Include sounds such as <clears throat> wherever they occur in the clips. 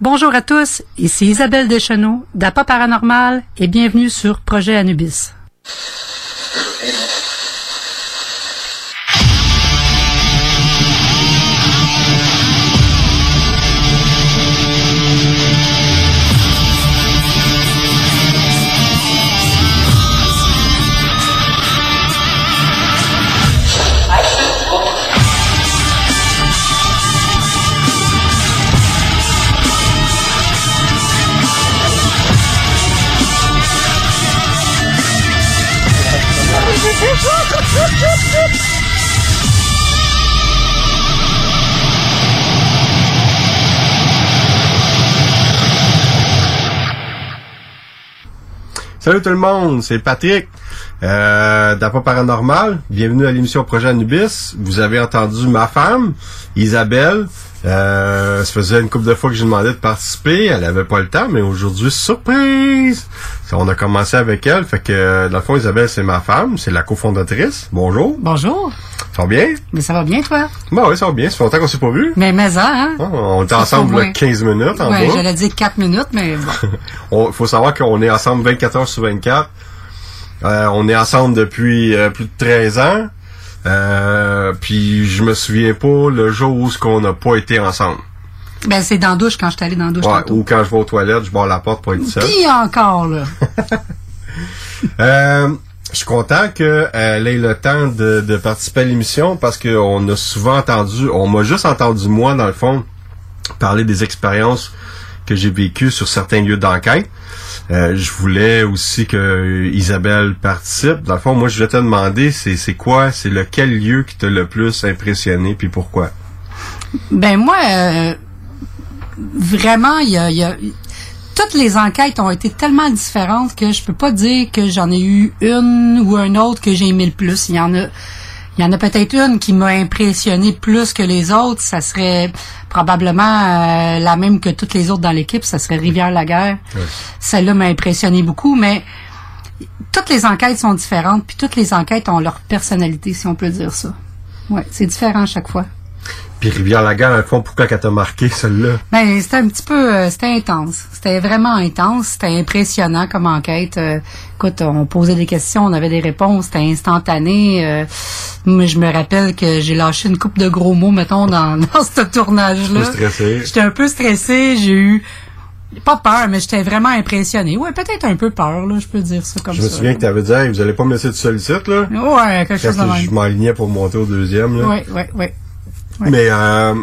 Bonjour à tous, ici Isabelle Deschenaux d'APA Paranormal et bienvenue sur Projet Anubis. Salut tout le monde, c'est Patrick euh, d'Apa Paranormal. Bienvenue à l'émission Projet Anubis. Vous avez entendu ma femme, Isabelle. Euh, ça faisait une couple de fois que j'ai demandé de participer. Elle avait pas le temps, mais aujourd'hui, surprise! On a commencé avec elle. Fait que, euh, dans le fond, Isabelle, c'est ma femme. C'est la cofondatrice. Bonjour. Bonjour. Ça va bien? Mais ça va bien, toi? Bah oui, ça va bien. Ça fait longtemps qu'on s'est pas vu. Mais mais ça, hein? Ah, on est Ça ensemble fait au là, moins- 15 minutes en ouais, bas. j'allais dire 4 minutes, mais bon. <laughs> Il faut savoir qu'on est ensemble 24 heures sur 24. Euh, on est ensemble depuis euh, plus de 13 ans. Euh, puis je me souviens pas le jour où ce qu'on n'a pas été ensemble. Ben, c'est dans la douche quand je suis allé dans la douche Ouais, tantôt. ou quand je vais aux toilettes, je barre la porte pour être seul. Puis encore, là. <laughs> Euh, je suis content qu'elle ait le temps de, participer à l'émission parce qu'on a souvent entendu, on m'a juste entendu moi dans le fond parler des expériences que j'ai vécues sur certains lieux d'enquête. Euh, je voulais aussi que Isabelle participe. Dans le fond, moi, je vais te demander, c'est c'est quoi, c'est lequel lieu qui t'a le plus impressionné, puis pourquoi? Ben moi, euh, vraiment, il y a- toutes les enquêtes ont été tellement différentes que je peux pas dire que j'en ai eu une ou un autre que j'ai aimé le plus. Il y en a, il y en a peut-être une qui m'a impressionné plus que les autres. Ça serait probablement euh, la même que toutes les autres dans l'équipe. Ça serait Rivière-la-Guerre. Celle-là m'a impressionné beaucoup, mais toutes les enquêtes sont différentes, puis toutes les enquêtes ont leur personnalité, si on peut dire ça. Ouais, c'est différent à chaque fois. Puis Rivière-la-Guerre, à fond, pourquoi qu'elle t'a marqué, celle-là? Ben, c'était un petit peu, euh, c'était intense. C'était vraiment intense. C'était impressionnant comme enquête. Euh, écoute, on posait des questions, on avait des réponses. C'était instantané. Euh, je me rappelle que j'ai lâché une coupe de gros mots, mettons, dans, <laughs> dans ce tournage-là. Un peu stressé. J'étais un peu stressée. J'ai eu pas peur, mais j'étais vraiment impressionnée. Ouais, peut-être un peu peur, là, je peux dire ça comme Je ça. me souviens que t'avais dit, Hey, vous allez pas me laisser tout seul ici, là? Ouais, quelque chose de Quand même. je m'alignais pour monter au deuxième, là. Ouais, ouais, ouais. Ouais. Mais euh,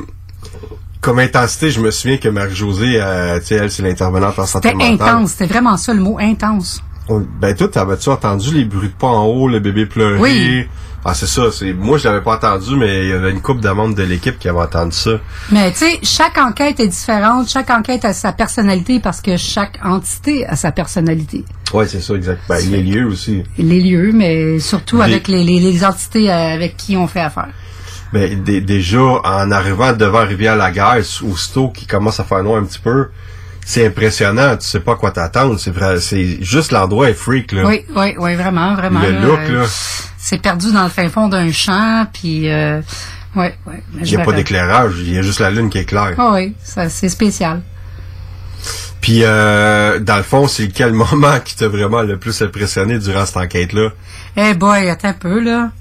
comme intensité, je me souviens que Marie-Josée, euh, tu sais, elle, c'est l'intervenante en santé C'était mentale. intense. C'était vraiment ça, le mot intense. On- Ben toi, t'avais-tu entendu les bruits de pas en haut, le bébé pleurer? Oui. Ah, c'est ça. C'est moi, je l'avais pas entendu, mais il y avait une couple de membres de l'équipe qui avaient entendu ça. Mais tu sais, chaque enquête est différente, chaque enquête a sa personnalité parce que chaque entité a sa personnalité. Ouais, c'est ça, exact. Ben, les lieux aussi. Les lieux, mais surtout Les- avec les, les, les entités euh, avec qui on fait affaire. Mais dé- déjà, en arrivant devant Rivière-la-Guerre, aussitôt qu'il commence à faire noir un petit peu, c'est impressionnant. Tu sais pas quoi t'attendre. C'est vrai, c'est juste l'endroit est freak, là. Oui, oui, oui, vraiment, vraiment. Le là, look, euh, là. C'est perdu dans le fin fond d'un champ, puis euh, ouais, ouais. Il n'y a pas d'éclairage. Il y a juste la lune qui est claire. Ah oui, ça c'est spécial. Puis, euh, dans le fond, c'est quel <laughs> moment qui t'a vraiment le plus impressionné durant cette enquête-là? Eh boy, attends un peu là.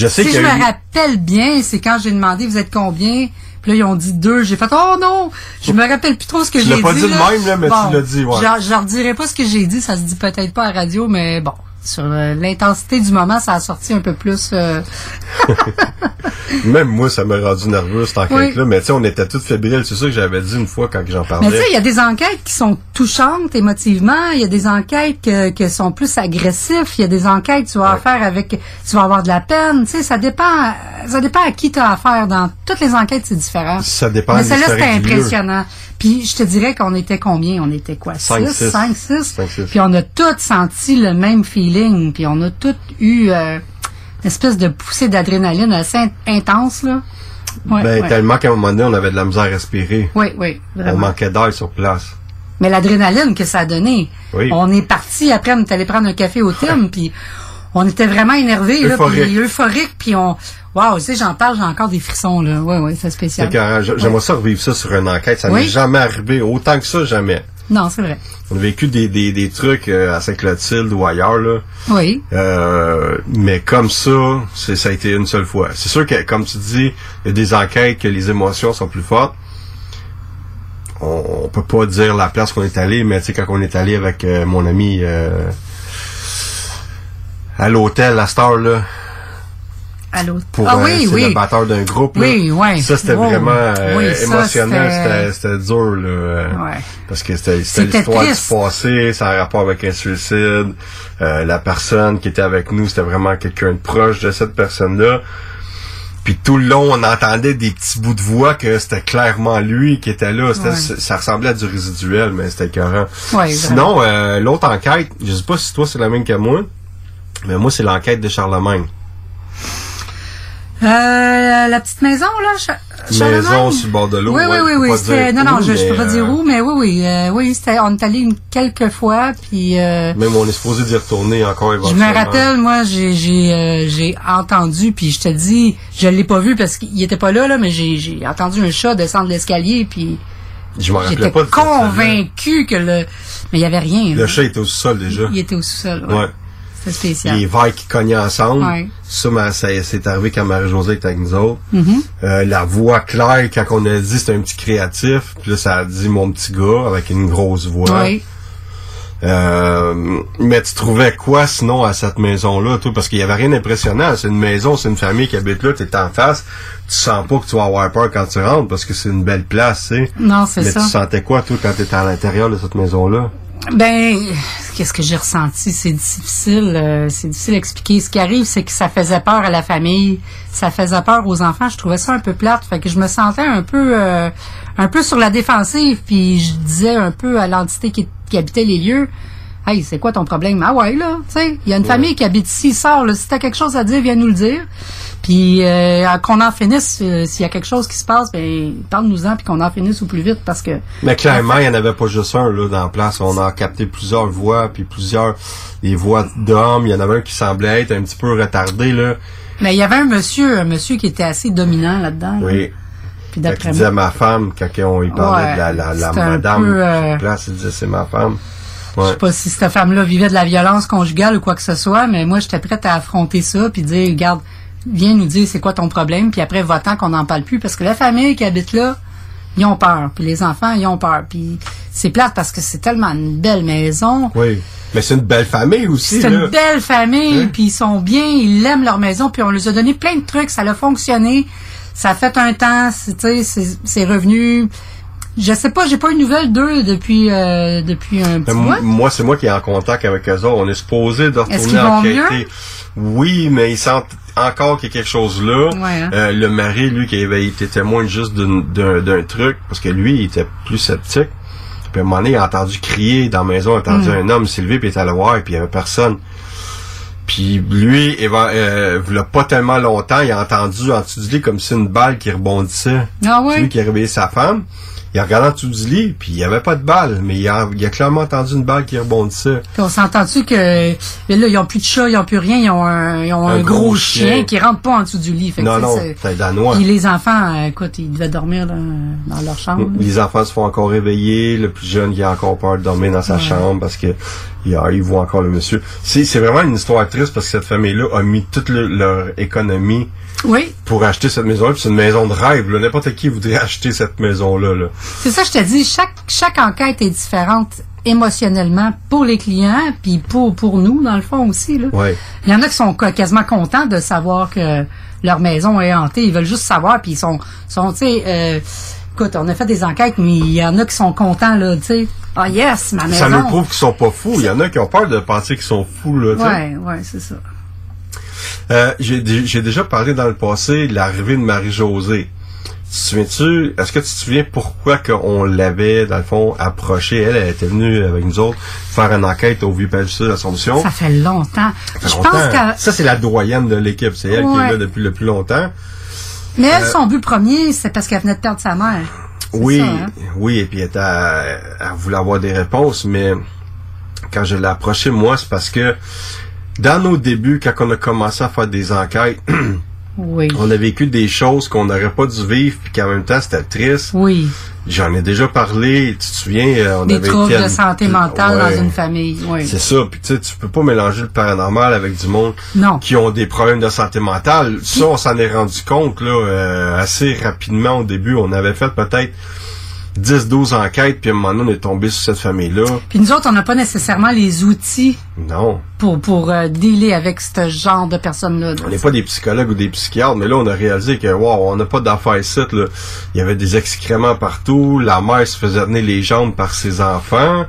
Je sais Si je me rappelle bien, c'est quand j'ai demandé vous êtes combien, puis là ils ont dit deux, j'ai fait oh non, je me rappelle plus trop ce que Tu j'ai l'as dit. pas dit de même, là, mais tu l'as dit, ouais. Je, je leur dirai pas ce que j'ai dit, ça se dit peut-être pas à la radio, mais bon, sur euh, l'intensité du moment, ça a sorti un peu plus. euh, <laughs> Même moi, ça m'a rendu nerveux, cette enquête-là. Oui. Mais tu sais, on était tous fébriles. C'est ça que j'avais dit une fois quand j'en parlais. Mais tu sais, il y a des enquêtes qui sont touchantes émotivement, il y a des enquêtes que, que sont plus agressifs, il y a des enquêtes que tu vas faire avec tu vas avoir de la peine, tu sais, ça dépend ça dépend à qui tu as affaire dans toutes les enquêtes, c'est différent. Ça dépend Mais celle-là c'était impressionnant. Puis je te dirais qu'on était combien? On était quoi? Cinq, 6, six. 5 6. Cinq, six. Puis on a tous senti le même feeling, puis on a tous eu euh, une espèce de poussée d'adrénaline assez in- intense là. Ouais, Ben, ouais. tellement qu'à un moment donné, on avait de la misère à respirer. oui, oui, On manquait d'air sur place. Mais l'adrénaline que ça a donné. Oui. On est parti après, on est allé prendre un café au Tim, puis on était vraiment énervés, là, Euphorique. puis euphorique, puis on... Waouh, tu sais, j'en parle, j'ai encore des frissons, là. Ouais, ouais, c'est spécial. J'aimerais ça revivre ça sur une enquête. Ça Oui. m'est jamais arrivé. Autant que ça, jamais. Non, c'est vrai. On a vécu des, des, des trucs euh, à Saint-Clotilde ou ailleurs, là. Oui. Euh, mais comme ça, c'est, ça a été une seule fois. C'est sûr que, comme tu dis, il y a des enquêtes que les émotions sont plus fortes. On, on peut pas dire la place qu'on est allé, mais tu sais, quand on est allé avec euh, mon ami euh, à l'hôtel, à Star, là, Allô? pour ah euh, oui, oui. le batteur d'un groupe. là. Oui, ouais. Ça, c'était Wow. vraiment euh, Oui, ça, émotionnel. c'était- dur, là. Ouais. Parce que c'était, l'histoire du passé, ça a un rapport avec un suicide. Euh, la personne qui était avec nous, c'était vraiment quelqu'un de proche de cette personne-là. Puis tout le long, on entendait des petits bouts de voix que c'était clairement lui qui était là. Ouais. ça, ça ressemblait à du résiduel, mais c'était écœurant. Ouais, Sinon, euh, l'autre enquête, je sais pas si toi c'est la même que moi, mais moi c'est l'enquête de Charlemagne. Euh, la petite maison, là, Charlemagne? Maison sur le bord de l'eau. Oui, oui, je oui, oui. C'était, non, non, où, je, je peux pas dire euh, où, mais oui, oui, euh, oui, c'était, on est allé une, quelques fois, puis, euh, Même on est supposé d'y retourner encore Je éventuellement. me rappelle, moi, j'ai j'ai euh, j'ai entendu, puis je te dis, je l'ai pas vu parce qu'il était pas là, là, mais j'ai j'ai entendu un chat descendre l'escalier, puis Je m'en j'étais pas convaincu que le, mais il y avait rien. Le là. chat était au sol déjà. Il était au sous-sol. Ouais. Ouais. C'était spécial. Les verres qui cognaient ensemble. Ouais. Ça, mais c'est arrivé quand Marie-Josée était avec nous autres. Mhm. Euh, la voix claire, quand on a dit c'était un petit créatif, puis là, ça a dit mon petit gars avec une grosse voix. Euh, mais tu trouvais quoi sinon à cette maison-là, toi? Parce qu'il y avait rien d'impressionnant. C'est une maison, c'est une famille qui habite là, t'es en face. Tu sens pas que tu vas avoir peur quand tu rentres parce que c'est une belle place, tu sais. Non, c'est Mais ça. tu sentais quoi, toi, quand t'étais à l'intérieur de cette maison-là? Ben, qu'est-ce que j'ai ressenti? C'est difficile, euh, c'est difficile à expliquer. Ce qui arrive, c'est que ça faisait peur à la famille, ça faisait peur aux enfants. Je trouvais ça un peu plate, fait que je me sentais un peu, euh, un peu sur la défensive. Puis je disais un peu à l'entité qui, qui habitait les lieux, Hey, c'est quoi ton problème? Ah ouais, là, tu sais, il y a une famille qui habite ici, sort, là. Si t'as quelque chose à dire, viens nous le dire. Puis euh, qu'on en finisse, euh, s'il y a quelque chose qui se passe, ben parle-nous-en, puis qu'on en finisse au plus vite, parce que... Mais clairement, il n'y en avait pas juste un, là, dans la place. On a capté plusieurs voix, puis plusieurs... des voix d'hommes. Il y en avait un qui semblait être un petit peu retardé, là. Mais il y avait un monsieur, un monsieur qui était assez dominant là-dedans. là. Oui. Puis d'après il disait moi... ma femme, quand on y parlait Ouais, de la, madame, peu, euh, place, il disait c'est ma femme. Je Ouais. sais pas si cette femme-là vivait de la violence conjugale ou quoi que ce soit, mais moi, j'étais prête à affronter ça puis dire, regarde, viens nous dire c'est quoi ton problème, puis après, va-t'en qu'on n'en parle plus, parce que la famille qui habite là, ils ont peur, puis les enfants, ils ont peur, puis c'est plate parce que c'est tellement une belle maison. Oui. Mais c'est une belle famille aussi, C'est une belle famille, Hein? puis ils sont bien, ils aiment leur maison, puis on leur a donné plein de trucs, ça a fonctionné, ça a fait un temps, c'est revenu. Je sais pas, j'ai pas eu de nouvelles d'eux depuis euh, depuis un petit Mais mois. moi, c'est moi qui est en contact avec eux autres. On est supposé de retourner enquêter. Oui, mais ils sentent encore qu'il y a quelque chose là. Ouais, hein? Euh, le mari, lui, qui avait été témoin juste d'un truc, parce que lui, il était plus sceptique. Puis à un moment donné, il a entendu crier dans la maison, il a entendu Mm. un homme s'élever, puis il est allé voir, et puis il y avait personne. Puis lui, il va, euh, il a pas tellement longtemps, il a entendu en dessous du lit comme si une balle qui rebondissait. Ah C'est ouais? lui qui a réveillé sa femme. Il a regardé en dessous du lit, puis il n'y avait pas de balle, mais il a, il a clairement entendu une balle qui rebondissait. Puis on s'entend-tu que mais là, ils ont plus de chat, ils ont plus rien, ils ont un, ils ont un, Un gros, gros chien. qui rentre pas en dessous du lit. Fait non, non, c'est- danois. Puis les enfants, euh, écoute, ils devaient dormir là, dans leur chambre. Les enfants se font encore réveiller. Le plus jeune, il a encore peur de dormir dans sa chambre parce que il, a- il voit encore le monsieur. C'est, c'est vraiment une histoire triste parce que cette famille-là a mis toute le- leur économie Oui, pour acheter cette maison-là. C'est une maison de rêve. Là. N'importe qui voudrait <laughs> acheter cette maison-là. Là. c'est ça, je te dis, chaque, chaque enquête est différente émotionnellement pour les clients, puis pour, pour nous, dans le fond aussi. Là. Ouais. Il y en a qui sont qua- quasiment contents de savoir que leur maison est hantée. Ils veulent juste savoir, puis ils sont, sont tu sais, euh, écoute, on a fait des enquêtes, mais il y en a qui sont contents, là, tu sais. Ah yes, ma maison. Ça nous prouve qu'ils sont pas fous. Il y en a qui ont peur de penser qu'ils sont fous. Là, tu sais. Ouais, ouais, c'est ça. Euh, j'ai, dé- j'ai déjà parlé dans le passé de l'arrivée de Marie-Josée. Tu te souviens-tu, est-ce que tu te souviens pourquoi qu'on l'avait, dans le fond, approchée? Elle, elle était venue avec nous autres faire une enquête au Vieux-Page de l'Assomption. Ça fait longtemps. Ça fait Je longtemps. pense que Ça, c'est la doyenne de l'équipe. C'est elle qui est là depuis le plus longtemps. Mais elle, son but premier, c'est parce qu'elle venait de perdre sa mère. Oui, ça, hein? oui, et puis elle, était à- elle voulait avoir des réponses, mais quand je l'ai approché, moi, c'est parce que dans nos débuts, quand on a commencé à faire des enquêtes, <clears throat> Oui. on a vécu des choses qu'on n'aurait pas dû vivre, puis qu'en même temps, c'était triste. Oui. J'en ai déjà parlé, tu te souviens, euh, on Des avait troubles été de santé mentale Ouais. dans une famille. Oui. C'est ça, puis tu sais, tu peux pas mélanger le paranormal avec du monde Non. qui ont des problèmes de santé mentale. Ça, on s'en est rendu compte là euh, assez rapidement au début. On avait fait peut-être 10-12 enquêtes, puis à un moment donné, on est tombé sur cette famille-là. Puis nous autres, on n'a pas nécessairement les outils Non, pour, pour euh, dealer avec ce genre de personnes-là. on n'est pas des psychologues ou des psychiatres, mais là, on a réalisé que, wow, on n'a pas d'affaires ici, là. Il y avait des excréments partout, la mère se faisait tenir les jambes par ses enfants.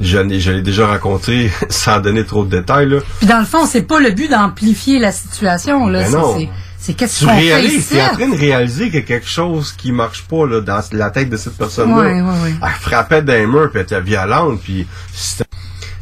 Je l'ai je l'ai déjà rencontré sans <laughs> donner trop de détails, là. Puis dans le fond, c'est pas le but d'amplifier la situation. Là. Ben C'est- non. C'est- qu'est-ce Tu qu'on fait réalises, ici? t'es en train de réaliser qu'il y a quelque chose qui marche pas là, dans la tête de cette personne-là. Ouais, ouais, ouais. Elle frappait d'un mur, puis elle était violente, puis c'était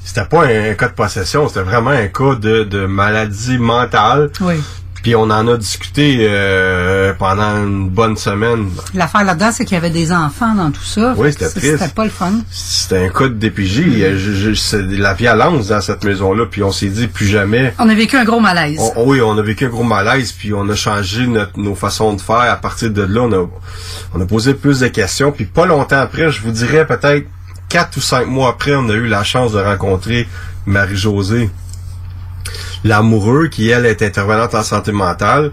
c'était pas un cas de possession, c'était vraiment un cas de, de maladie mentale. Oui. Puis on en a discuté euh, pendant une bonne semaine. L'affaire là-dedans, c'est qu'il y avait des enfants dans tout ça. Oui, c'était triste. C'était pas le fun. C'était un cas de DPJ. euh, je- je- C'est de la violence dans cette maison-là, puis on s'est dit plus jamais. On a vécu un gros malaise. On- oui, on a vécu un gros malaise, puis on a changé notre, nos façons de faire. À partir de là, on a, on a posé plus de questions. Puis pas longtemps après, je vous dirais peut-être quatre ou cinq mois après, on a eu la chance de rencontrer Marie-Josée, l'amoureux, qui, elle, est intervenante en santé mentale.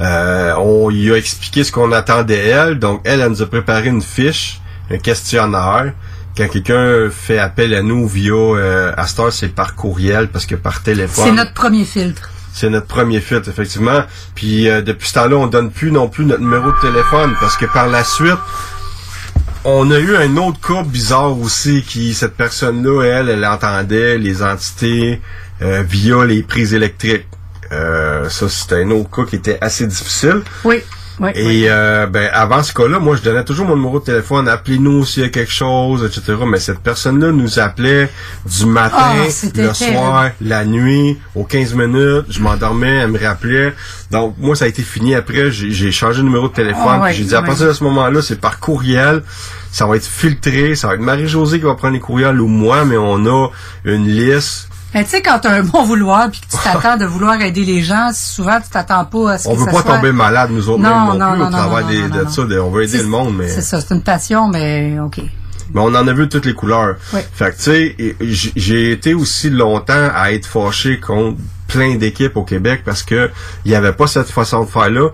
Euh, on lui a expliqué ce qu'on attendait d'elle. Donc, elle, elle nous a préparé une fiche, un questionnaire. Quand quelqu'un fait appel à nous via euh, à heure, c'est par courriel, parce que par téléphone. C'est notre premier filtre. C'est notre premier fit, effectivement. Puis euh, depuis ce temps-là, on donne plus non plus notre numéro de téléphone parce que par la suite, on a eu un autre cas bizarre aussi qui cette personne-là, elle, elle entendait les entités euh, via les prises électriques. Euh, ça, c'était un autre cas qui était assez difficile. Oui. Oui, Et oui. euh, ben avant ce cas-là, moi je donnais toujours mon numéro de téléphone, appelez-nous s'il y a quelque chose, etc. Mais cette personne-là nous appelait du matin, Ah, le soir, la nuit, aux 15 minutes, je m'endormais, elle me rappelait. Donc moi ça a été fini après, j'ai changé de numéro de téléphone, puis j'ai dit à partir de ce moment-là, c'est par courriel. Ça va être filtré, ça va être Marie-Josée qui va prendre les courriels ou moi, mais on a une liste. Mais tu sais, quand t'as un bon vouloir puis que tu t'attends de vouloir aider les gens, souvent tu t'attends pas à ce On que veut ça pas soit... tomber malade nous autres Non, mêmes non, non, plus au des- non, de ça. on veut aider le monde, mais. C'est ça, c'est une passion, mais OK. Mais on en a vu toutes les couleurs. Oui. Fait que tu sais, j'ai été aussi longtemps à être fâché contre plein d'équipes au Québec parce que il y avait pas cette façon de faire là.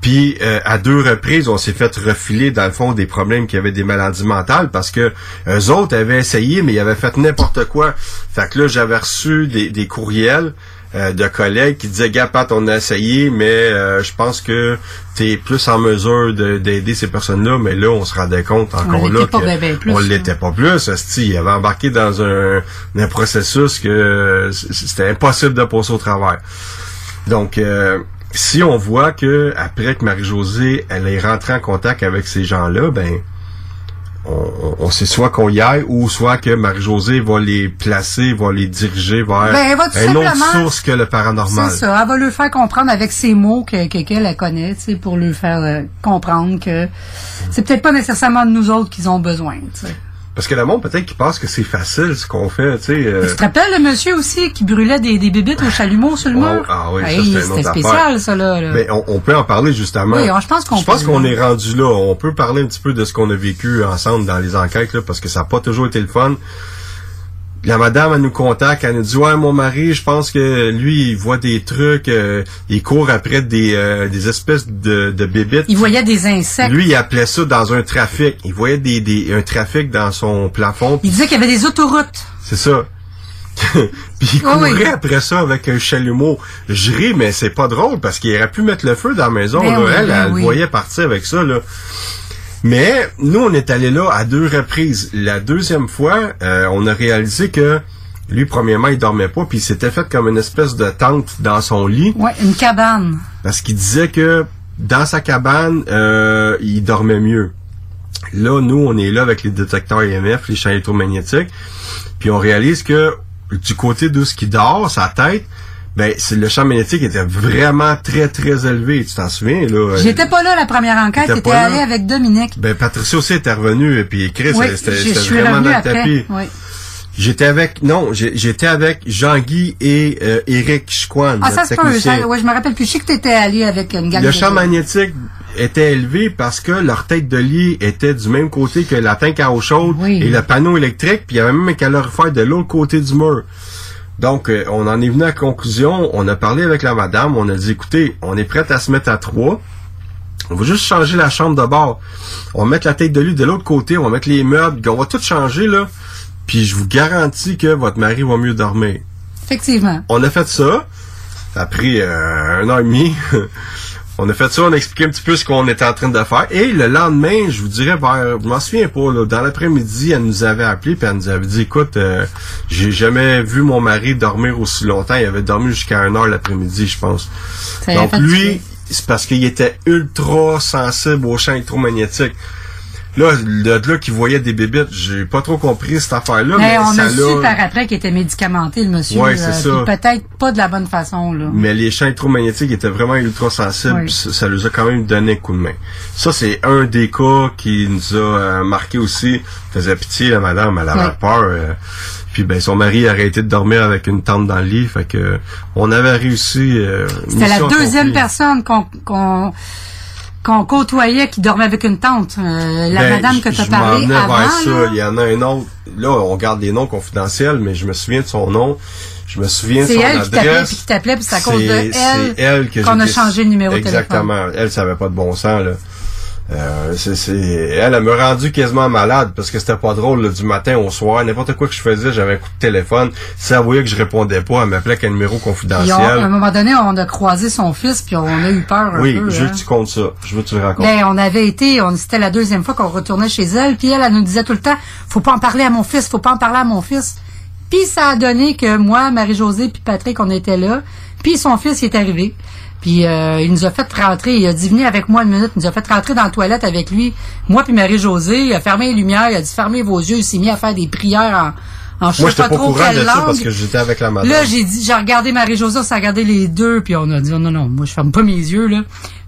Puis euh, à deux reprises, on s'est fait refiler dans le fond des problèmes qui avaient des maladies mentales parce que eux autres avaient essayé mais ils avaient fait n'importe quoi. Fait que là j'avais reçu des, des courriels euh, de collègues qui disaient Gars, Pat, on a essayé, mais euh, je pense que tu es plus en mesure de- d'aider ces personnes-là, mais là, on se rendait compte encore l'était là pas que ben, ben plus, on là. l'était pas plus. esti. il avait embarqué dans un, un processus que c'était impossible de passer au travers. Donc, euh, si on voit que après que Marie-Josée, elle est rentrée en contact avec ces gens-là, ben, on, sait soit qu'on y aille ou soit que Marie-Josée va les placer, va les diriger vers Ben, une autre source que le paranormal. C'est ça. Elle va lui faire comprendre avec ses mots que connaît, tu sais, pour lui faire euh, comprendre que c'est peut-être pas nécessairement de nous autres qu'ils ont besoin. tu sais. Parce que le monde, peut-être qu'il pense que c'est facile ce qu'on fait, tu sais. euh, Tu te rappelles le monsieur aussi qui brûlait des, des bébites au chalumeau sur le Oh, mur? ah oui, Hey, c'était spécial, affaire. ça, là. là. Ben, on, on peut en parler justement. Oui, je pense qu'on Je pense qu'on est rendu là. On peut parler un petit peu de ce qu'on a vécu ensemble dans les enquêtes, là, parce que ça n'a pas toujours été le fun. La madame, elle nous contacte, elle nous dit Ouais, mon mari, je pense que lui, il voit des trucs, euh, il court après des, euh, des espèces de, de bébites. Il voyait des insectes. Lui, il appelait ça dans un trafic. Il voyait des, des, un trafic dans son plafond. Il disait qu'il y avait des autoroutes. C'est ça. <laughs> Puis il courait oui. après ça avec un chalumeau. Je ris, mais c'est pas drôle parce qu'il aurait pu mettre le feu dans la maison. Ben là. oui, elle, ben elle voyait partir avec ça. Là. Mais nous, on est allé là à deux reprises. La deuxième fois, euh, on a réalisé que lui, premièrement, il dormait pas, puis il s'était fait comme une espèce de tente dans son lit. Ouais, une cabane. Parce qu'il disait que dans sa cabane, euh, il dormait mieux. Là, nous, on est là avec les détecteurs EMF, les champs électromagnétiques, puis on réalise que du côté de ce qui dort, sa tête, ben, c'est le champ magnétique était vraiment très, très élevé. Tu t'en souviens, là? J'étais pas là la première enquête, T'étais j'étais pas là? allé avec Dominique. Ben, Patricia aussi était revenue, et puis Chris, Oui, c'était vraiment dans le après. tapis. Oui. J'étais avec, non, j'étais avec Jean-Guy et euh, Eric Chiquan, Ah, notre ça se peut. technicien. ça- Ouais, je me rappelle plus. Je sais que t'étais allé avec une gang Le champ magnétique était élevé parce que leur tête de lit était du même côté que la tank à eau chaude Oui. et le panneau électrique, puis il y avait même un calorifère de l'autre côté du mur. Donc, euh, on en est venu à la conclusion, on a parlé avec la madame, on a dit, écoutez, on est prêt à se mettre à trois. On va juste changer la chambre de bord. On va mettre la tête de lit de l'autre côté, on va mettre les meubles, on va tout changer, là. Puis je vous garantis que votre mari va mieux dormir. Effectivement. On a fait ça. Ça a pris euh, un an et demi. <laughs> on a fait ça, on a expliqué un petit peu ce qu'on était en train de faire. Et le lendemain, je vous dirais vers, je m'en souviens pas, là, dans l'après-midi, elle nous avait appelé puis elle nous avait dit, écoute, euh, j'ai jamais vu mon mari dormir aussi longtemps. Il avait dormi jusqu'à 1 heure l'après-midi, je pense. Ça Donc lui, c'est parce qu'il était ultra sensible au champ électromagnétique. Là, de là qu'il voyait des bébites, j'ai pas trop compris cette affaire-là, mais, Mais on ça a su par après qu'il était médicamenté, le monsieur. Là, c'est ça. Peut-être pas de la bonne façon, là. Mais les champs électromagnétiques étaient vraiment ultra sensibles. Oui. Ça, ça nous a quand même donné un coup de main. Ça, c'est un des cas qui nous a euh, marqué aussi. Faisait pitié, la madame, elle avait Oui. peur. euh, puis ben son mari a arrêté de dormir avec une tente dans le lit. Fait que on avait réussi. euh, C'était la deuxième accomplie. personne qu'on qu'on qu'on côtoyait qui dormait avec une tante. Euh, la Ben, madame que tu as parlé avant. vers ça. Il y en a un autre. Là, on garde les noms confidentiels, mais je me souviens de son nom. Je me souviens de C'est son elle qui t'appelait adresse. puis qui t'appelait puis c'est à cause de C'est- elle, c'est elle qu'on a changé le numéro de téléphone. Exactement. Elle, ça avait pas de bon sens, là. Euh, c'est, elle, elle m'a rendu quasiment malade parce que c'était pas drôle là, du matin au soir. N'importe quoi que je faisais, j'avais un coup de téléphone. Si elle voyait que je répondais pas, elle m'appelait avec un numéro on- à un confidentiel. moment donné, on a croisé son fils, puis on a eu peur un Oui, peu. je veux hein. que tu comptes ça. Je veux que tu le racontes. Ben, on avait été, on, c'était la deuxième fois qu'on retournait chez elle, puis elle, elle nous disait tout le temps, faut pas en parler à mon fils, faut pas en parler à mon fils. Puis ça a donné que moi, Marie-Josée, puis Patrick, on était là, puis son fils il est arrivé. Puis euh, il nous a fait rentrer, il a dit venez avec moi une minute, il nous a fait rentrer dans la toilette avec lui. Moi puis Marie-Josée, il a fermé les lumières, il a dit fermez vos yeux, il s'est mis à faire des prières en, en je Moi, sais pas trop quelle ça langue. parce que j'étais avec la madame. Là, j'ai dit, j'ai regardé Marie-Josée, on s'est regardé les deux, puis on a dit, oh, non, non, moi, je ferme pas mes yeux, là.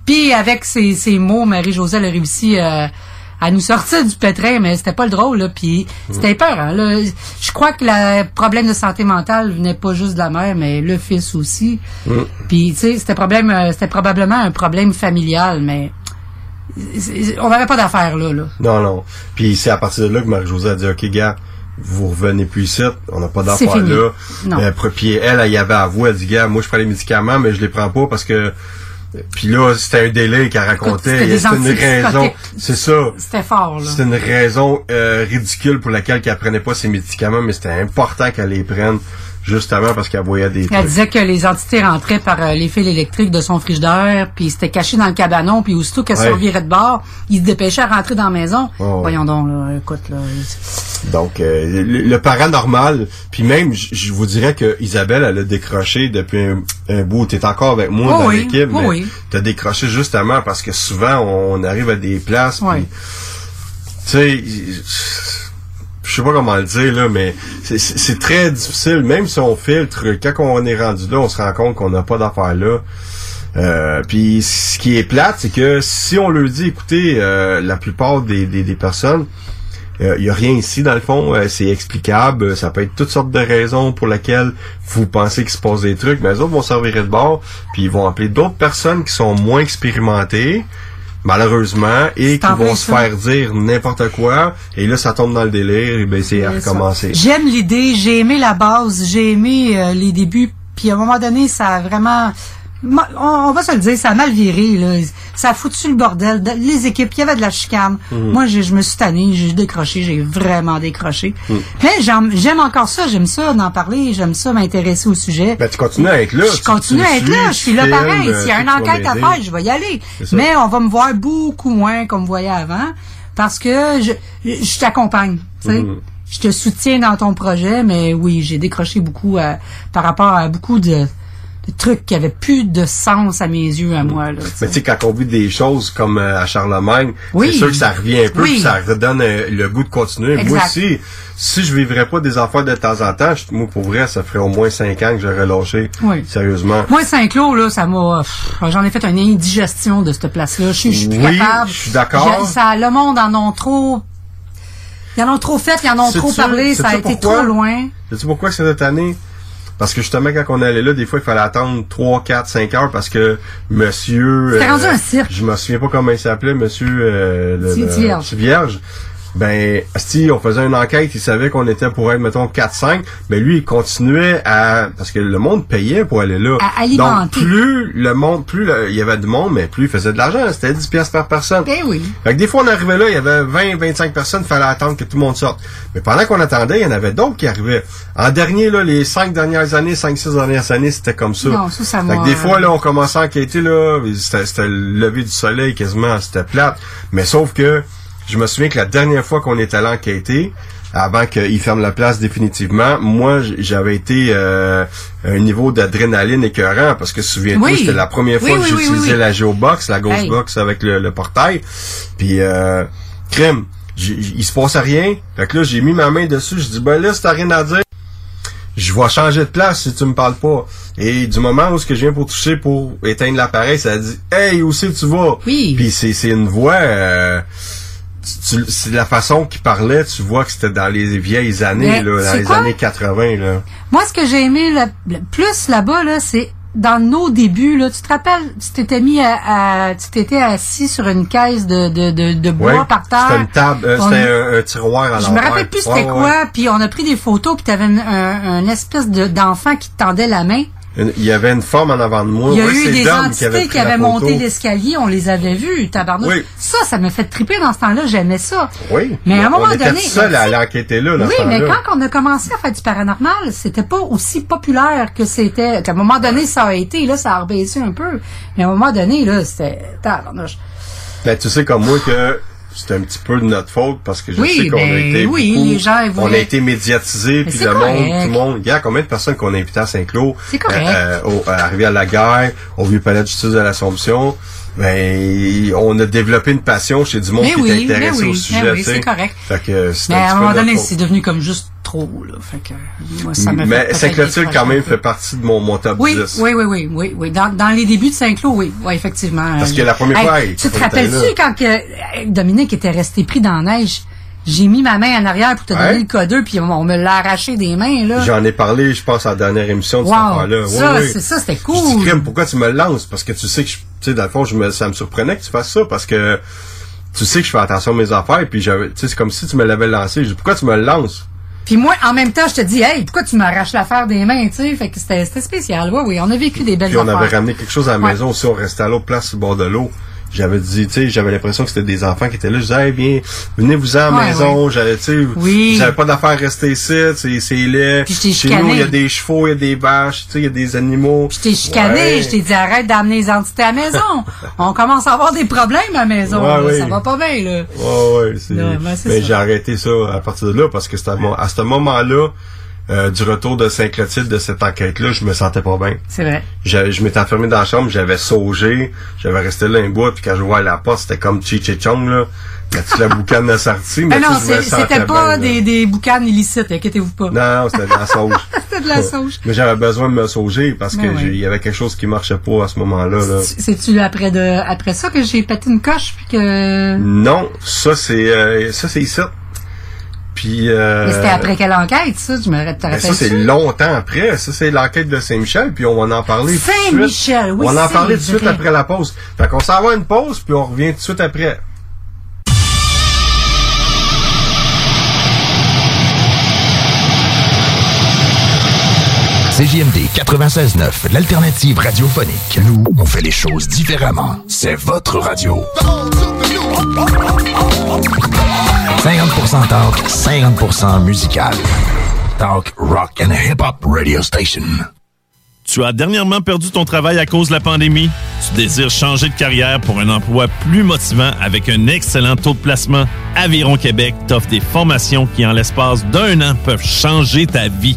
Puis, avec ces, ces mots, Marie-Josée, elle a réussi euh, à nous sortir du pétrin, mais c'était pas le drôle, là. Puis, c'était peur, hein, là. Je crois que le problème de santé mentale venait pas juste de la mère, mais le fils aussi. Puis, tu sais, c'était problème, euh, c'était probablement un problème familial, mais on n'avait pas d'affaires, là, là. Non, non. Puis c'est à partir de là que Marie-Josée a dit, OK, gars, vous revenez plus ici, on n'a pas d'affaires là. Non. Euh, puis elle, elle y avait avoué, elle dit, gars, moi je prends les médicaments, mais je les prends pas parce que... Puis là, c'était un délai qu'elle racontait. C'était une raison. C'est ça. C'était fort, là. C'était une raison euh, ridicule pour laquelle qu'elle prenait pas ses médicaments, mais c'était important qu'elle les prenne, justement parce qu'elle voyait des Elle trucs. disait que les entités rentraient par euh, les fils électriques de son frigidaire, puis c'était caché dans le cabanon, puis aussitôt qu'elle Ouais. se revirait de bord, il se dépêchait à rentrer dans la maison. Oh. Voyons donc, là, écoute, là. Donc, euh, le, le paranormal, puis même, je vous dirais que Isabelle, elle a décroché depuis un, un bout. T'es encore avec moi Oh dans oui, l'équipe, oh mais oui. t'as décroché justement parce que souvent, on arrive à des places, puis, Ouais. tu sais, je sais pas comment le dire, là, mais c'est- très difficile, même si on filtre, quand on est rendu là, on se rend compte qu'on n'a pas d'affaires là. Euh, puis ce qui est plate, c'est que si on leur dit, écoutez, euh, la plupart des, des, des personnes, il n'y a rien ici dans le fond, euh, c'est explicable, euh, ça peut être toutes sortes de raisons pour lesquelles vous pensez qu'il se passe des trucs, mais les autres vont servir de bord, puis ils vont appeler d'autres personnes qui sont moins expérimentées, malheureusement, et qui vont se ça. faire dire n'importe quoi, et là ça tombe dans le délire, et ben c'est à recommencer. J'aime l'idée, j'ai aimé la base, j'ai aimé euh, les débuts, puis à un moment donné, ça a vraiment... On, va se le dire, ça a mal viré, là. Ça a foutu le bordel. De- Les équipes, il y avait de la chicane. Mhm. Moi, je me suis tanné, j'ai décroché, j'ai vraiment décroché. Mhm. Mais j'aime encore ça, j'aime ça d'en parler, j'aime ça m'intéresser au sujet. Ben, tu continues à être là. Je continue à être suis, là, je suis là pareil. euh, S'il y a tu une enquête à faire, je vais y aller. Mais on va me voir beaucoup moins comme vous voyez avant parce que je, je t'accompagne. tu sais. Mhm. Je te soutiens dans ton projet, mais oui, j'ai décroché beaucoup euh, par rapport à beaucoup de, de trucs qui avaient plus de sens à mes yeux, à moi. Là. Mais tu sais, quand on vit des choses comme euh, à Charlemagne, Oui. c'est sûr que ça revient un peu, Oui. puis ça redonne euh, le goût de continuer. Moi aussi, si je vivrais pas des affaires de temps en temps, moi pour vrai, ça ferait au moins cinq ans que j'aurais lâché. Oui. Sérieusement. Moi, Saint-Cloud, là, ça m'a. J'en ai fait une indigestion de cette place-là. Je suis plus capable. je suis d'accord. Ça, le monde en ont trop. Ils en ont trop fait, ils en ont trop parlé, ça a été pourquoi? trop loin. Sais-tu pourquoi cette année? Parce que justement, quand on allait là, des fois, il fallait attendre 3, 4, 5 heures parce que monsieur... C'était rendu un cirque. Je me souviens pas comment il s'appelait, monsieur... Euh, le- le- Vierge. Ben, si on faisait une enquête, il savait qu'on était pour être, mettons, 4-5, mais lui, il continuait à... Parce que le monde payait pour aller là. À alimenter. Donc, plus le monde, plus le- il y avait de monde, mais plus il faisait de l'argent. C'était 10 pièces par personne. Eh oui. Fait que des fois, on arrivait là, il y avait 20, 25 personnes, fallait attendre que tout le monde sorte. Mais pendant qu'on attendait, il y en avait d'autres qui arrivaient. En dernier, là, les 5 dernières années, 5, 6 dernières années, c'était comme ça. Non, ça, ça fait que des fois, là, on commençait à enquêter, là, c'était c'était le lever du soleil quasiment, c'était plate. Mais sauf que, je me souviens que la dernière fois qu'on est allé enquêter, avant qu'ils ferment la place définitivement, moi, j'avais été euh, à un niveau d'adrénaline écœurant, parce que souviens-toi, Oui. c'était la première fois Oui, que oui, j'utilisais la Geobox, la Ghost Hey. Box avec le, le portail. Puis, euh, crème, il se passe rien. Fait que là, j'ai mis ma main dessus, je dis, ben là, si t'as rien à dire, je vais changer de place si tu me parles pas. Et du moment où ce que je viens pour toucher pour éteindre l'appareil, ça dit Hey, où c'est tu vas? Oui. Puis c'est, c'est une voix euh, c'est la façon qu'il parlait, tu vois que c'était dans les vieilles années, Mais là, dans les quoi? années 80, là. Moi, ce que j'ai aimé le, le plus là-bas, là, c'est dans nos débuts, là, tu te rappelles, tu t'étais mis à, à- tu t'étais assis sur une caisse de, de, de, de bois par terre. C'était une table, euh, c'était un, un tiroir à Je me rappelle plus c'était Ouais, quoi, puis on a pris des photos, puis t'avais une, un, un espèce de- d'enfant qui te tendait la main. Une- il y avait une forme en avant de moi. Il y a Ouais, eu des entités qui, avaient monté l'escalier, on les avait vus, tabarnouche. Oui. Ça, ça m'a fait triper dans ce temps-là, j'aimais ça. Oui. Mais à un moment on était donné- seul à aller enquêter là, dans Oui, mais quand on a commencé à faire du paranormal, c'était pas aussi populaire que c'était. qu'à un moment donné, ça a été, là, ça a rebaissé un peu. Mais à un moment donné, là, c'était. tabarnouche. Ben, tu sais comme moi que c'est un petit peu de notre faute parce que je Oui, sais qu'on a ben, été oui, beaucoup- les gens, ils on a été médiatisés puis le monde, tout le monde. Regarde combien de personnes qu'on a invitées à Saint-Cloud, C'est correct. euh, au, à Rivière-la-Guerre, au vieux palais de justice de l'Assomption. Ben, on a développé une passion chez du monde Mais qui oui, est intéressé mais oui, au mais sujet. oui, c'est correct. Fait que c'est Mais à un moment donné, c'est devenu comme juste trop, là. Fait que, moi, ça m'a fait Mais Saint-Clotilde, quand même, fait partie de mon, mon top Oui, 10. oui, oui, oui, oui, oui. Dans, dans les débuts de Saint-Cloud, oui, oui, effectivement. Parce Euh, que la première hey, fois, hey, tu te rappelles-tu quand que, euh, Dominique était resté pris dans la neige? J'ai mis ma main en arrière pour te Ouais. donner le codeux, puis on, me l'a arraché des mains, là. J'en ai parlé, je pense, à la dernière émission de cette Wow. affaire-là. Oui, Ça, oui. c'est ça, c'était Je dis, cool. Pourquoi tu me lances? Parce que tu sais que, tu sais, dans le fond, je me, ça me surprenait que tu fasses ça parce que tu sais que je fais attention à mes affaires puis j'avais, tu sais, c'est comme si tu me l'avais lancé. Je dis, pourquoi tu me lances? Puis moi, en même temps, je te dis, hey, pourquoi tu m'arraches l'affaire des mains, tu sais? Fait que c'était spécial. Oui, oui, on a vécu des belles Puis on affaires. avait ramené quelque chose à la Ouais. maison aussi, on restait à l'autre place sur le bord de l'eau. J'avais dit, tu sais, j'avais l'impression que c'était des enfants qui étaient là. Je disais, hey, viens, venez-vous en Ouais, maison. J'avais, tu sais, Oui. vous avez pas d'affaires à rester ici, c'est, c'est laid. Puis Chez chicané. nous, il y a des chevaux, il y a des vaches, tu sais, il y a des animaux. Je t'ai chicané, Ouais. je t'ai dit arrête d'amener les entités à la maison. <laughs> on commence à avoir des problèmes à la maison. Ouais, là. oui. Ça va pas bien, là. Ouais, ouais, c'est. Ouais, ben, mais ça. j'ai arrêté ça à partir de là parce que c'était à, à ce moment-là, euh, du retour de Saint-Clotilde de cette enquête-là, je me sentais pas bien. C'est vrai. Je, je m'étais enfermé dans la chambre, j'avais saugé, j'avais resté là un bout, puis quand je vois la porte, c'était comme Chi Chi Chong, là. Petite la boucane de sortie, mais Ah non, tu c'est- sentais c'était pas bien, des, des boucanes illicites, inquiétez-vous pas. Non, non, c'était de la sauge. <laughs> C'était de la sauge. Mais j'avais besoin de me sauger parce que Ben ouais. y avait quelque chose qui marchait pas à ce moment-là, là. C'est-tu après de après ça que j'ai pété une coche puis que. Non, ça c'est euh, ça c'est ici. Puis euh, Mais c'était après quelle enquête, ça? Je me te Ben, ça, c'est longtemps après. Ça, c'est l'enquête de Saint-Michel, puis on va en parler tout de suite. Saint-Michel, oui, On va en parler tout de suite après la pause. Fait qu'on s'en va à une pause, puis on revient tout de suite après. CJMD 96.9, l'alternative radiophonique. Nous, on fait les choses différemment. C'est votre radio. 50% talk, 50% musical. Talk, rock and hip-hop radio station. Tu as dernièrement perdu ton travail à cause de la pandémie? Tu désires changer de carrière pour un emploi plus motivant avec un excellent taux de placement? Aviron Québec t'offre des formations qui, en l'espace d'un an, peuvent changer ta vie.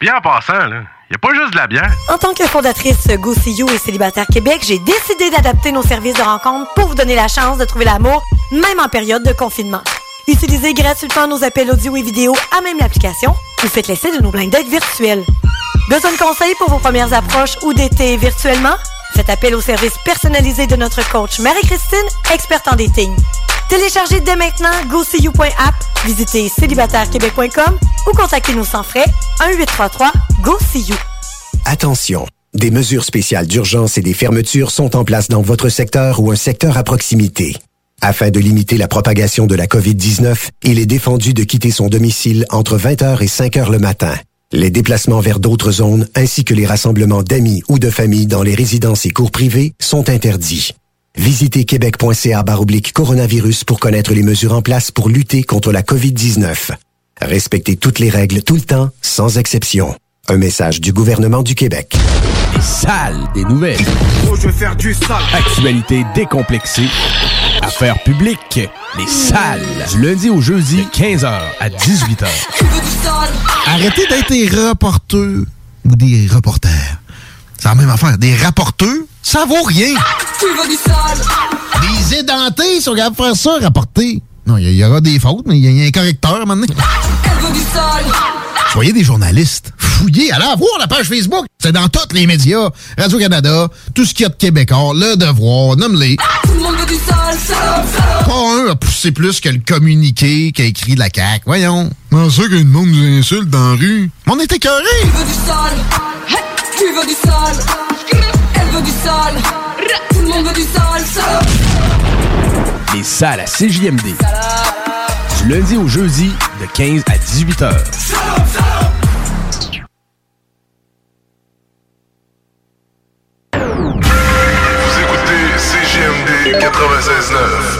Bien en passant, là, y a pas juste de la bière. En tant que fondatrice Go See You et Célibataire Québec, j'ai décidé d'adapter nos services de rencontre pour vous donner la chance de trouver l'amour, même en période de confinement. Utilisez gratuitement nos appels audio et vidéo à même l'application ou faites l'essai de nos blind virtuels. Besoin de conseils pour vos premières approches ou d'été virtuellement? Faites appel au service personnalisé de notre coach Marie-Christine, experte en dating. Téléchargez dès maintenant GoSeeYou.app, visitez célibatairequebec.com ou contactez-nous sans frais 1-833-GO-SEE-YOU. Attention, des mesures spéciales d'urgence et des fermetures sont en place dans votre secteur ou un secteur à proximité. Afin de limiter la propagation de la COVID-19, il est défendu de quitter son domicile entre 20h et 5h le matin. Les déplacements vers d'autres zones ainsi que les rassemblements d'amis ou de familles dans les résidences et cours privés sont interdits. Visitez québec.ca baroblique coronavirus pour connaître les mesures en place pour lutter contre la COVID-19. Respectez toutes les règles tout le temps, sans exception. Un message du gouvernement du Québec. Les salles des nouvelles. Oh, je vais faire du sale. Actualité décomplexée. Affaires publiques. Les salles. Du lundi au jeudi, 15h à 18h. Arrêtez d'être des reporters ou des reporters. C'est la même affaire. Des rapporteurs, ça vaut rien. Des édentés sont capables de faire ça, rapporter. Non, il y, y aura des fautes, mais il y, a un correcteur maintenant. Elle veut du. Soyez des journalistes. Fouillez, allez voir la page Facebook. C'est dans tous les médias. Radio-Canada, tout ce qu'il y a de québécois, Le Devoir, nomme-les. Tout le monde veut du sale, sale, sale. Pas un a poussé plus que le communiqué qu'a écrit de la CAQ. Voyons. Comment ça que le monde nous insulte dans la rue? On est écœurés. Tu veux du. Hey, Tu veux du sale. Elle veut du sale. Tout le monde veut du sale, sale. Les salles à CJMD. Du lundi au jeudi, de 15 à 18h. Vous écoutez CGMD 96.9.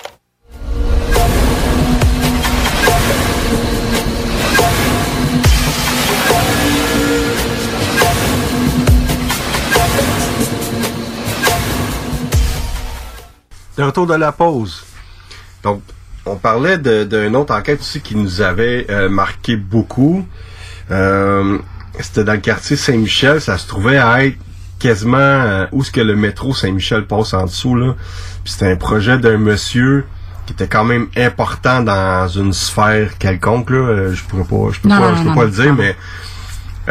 De retour de la pause. Donc, on parlait de- d'une autre enquête aussi qui nous avait euh, marqué beaucoup. Euh, C'était dans le quartier Saint-Michel. Ça se trouvait à être quasiment euh, où ce que le métro Saint-Michel passe en dessous. là. Puis c'était un projet d'un monsieur qui était quand même important dans une sphère quelconque. Là. Euh, Je pourrais pas, je peux Non, pas, non, je peux non, pas non. le dire, mais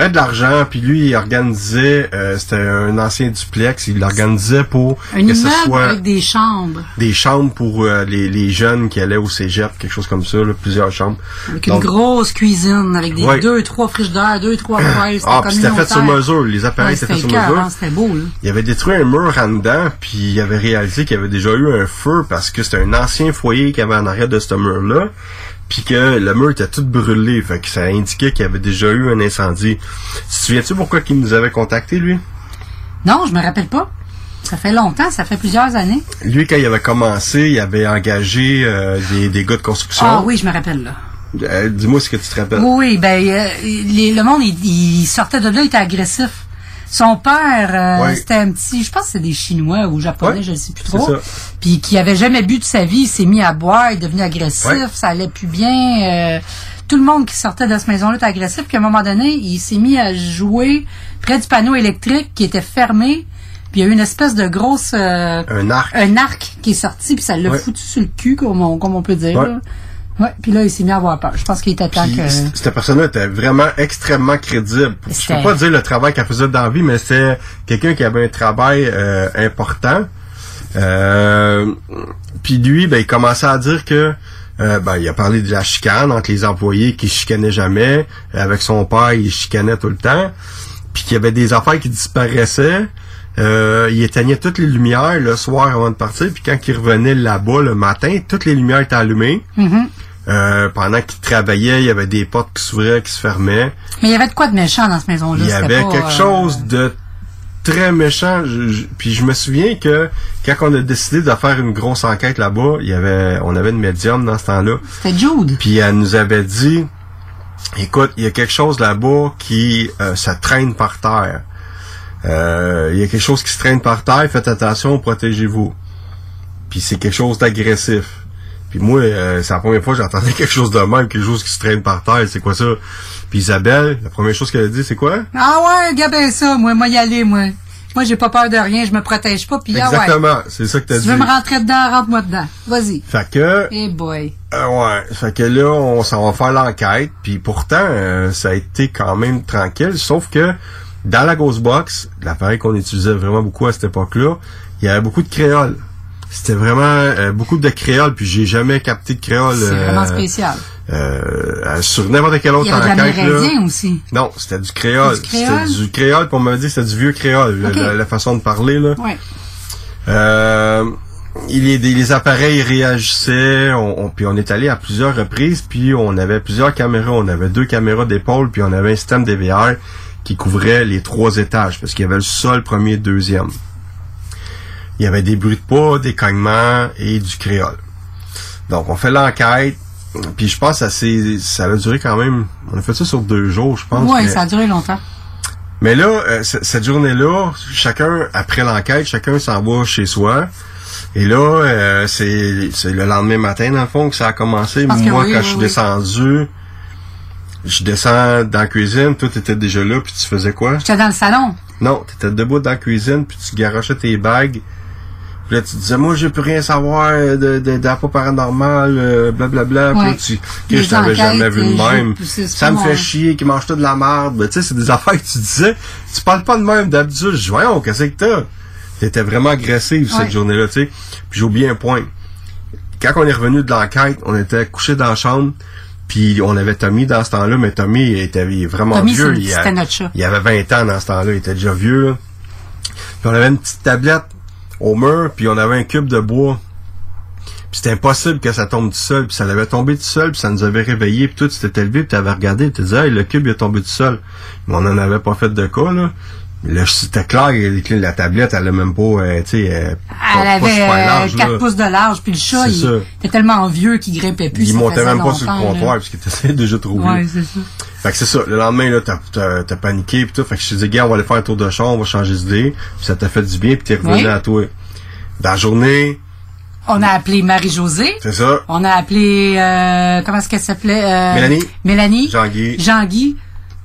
avait de l'argent, puis lui, il organisait, euh, c'était un ancien duplex, il l'organisait pour Un que ce immeuble soit avec des chambres. des chambres pour euh, les, les jeunes qui allaient au cégep, quelque chose comme ça, là, plusieurs chambres. Avec une grosse cuisine, avec des Ouais. deux, trois frigidaires, deux, trois <coughs> fraises. Ah, puis c'était fait sur mesure, les appareils Ouais, faits sur c'était mesure. écœurant, C'était beau, là. Il avait détruit un mur en dedans, puis il avait réalisé qu'il y avait déjà eu un feu parce que c'était un ancien foyer qu'il y avait en arrière de ce mur-là, puis que le mur était tout brûlé, fait que ça indiquait qu'il y avait déjà eu un incendie. Tu te souviens-tu pourquoi il nous avait contacté, lui? Non, je me rappelle pas. Ça fait longtemps, ça fait plusieurs années. Lui, quand il avait commencé, il avait engagé euh, des, des gars de construction. Ah oui, je me rappelle, là. Euh, Dis-moi ce que tu te rappelles. Oui, ben, euh, les- le monde, il, il sortait de là, il était agressif. Son père, euh, Ouais. c'était un petit, je pense que c'est des Chinois ou Japonais, Ouais, je ne sais plus trop. Puis qui avait jamais bu de sa vie, il s'est mis à boire, il est devenu agressif, Ouais. ça allait plus bien. euh, tout le monde qui sortait de cette maison-là était agressif. Puis à un moment donné, il s'est mis à jouer près du panneau électrique qui était fermé. Puis il y a eu une espèce de grosse... euh, Un arc. un arc qui est sorti, puis ça l'a foutu sur le cul, comme on, comme on peut dire. Là. Ouais, puis là, il s'est mis à avoir peur. Je pense qu'il était temps que... cette personne-là était vraiment extrêmement crédible. Je peux pas dire le travail qu'elle faisait dans la vie, mais c'est quelqu'un qui avait un travail euh, important. Euh, puis lui, ben, il commençait à dire que euh, ben, il a parlé de la chicane entre les employés qui chicanaient jamais. Avec son père, il chicanait tout le temps. Puis qu'il y avait des affaires qui disparaissaient. Euh, il éteignait toutes les lumières le soir avant de partir. Puis quand il revenait là-bas le matin, toutes les lumières étaient allumées. Mhm. Euh, pendant qu'il travaillait, il y avait des portes qui s'ouvraient, qui se fermaient. Mais il y avait de quoi de méchant dans cette maison-là. Il y avait pas, quelque euh, chose de très méchant. Je- je- puis je me souviens que quand on a décidé de faire une grosse enquête là-bas, il y avait, on avait une médium dans ce temps-là. C'était Jude. Puis elle nous avait dit, écoute, il y a quelque chose là-bas qui euh, ça traîne par terre. Euh, il y a quelque chose qui se traîne par terre. Faites attention, protégez-vous. Puis c'est quelque chose d'agressif. Puis moi, euh, c'est la première fois que j'entendais <laughs> quelque chose de même, quelque chose qui se traîne par terre. C'est quoi ça? Puis Isabelle, la première chose qu'elle a dit, c'est quoi? Ah ouais, regarde bien ça, moi, moi y aller, moi. Moi, j'ai pas peur de rien, je me protège pas, puis ah ouais. Exactement, c'est ça que t'as Si dit. tu veux me rentrer dedans, rentre-moi dedans. Vas-y. Fait que, Eh boy. euh, ouais, fait que là, on s'en va faire l'enquête, puis pourtant, euh, ça a été quand même tranquille, sauf que dans la Ghost Box, l'appareil qu'on utilisait vraiment beaucoup à cette époque-là, il y avait beaucoup de créoles. C'était vraiment euh, beaucoup de créoles, puis j'ai jamais capté de créole. C'est euh, vraiment spécial. euh, sur n'importe quel Il autre y avait de enquête, là. aussi. Non, c'était du créole. Du créole? C'était du créole, puis on m'avait dit c'était du vieux créole, la, la façon de parler, là. Ouais. Euh, il est- les appareils réagissaient, on, on- puis on est allé à plusieurs reprises, puis on avait plusieurs caméras. On avait deux caméras d'épaule, puis on avait un système DVR qui couvrait les trois étages, parce qu'il y avait le sol premier, deuxième. Il y avait des bruits de pas, des cognements et du créole. Donc on fait l'enquête, puis je pense que ça, a duré quand même, on a fait ça sur deux jours, je pense. Oui, ça a duré longtemps. mais là, euh, cette journée-là, chacun, après l'enquête, chacun s'en va chez soi. Et là, euh, c'est c'est le lendemain matin, dans le fond, que ça a commencé. Moi, oui, quand oui, je suis oui. descendu, je descends dans la cuisine, toi, t'étais déjà là, puis tu faisais quoi? J'étais dans le salon. Non, t'étais debout dans la cuisine, puis tu garochais tes bagues. Puis là, tu disais, moi, j'ai plus rien savoir de, de, d'appât paranormal, euh, blablabla. Puis là, tu, que je t'avais jamais vu de même. je- Ça me fait chier qu'ils mangent tout de la merde. Ben, tu sais, c'est des <laughs> affaires que tu disais. Tu parles pas de même d'habitude. Je dis, voyons, qu'est-ce que t'as? T'étais vraiment agressive cette journée-là, tu sais. Puis j'ai oublié un point. Quand on est revenu de l'enquête, on était couché dans la chambre. Puis on avait Tommy dans ce temps-là, mais Tommy il était il est vraiment Tommy, vieux. Il a- c'était notre chat. il avait 20 ans dans ce temps-là, il était déjà vieux. là. Puis on avait une petite tablette au mur, puis on avait un cube de bois. Puis c'était impossible que ça tombe tout seul, puis ça l'avait tombé tout seul, puis ça nous avait réveillé, puis toi tu t'étais levé, puis t'avais regardé, tu disais hey, le cube il est tombé tout seul. Mais on en avait pas fait de cas là. Là, c'était clair, de la tablette, elle a même pas, euh, tu sais, euh, pas- Elle pas avait super euh, large, 4 là. pouces de large, puis le chat, il ça. était tellement vieux qu'il grimpait plus. Il montait même pas sur le comptoir, parce qu'il était <laughs> déjà trop vieux. Ouais, c'est ça. Fait que c'est ça. Le lendemain, là, t'as, paniqué pis tout. Fait que je te dis, gars, on va aller faire un tour de champ, on va changer d'idée. Puis ça t'a fait du bien, puis t'es revenu Oui. à toi. Dans la journée, On a appelé Marie-Josée. c'est ça. On a appelé, euh, comment est-ce qu'elle s'appelait? Euh, Mélanie. Mélanie. Jean-Guy. Jean-Guy.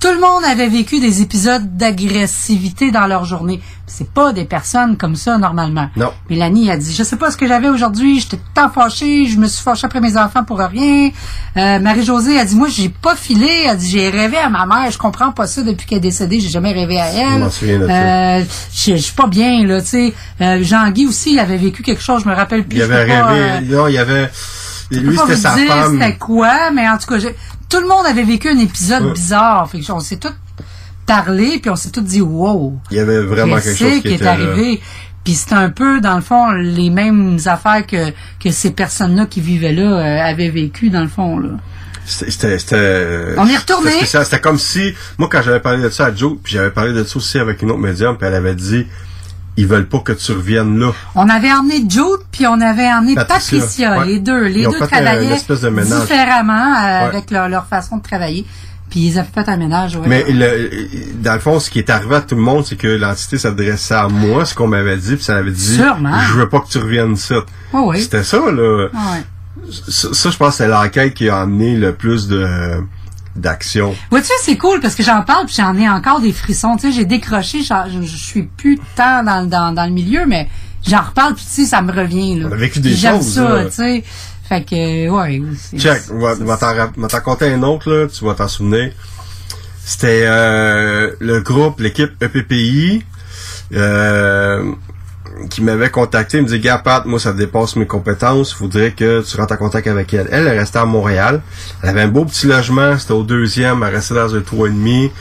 Tout le monde avait vécu des épisodes d'agressivité dans leur journée. C'est pas des personnes comme ça, normalement. Non. Mélanie a dit, je sais pas ce que j'avais aujourd'hui, j'étais tant fâchée, je me suis fâchée après mes enfants pour rien. Euh, Marie-Josée a dit, moi, j'ai pas filé, elle dit, j'ai rêvé à ma mère, je comprends pas ça depuis qu'elle est décédée, j'ai jamais rêvé à elle. Je. Euh, suis pas bien, là, tu sais. Euh, Jean-Guy aussi, il avait vécu quelque chose, je me rappelle plus. Il avait peux pas, rêvé. euh, Non, il avait. Lui, c'était sa femme. C'était quoi, mais en tout cas, j'ai- tout le monde avait vécu un épisode Ouais. bizarre. Fait que on s'est tous parlé, puis on s'est tous dit wow. Il y avait vraiment quelque chose qui, qui est était arrivé? Puis c'est un peu, dans le fond, les mêmes affaires que, que ces personnes-là qui vivaient là euh, avaient vécu, dans le fond. Là. C'était, c'était, c'était- On est retourné. C'était. C'était comme si, moi, quand j'avais parlé de ça à Joe, puis j'avais parlé de ça aussi avec une autre médium, puis elle avait dit, ils veulent pas que tu reviennes là. On avait emmené Jude, puis on avait emmené Patricia, Patricia, ouais. les deux. Les Ils deux un- travaillaient de différemment euh, Ouais. avec leur, leur façon de travailler. Puis ils avaient fait un ménage. ouais. Mais le, dans le fond, ce qui est arrivé à tout le monde, c'est que l'entité s'adressait à moi, ce qu'on m'avait dit, puis ça avait dit, Sûrement. je veux pas que tu reviennes ça. C'était ça, là. Ça, ça, je pense que c'est l'enquête qui a amené le plus de d'action. Vois-tu, c'est cool parce que j'en parle puis j'en ai encore des frissons. Tu sais, j'ai décroché, je, suis plus tant dans, le- dans, dans le milieu, mais j'en reparle puis tu sais, ça me revient. Là. On a vécu des J'aime choses, ça, là. tu sais. Fait que, ouais. c'est- Check, on va, t'en va t'en compter un autre, là, tu vas t'en souvenir. C'était euh, le groupe, l'équipe EPPI, euh, qui m'avait contacté, il me dit Gars, Pat, moi ça dépasse mes compétences, faudrait que tu rentres en contact avec elle. Elle, elle restait à Montréal. Elle avait un beau petit logement, c'était au deuxième, elle restait dans un toit et demi.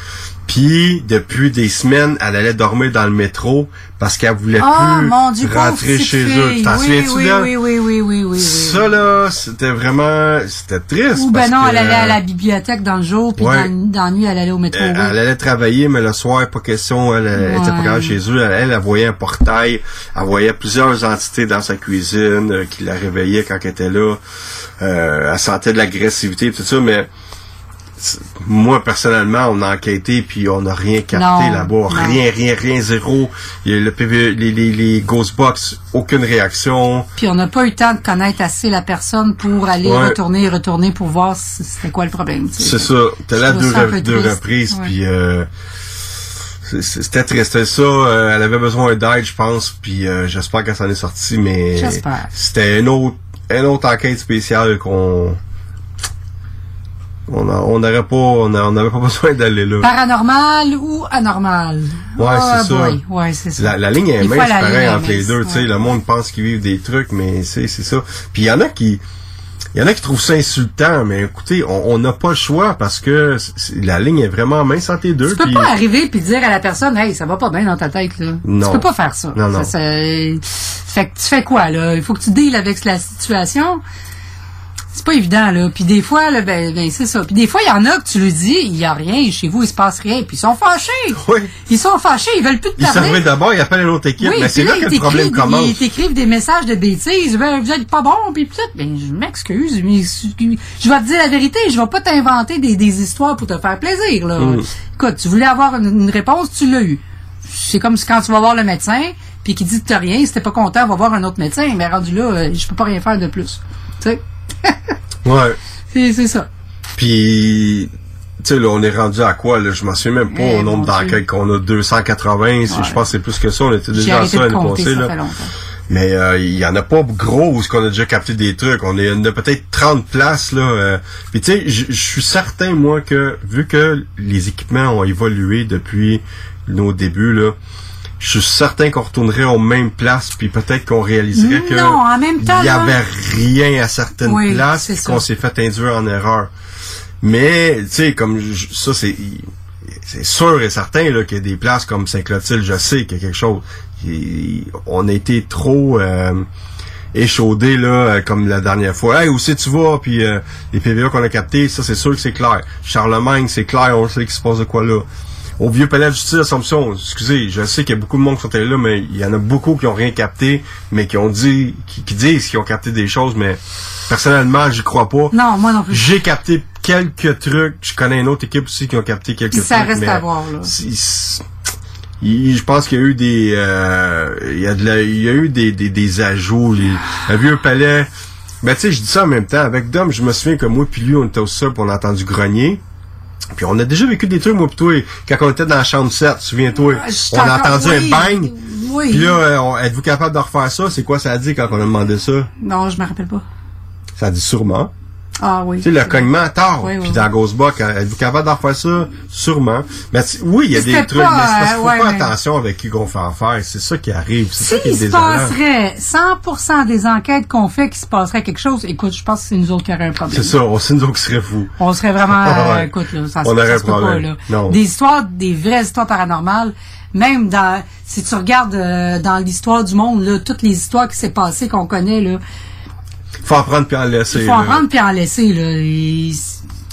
Puis depuis des semaines, elle allait dormir dans le métro parce qu'elle voulait Oh plus mon Dieu, rentrer chez eux. Tu t'en oui, souviens-tu oui, oui, oui, oui, oui, oui, oui. Ça là, c'était vraiment, c'était triste. Ou parce ben non, que, elle allait à la bibliothèque dans le jour, puis Ouais. dans, dans la nuit, elle allait au métro. Elle, oui. elle allait travailler, mais le soir, pas question, elle, était pas grave chez eux. Elle, elle, elle voyait un portail, elle voyait plusieurs entités dans sa cuisine euh, qui la réveillaient quand elle était là. Euh, elle sentait de l'agressivité et tout ça, mais moi, personnellement, on a enquêté puis on n'a rien capté là-bas. Rien, rien, rien, zéro. Il y a le PV, les, les, les Ghostbox, aucune réaction. Puis on n'a pas eu le temps de connaître assez la personne pour aller Ouais. retourner, retourner pour voir si c'était quoi le problème. tu sais. C'est ça. T'es là deux, re- reprises, Ouais. puis euh, c'était triste. C'était ça. euh, elle avait besoin d'aide, je pense, puis euh, j'espère qu'elle s'en est sortie, mais J'espère. c'était une autre, une autre enquête spéciale qu'on on n'aurait pas, on a- on n'avait pas <laughs> besoin d'aller là. Paranormal ou anormal? Ouais, Ah, c'est ça. Ouais, ça. La, la ligne est mince, pareil, entre les deux. Tu sais, ouais. le monde pense qu'ils vivent des trucs, mais c'est c'est ça. Puis il y en a qui, il y en a qui trouvent ça insultant, mais écoutez, on n'a pas le choix parce que la ligne est vraiment mince entre les deux. Tu peux pas arriver puis dire à la personne, hey, ça va pas bien dans ta tête, là. Non. Tu peux pas faire ça. Non, non. Ça, ça- Fait que tu fais quoi, là? Il faut que tu deals avec la situation. C'est pas évident, là. Puis des fois, là, ben, ben c'est ça. Puis des fois, il y en a que tu lui dis, il y a rien, chez vous, il se passe rien. Puis ils sont fâchés. <laughs> Ils sont fâchés, ils veulent plus te Ils parler. servaient d'abord, ils appellent l'autre équipe, Oui, mais c'est là là, que ils le problème commence. Ils t'écrivent des messages de bêtises. Ben, vous êtes pas bon, puis tout. Ben, je m'excuse, mais je vais te dire la vérité. Je vais pas t'inventer des, des histoires pour te faire plaisir, là. Mm. Écoute, tu voulais avoir une, une réponse, tu l'as eu. C'est comme si quand tu vas voir le médecin, puis qu'il dit que t'as rien, si t'es pas content, va voir un autre médecin. Mais rendu là, euh, je peux pas rien faire de plus. Tu sais, <laughs> Ouais. c'est c'est ça. Puis, tu sais, là, on est rendu à quoi, là? Je m'en souviens même pas Eh, au nombre d'enquêtes qu'on a. 280, si je pense que c'est plus que ça. On était déjà à ça de l'année passée, là. fait longtemps. Mais euh, il y en a pas gros où qu'on a déjà capté des trucs. On est, on a peut-être 30 places là. euh. Puis tu sais, je suis certain moi que vu que les équipements ont évolué depuis nos débuts là, je suis certain qu'on retournerait aux mêmes places puis peut-être qu'on réaliserait que Non, en même temps, il y là- avait rien à certaines Oui, places puis qu'on s'est fait induire en erreur. Mais tu sais comme je- ça c'est c'est sûr et certain là qu'il y a des places comme Saint-Clotilde, je sais qu'il y a quelque chose. Il- on a été trop euh, échaudé là, euh, comme la dernière fois. Hey, où c'est tu vas? Puis euh, les PVA qu'on a captés, ça c'est sûr que c'est clair. Charlemagne, c'est clair, on sait qu'il se passe de quoi là. Au vieux palais de justice d'Assomption, excusez, je sais qu'il y a beaucoup de monde qui sont allés là, mais il y en a beaucoup qui ont rien capté, mais qui ont dit, qui, qui disent qu'ils ont capté des choses, mais personnellement, j'y crois pas. Non, moi non plus. J'ai capté quelques trucs. Je connais une autre équipe aussi qui ont capté quelques Puis ça trucs. reste mais à voir, là. il- je pense qu'il y a eu des, euh, il y a de la- il y a eu des, des, des ajouts. Les, le vieux palais. Ben tu sais, je dis ça en même temps. Avec Dom, je me souviens que moi puis lui, on était au sol, on a entendu grogner. Puis on a déjà vécu des trucs, moi pis toi, quand on était dans la chambre 7, souviens-toi. suis on a entendu oui, un bang. oui. Puis là, euh, êtes-vous capable de refaire ça? C'est quoi ça a dit quand on a demandé ça? Non, je me rappelle pas. Ça a dit sûrement. Ah oui. Tu sais, le cognement tard. Oui, oui, Puis dans Ghostbuck, hein, êtes-vous capable d'en faire ça? Sûrement. Mais oui, il y a des trucs, pas, mais c'est parce qu'il faut euh, ouais, faire mais- attention avec qui qu'on fait affaire. C'est ça qui arrive. C'est ça qui est S'il se désolant. passerait 100% des enquêtes qu'on fait qu'il se passerait quelque chose, écoute, je pense que c'est nous autres qui aurions un problème. C'est ça, on sait nous autres qui serait fous. On serait vraiment, <laughs> euh, écoute, là, ça, On ça aurait problème. pas, là. Non. Des histoires, des vraies histoires paranormales, même dans, si tu regardes euh, dans l'histoire du monde, là, toutes les histoires qui s'est passées, qu'on connaît, là, Faut en prendre puis en laisser. il faut en prendre puis en laisser, là.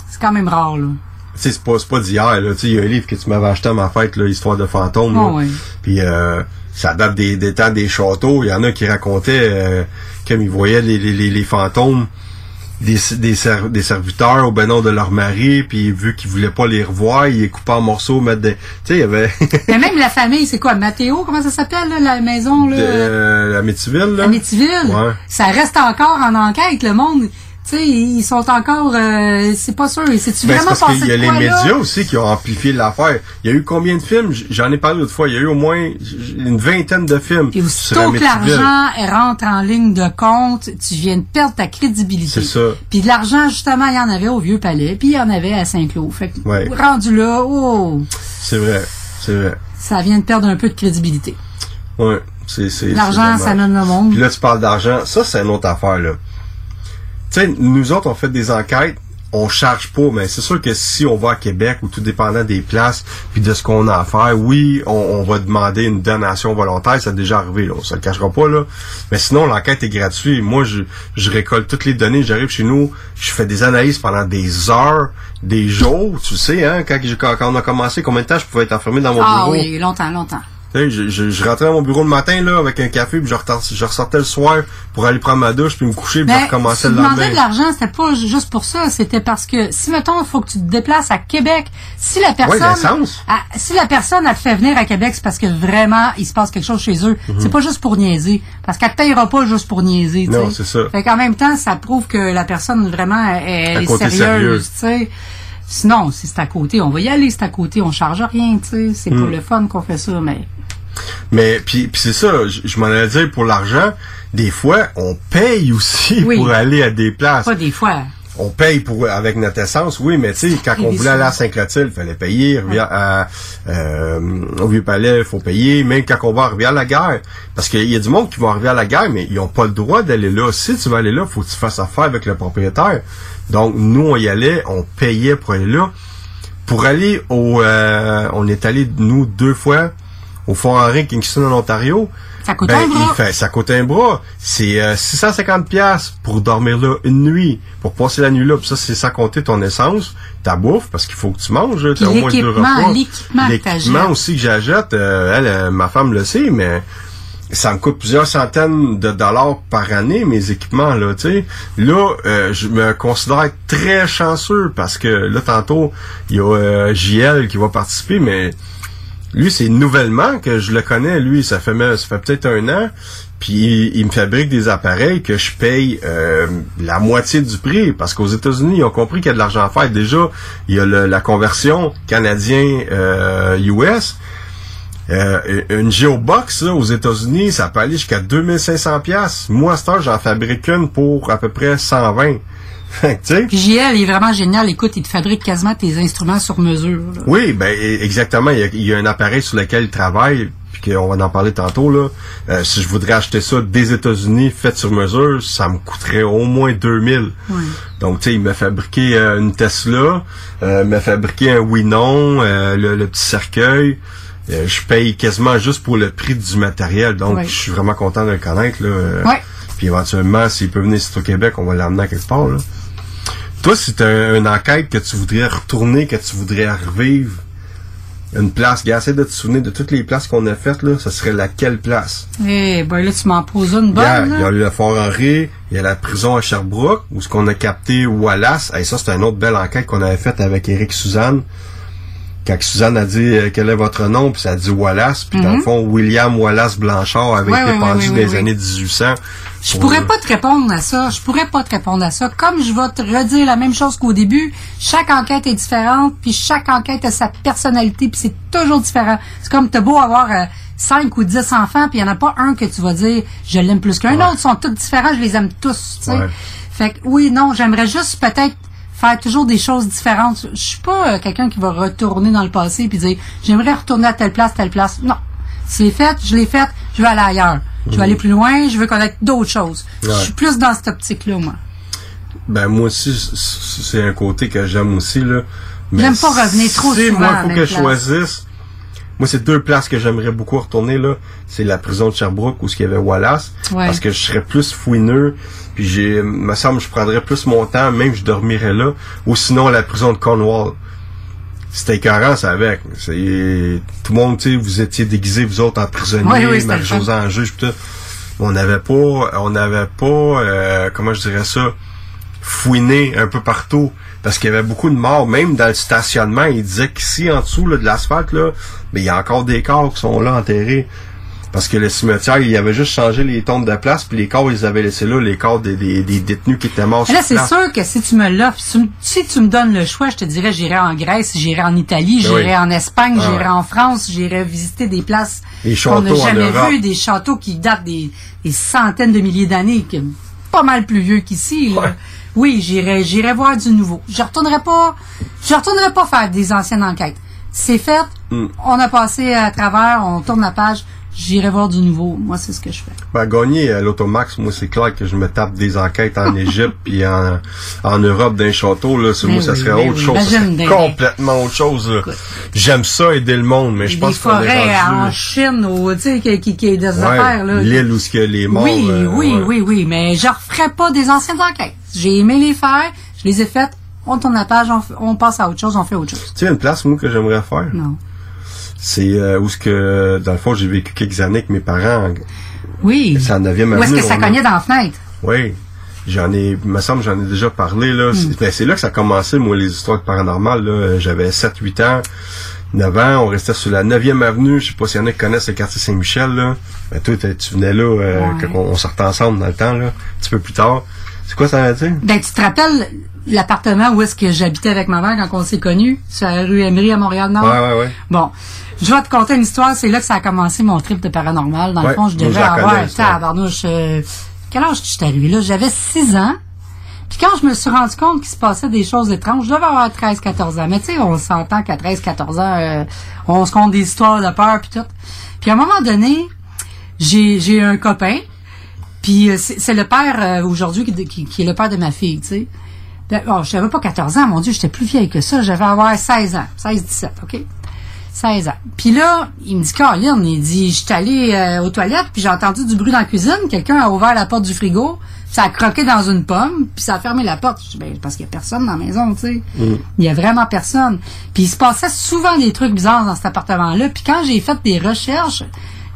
C'est quand même rare, là. C'est pas, c'est pas d'hier, là. Il y a un livre que tu m'avais acheté à ma fête, là, Histoire de fantômes. Ah. Puis, euh, ça date des, des temps des châteaux. Il y en a qui racontaient, euh, comme ils voyaient les, les, les, les fantômes des, des, ser- des serviteurs au bénon de leur mari, puis vu qu'ils voulaient pas les revoir, ils les coupaient en morceaux, mettre des... Tu sais, il y avait... <laughs> Mais même la famille, c'est quoi, Mathéo, comment ça s'appelle, là, la maison, là? de, euh, la Métiville, là? Amityville. Ouais. Ça reste encore en enquête, le monde. Tu sais, ils sont encore, euh, c'est pas sûr. C'est-tu Ben, vraiment parce qu'il y a les quoi, là? médias aussi qui ont amplifié l'affaire. Il y a eu combien de films? J'en ai parlé l'autre fois. Il y a eu au moins une vingtaine de films. sur Aussitôt que l'argent rentre en ligne de compte, tu viens de perdre ta crédibilité. C'est ça. Puis de l'argent, justement, il y en avait au Vieux-Palais, puis il y en avait à Saint-Cloud. Fait que, Ouais. rendu là, oh, C'est vrai. C'est vrai. ça vient de perdre un peu de crédibilité. Ouais. C'est, L'argent, ça mène le monde. Puis là, tu parles d'argent. Ça, c'est une autre affaire, là. Tu sais, nous autres, on fait des enquêtes. On charge pas, mais c'est sûr que si on va à Québec ou tout dépendant des places puis de ce qu'on a à faire, oui, on, on va demander une donation volontaire, ça a déjà arrivé, là, on se le cachera pas, là. Mais sinon, l'enquête est gratuite. Moi, je, je récolte toutes les données, j'arrive chez nous, je fais des analyses pendant des heures, des jours, tu sais, hein, quand, quand, on a commencé, combien de temps je pouvais être enfermé dans mon Ah bureau? oui, longtemps, longtemps. Je, je, je rentrais à mon bureau le matin là avec un café puis je, je ressortais le soir pour aller prendre ma douche puis me coucher puis Mais recommencer tu le demandais de lendemain. l'argent, c'était pas ju- juste pour ça, c'était parce que si mettons il faut que tu te déplaces à Québec, si la personne si la personne elle te fait venir à Québec, c'est parce que vraiment il se passe quelque chose chez eux. Mhm. C'est pas juste pour niaiser, parce qu'elle te payera pas juste pour niaiser, Non, c'est ça. Fait qu'en même temps, ça prouve que la personne vraiment elle est sérieuse, tu sais. Sinon, si c'est à côté, on va y aller, c'est à côté, on charge rien, tu sais. C'est pour Mm. le fun qu'on fait ça, mais Mais puis puis c'est ça, je, je m'en allais dire pour l'argent, des fois on paye aussi <laughs> Oui. pour aller à des places. pas des fois. on paye pour avec notre essence, oui, mais tu sais, quand on voulait aller à Saint-Clotilde, il fallait payer. À, euh, au Vieux-Palais, il faut payer. Même quand on va à Rivière-la-Guerre. Parce qu'il y a du monde qui va à Rivière-la-Guerre, mais ils ont pas le droit d'aller là. Si tu veux aller là, faut que tu fasses affaire avec le propriétaire. Donc, nous, on y allait, on payait pour aller là. Pour aller au... euh, on est allé, nous, deux fois au Fort Henry, Kingston, en Ontario. Ça coûte Ben, un bras. il fait- ça coûte un bras. C'est euh, 650 pièces pour dormir là une nuit, pour passer la nuit là. Puis ça, c'est sans compter ton essence, ta bouffe, parce qu'il faut que tu manges. là. T'as au moins deux l'équipement, repas. l'équipement aussi que j'achète, euh, elle, euh, ma femme le sait, mais ça me coûte plusieurs centaines de dollars par année, mes équipements, là, tu sais. Là, euh, je me considère très chanceux parce que là, tantôt, il y a euh, JL qui va participer, mais lui, c'est nouvellement que je le connais. Lui, ça fait ça fait peut-être un an. Puis il, me fabrique des appareils que je paye euh, la moitié du prix parce qu'aux États-Unis, ils ont compris qu'il y a de l'argent à faire. Déjà, il y a la conversion canadien-US. Euh, une Geobox là, aux États-Unis, ça peut aller jusqu'à 2500 pièces. Moi, à cette j'en fabrique une pour à peu près 120. <laughs> Puis JL est vraiment génial. Écoute, il te fabrique quasiment tes instruments sur mesure. là. Oui, ben e- exactement. Il y, a, il y a un appareil sur lequel il travaille, puis qu'on va en parler tantôt là. Euh, si je voudrais acheter ça des États-Unis, fait sur mesure, ça me coûterait au moins 2000. Ouais. Donc tu sais, il m'a fabriqué euh, une Tesla, euh, il m'a fabriqué un oui non, euh, le, le petit cercueil. Je paye quasiment juste pour le prix du matériel. Donc je suis vraiment content de le connaître là. Ouais. Puis éventuellement, s'il peut venir ici au Québec, on va l'emmener à quelque part là. Toi, si tu une enquête que tu voudrais retourner, que tu voudrais revivre, une place, gars, essaie de te souvenir de toutes les places qu'on a faites, là, ça serait laquelle place? Eh, ben là, tu m'en poses une bonne. Il y a eu le Fort Henry, il y a la prison à Sherbrooke, où ce qu'on a capté Wallace. Et ça, c'est une autre belle enquête qu'on avait faite avec Eric Suzanne. Quand Suzanne a dit euh, quel est votre nom, puis ça a dit Wallace, puis dans le Mhm. fond, William Wallace Blanchard avait Ouais, été ouais, pendu ouais, ouais. années 1800. Je pour, pourrais pas te répondre à ça. Je pourrais pas te répondre à ça. Comme je vais te redire la même chose qu'au début, chaque enquête est différente, puis chaque enquête a sa personnalité, puis c'est toujours différent. C'est comme t'as beau avoir euh, 5 ou 10 enfants, puis il y en a pas un que tu vas dire je l'aime plus qu'un autre. Ils sont tous différents, je les aime tous. tu sais. Ouais. Fait que oui, non, j'aimerais juste peut-être faire toujours des choses différentes. Je suis pas euh, quelqu'un qui va retourner dans le passé puis dire j'aimerais retourner à telle place, telle place. Non. C'est fait, je l'ai fait, je veux aller ailleurs. Je veux aller plus loin, je veux connaître d'autres choses. Je suis plus dans cette optique-là, moi. Ben moi aussi, c'est un côté que j'aime aussi là. J'aime pas revenir trop si souvent moi, la faut que je choisisse. Moi, c'est deux places que j'aimerais beaucoup retourner là. C'est la prison de Sherbrooke où ce qu'il y avait Wallace, Ouais. parce que je serais plus fouineux. Puis j'ai, me semble, je prendrais plus mon temps, même je dormirais là. Ou sinon la prison de Cornwall. C'était écœurant, ça avec. Tout le monde, tu sais, vous étiez déguisés vous autres en prisonniers, Oui, en juge, pis tout. On n'avait pas, on n'avait pas, euh, comment je dirais ça, fouiné un peu partout. Parce qu'il y avait beaucoup de morts, même dans le stationnement. Il disait qu'ici, en dessous là, de l'asphalte, là, mais il y a encore des corps qui sont là enterrés. Parce que le cimetière, il avait juste changé les tombes de place, puis les corps, ils avaient laissé là, les corps des, des, des détenus qui étaient morts Mais là, c'est sûr que si tu me l'offres, si, tu me- donnes le choix, je te dirais j'irai en Grèce, j'irai en Italie, Ben j'irai oui. en Espagne, Ah j'irai ouais. en France, j'irai visiter des places qu'on n'a jamais vues, des châteaux qui datent des, des centaines de milliers d'années, qui pas mal plus vieux qu'ici. Oui, j'irai j'irai voir du nouveau. Je retournerai pas je retournerai pas faire des anciennes enquêtes. C'est fait, Hmm. on a passé à travers, on tourne la page, j'irai voir du nouveau. Moi, c'est ce que je fais. Ben, gagner à l'automax, moi, c'est clair que je me tape des enquêtes en <laughs> Égypte puis en, en Europe d'un château, là. Ben moi, ça serait ben autre oui. chose. Ça serait complètement autre chose. J'aime ça, aider le monde, mais je pense qu'on est forêts en rendu... Chine, ou, tu sais, qui, qui, qui est des Ouais, affaires, là. l'île où ce qu'il y a les morts. Oui, euh, oui, ouais. oui, oui, mais je referais pas des anciennes enquêtes. J'ai aimé les faire, je les ai faites, on tourne la page, on passe à autre chose, on fait autre chose. Tu sais, une place, moi, que j'aimerais faire? Non. C'est euh, où ce que, dans le fond, j'ai vécu quelques années avec mes parents. Oui. C'est en 9e Où est-ce que ça cognait dans la fenêtre? Oui. J'en ai, il me semble, j'en ai déjà parlé, là. Hmm. C'est ben, c'est là que ça a commencé, moi, les histoires de paranormal, là. J'avais 7-8 ans, 9 ans, on restait sur la 9e avenue. Je sais pas s'il y en a qui connaissent le quartier Saint-Michel, là. Ben, toi, tu venais là, euh, Ouais. quand on, on sortait ensemble dans le temps, là. Un petit peu plus tard. C'est quoi ça veut dire? Ben, tu te rappelles l'appartement où est-ce que j'habitais avec ma mère quand on s'est connus? Sur la rue Emery à Montréal-Nord? Ouais, ouais, ouais. Bon. Je vais te conter une histoire. C'est là que ça a commencé mon trip de paranormal. Dans le fond, je devais avoir, tabarnouche, euh, quel âge je suis arrivé là? J'avais 6 ans. Puis quand je me suis rendu compte qu'il se passait des choses étranges, je devais avoir 13-14 ans. Mais tu sais, on s'entend qu'à 13-14 ans, euh, on se compte des histoires de peur puis tout. Puis à un moment donné, j'ai j'ai un copain, puis euh, c'est c'est le père euh, aujourd'hui qui, qui, qui est le père de ma fille, tu sais. Ben, oh, j'avais pas 14 ans, mon Dieu, j'étais plus vieille que ça. J'avais avoir 16 ans, 16-17, OK? 16 ans. Puis là, il me dit, Caroline, il dit, j'étais allé euh, aux toilettes, puis j'ai entendu du bruit dans la cuisine. Quelqu'un a ouvert la porte du frigo, puis ça a croqué dans une pomme, puis ça a fermé la porte. Je dis, ben, parce qu'il y a personne dans la maison, tu sais. Il y a vraiment personne. Puis il se passait souvent des trucs bizarres dans cet appartement-là. Puis quand j'ai fait des recherches,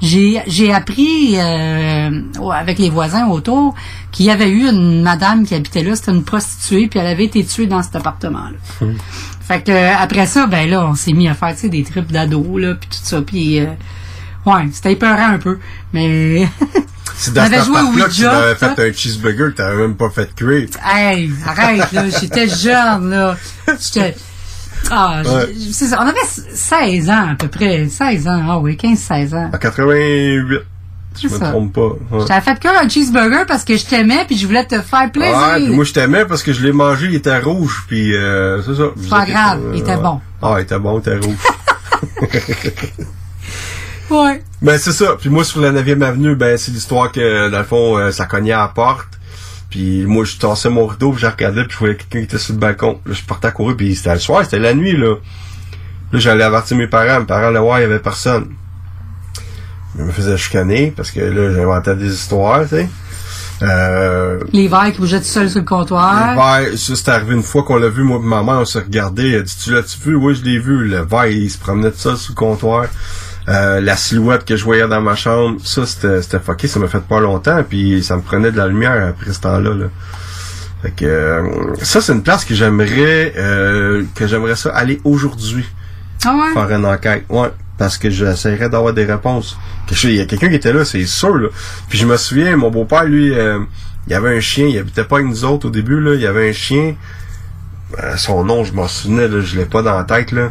j'ai j'ai appris euh, avec les voisins autour qu'il y avait eu une madame qui habitait là, c'était une prostituée, puis elle avait été tuée dans cet appartement-là. Fait que euh, après ça, ben là, on s'est mis à faire des trips d'ado là, puis tout ça, puis euh, ouais, c'était épeurant un peu, mais <laughs> C'est dans avait joué au appart-là que tu tout. fait un cheeseburger que t'avais même pas fait cuire. Hey, arrête, là, j'étais jeune, là. J'étais. <laughs> Ah, Ouais. c'est ça. On avait 16 ans, à peu près. 16 ans, ah oui, 15-16 ans. En 88. Si je C'est me ça. trompe pas. Ouais. J'avais fait que un cheeseburger parce que je t'aimais puis je voulais te faire plaisir. Ouais, puis moi je t'aimais parce que je l'ai mangé, il était rouge, puis euh, c'est ça. Je Pas grave, il était ouais. bon. Ah, il était bon, il était rouge. <laughs> Ouais. ben c'est ça. Puis moi sur la 9e avenue, ben c'est l'histoire que dans le fond euh, ça cognait à la porte. Puis moi je tassais mon rideau, puis je regardais, puis je voyais quelqu'un qui était sur le balcon. Là je partais à courir, puis c'était le soir, c'était la nuit là. Là j'allais avertir mes parents, mes parents le voir, il y avait personne. Je me faisais chicaner parce que là j'inventais des histoires, tu sais. Euh, Les verres qui bougeaient tout seul sur le comptoir. le verre, ça c'est arrivé une fois qu'on l'a vu, moi et maman, on s'est regardé, elle dit tu l'as-tu vu? Oui, je l'ai vu. Le verre, il se promenait de ça sur le comptoir. Euh, la silhouette que je voyais dans ma chambre, ça c'était c'était fucké, ça m'a fait pas longtemps, puis ça me prenait de la lumière après ce temps-là. Là. Fait que euh, ça c'est une place que j'aimerais euh, que j'aimerais ça aller aujourd'hui Ah ouais? faire une enquête. Ouais, parce que j'essaierais d'avoir des réponses. Il y a quelqu'un qui était là, c'est sûr. Là. Puis je me souviens, mon beau-père, lui, euh, il y avait un chien, il habitait pas avec nous autres au début, là. Il y avait un chien. Son nom, je m'en souvenais, là, je l'ai pas dans la tête, là.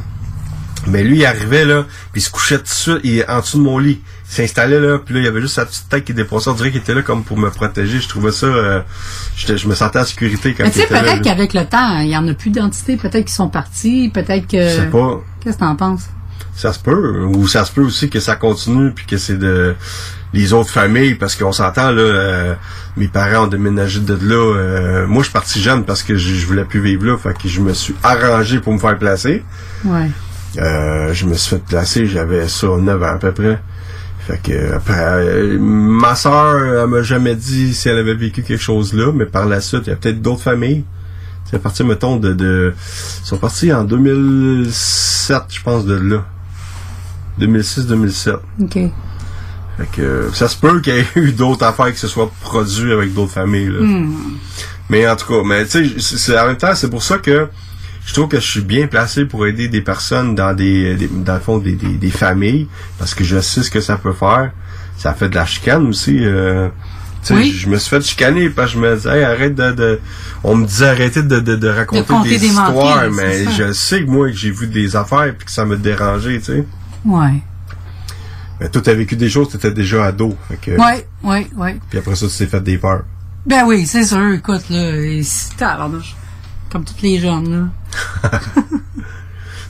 Mais lui, il arrivait, là, puis il se couchait tout de suite, il, en dessous de mon lit. Il s'installait là, puis là, il y avait juste sa petite tête qui dépassait. On dirait qu'il était là comme pour me protéger. Je trouvais ça... euh, je me sentais en sécurité quand Mais tu sais, peut-être qu'avec le temps, il y en a plus d'identité. Peut-être qu'ils sont partis. Peut-être que. Je sais pas. Qu'est-ce que t'en penses? Ça se peut. Ou ça se peut aussi que ça continue puis que c'est de les autres familles parce qu'on s'entend là euh, mes parents ont déménagé de là euh, moi je suis parti jeune parce que je, je voulais plus vivre là fait que je me suis arrangé pour me faire placer Ouais. Euh, je me suis fait placer j'avais ça 9 ans à peu près fait que après euh, ma soeur elle m'a jamais dit si elle avait vécu quelque chose là mais par la suite il y a peut-être d'autres familles c'est parti mettons de, de ils sont partis en 2007 je pense de là 2006-2007 OK. fait que ça se peut qu'il y ait <laughs> eu d'autres affaires qui se soient produits avec d'autres familles. Là. Hmm. Mais en tout cas, mais tu sais, en même temps, c'est pour ça que je trouve que je suis bien placé pour aider des personnes dans des, des- dans le fond des, des, des familles parce que je sais ce que ça peut faire. Ça fait de la chicane aussi. euh, Oui. je me suis fait chicaner parce que je me disais, Hey, arrête de, de- On me disait arrêtez de, de, de raconter des, des histoires, mais je sais que moi que j'ai vu des affaires puis que ça me dérangeait, tu sais. Ouais. Mais toi, t'as vécu des choses, t'étais déjà ado. Fait que, Ouais, ouais, ouais. Puis après ça, tu t'es fait des peurs. Ben oui, c'est sûr. Écoute, là, c'est. Comme tous les jeunes, là.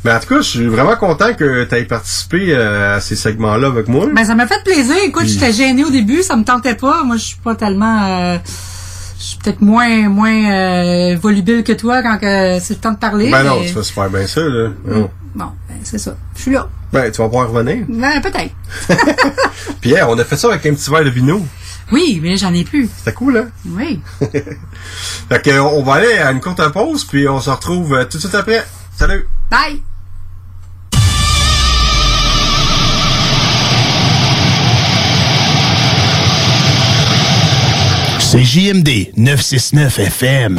Mais <laughs> en tout cas, je suis vraiment content que tu aies participé euh, à ces segments-là avec moi. Ben, ça m'a fait plaisir. Écoute, Puis- j'étais gênée au début, ça me tentait pas. Moi, je suis pas tellement... euh, je suis peut-être moins moins euh, volubile que toi quand c'est le temps de parler. ben non, mais- tu fais super bien ça, là. Non. Bon, ben, c'est ça. Je suis là. Ben, tu vas pouvoir revenir. Ben, peut-être. <laughs> Puis, hey, on a fait ça avec un petit verre de vino. Oui, mais j'en ai plus. C'était cool, hein? Oui. <laughs> Fait que, on va aller à une courte pause, puis on se retrouve euh, tout de suite après. Salut! Bye! C'est JMD 969 FM.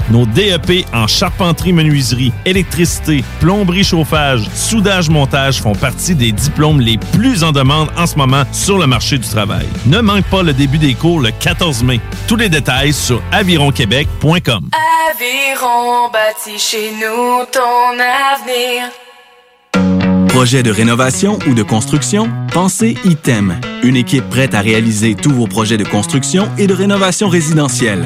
Nos DEP en charpenterie, menuiserie, électricité, plomberie, chauffage, soudage, montage font partie des diplômes les plus en demande en ce moment sur le marché du travail. Ne manque pas le début des cours le 14 mai. Tous les détails sur avironquebec.com. Aviron bâti chez nous ton avenir. Projet de rénovation ou de construction? Pensez ITEM, une équipe prête à réaliser tous vos projets de construction et de rénovation résidentielle.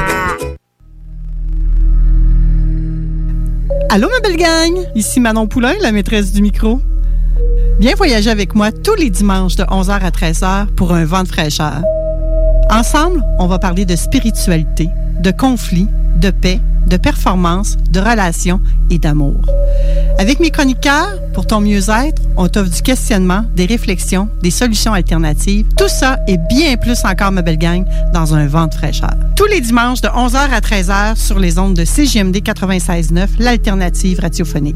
Allô, ma belle gang! Ici Manon Poulain, la maîtresse du micro. Viens voyager avec moi tous les dimanches de 11h à 13h pour un vent de fraîcheur. Ensemble, on va parler de spiritualité, de conflits, de paix, de performance, de relations et d'amour. Avec mes chroniqueurs, pour ton mieux-être, on t'offre du questionnement, des réflexions, des solutions alternatives. Tout ça et bien plus encore, ma belle gang, dans un vent de fraîcheur. Tous les dimanches de 11h à 13h sur les ondes de CGMD 96.9, l'alternative radiophonique.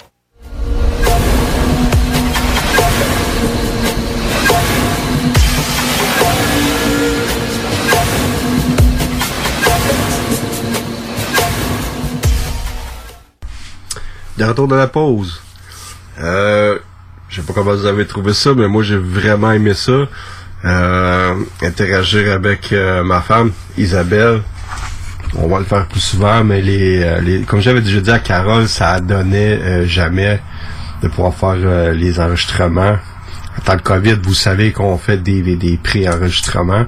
De retour de la pause. Euh, je sais pas comment vous avez trouvé ça, mais moi j'ai vraiment aimé ça. Euh, interagir avec euh, ma femme, Isabelle. On va le faire plus souvent, mais les, euh, les comme j'avais déjà dit à Carole, ça donnait jamais de pouvoir faire les enregistrements. En temps de COVID, vous savez qu'on fait des, des pré-enregistrements.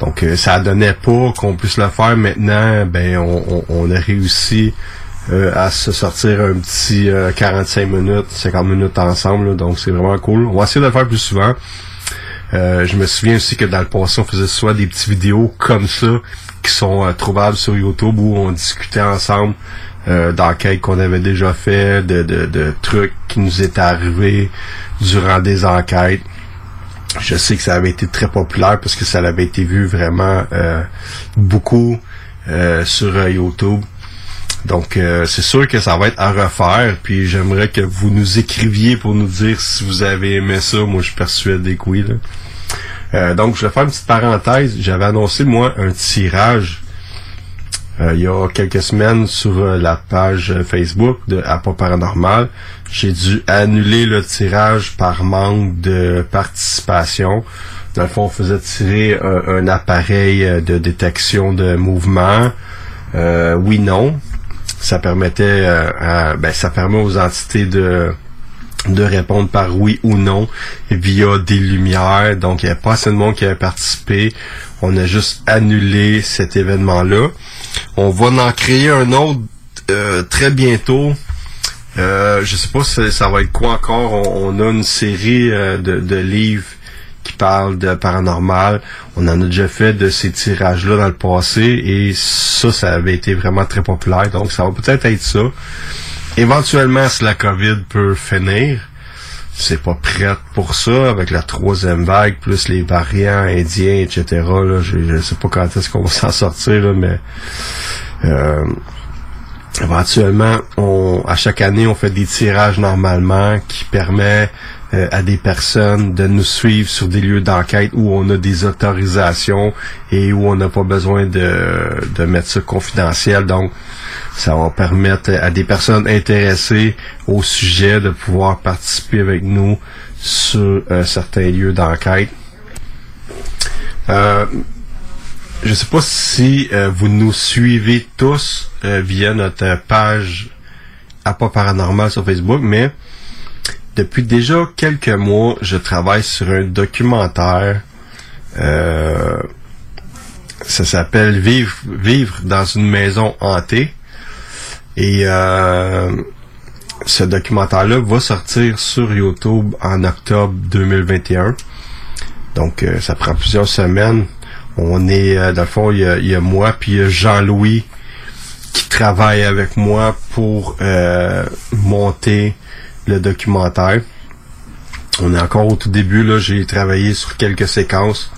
Donc ça donnait pas qu'on puisse le faire. Maintenant, ben on a réussi euh, à se sortir un petit euh, 45 minutes, 50 minutes ensemble. donc c'est vraiment cool. On va essayer de le faire plus souvent. Euh, je me souviens aussi que dans le passé, on faisait soit des petites vidéos comme ça qui sont euh, trouvables sur YouTube où on discutait ensemble euh, d'enquêtes qu'on avait déjà fait, de, de, trucs qui nous étaient arrivés durant des enquêtes. Je sais que ça avait été très populaire parce que ça avait été vu vraiment euh, beaucoup euh, sur euh, YouTube. Donc euh, c'est sûr que ça va être à refaire. Puis j'aimerais que vous nous écriviez pour nous dire si vous avez aimé ça. Moi je suis persuadé que là. Euh, donc je vais faire une petite parenthèse. J'avais annoncé moi un tirage euh, il y a quelques semaines sur la page Facebook de Appa Paranormal. J'ai dû annuler le tirage par manque de participation. Dans le fond, on faisait tirer un, un appareil de détection de mouvement. Oui, non. Ça permettait euh, ben, ça permet aux entités de de répondre par oui ou non via des lumières. Donc, il n'y avait pas assez de monde qui avait participé. On a juste annulé cet événement-là. On va en créer un autre euh, très bientôt. Euh, je sais pas si ça va être quoi encore. On, a une série euh, de livres qui parlent de paranormal. On en a déjà fait de ces tirages-là dans le passé et ça, ça avait été vraiment très populaire. Donc, ça va peut-être être ça. Éventuellement, si la COVID peut finir, c'est pas prête pour ça, avec la troisième vague, plus les variants indiens, etc. Là, je, je sais pas quand est-ce qu'on va s'en sortir, mais euh, éventuellement, on, à chaque année, on fait des tirages normalement qui permet euh, à des personnes de nous suivre sur des lieux d'enquête où on a des autorisations et où on n'a pas besoin de, de mettre ça confidentiel. Donc, ça va permettre à des personnes intéressées au sujet de pouvoir participer avec nous sur euh, certains lieux d'enquête. Euh, je sais pas si vous nous suivez tous via notre page Appa Paranormal sur Facebook, mais depuis déjà quelques mois, je travaille sur un documentaire. Euh, ça s'appelle Vivre, Vivre dans une maison hantée. Et euh, ce documentaire-là va sortir sur YouTube en octobre 2021. Donc, euh, ça prend plusieurs semaines. On est, euh, dans le fond, il y a, il y a moi, puis il y a Jean-Louis qui travaille avec moi pour euh, monter le documentaire. On est encore au tout début, là, j'ai travaillé sur quelques séquences.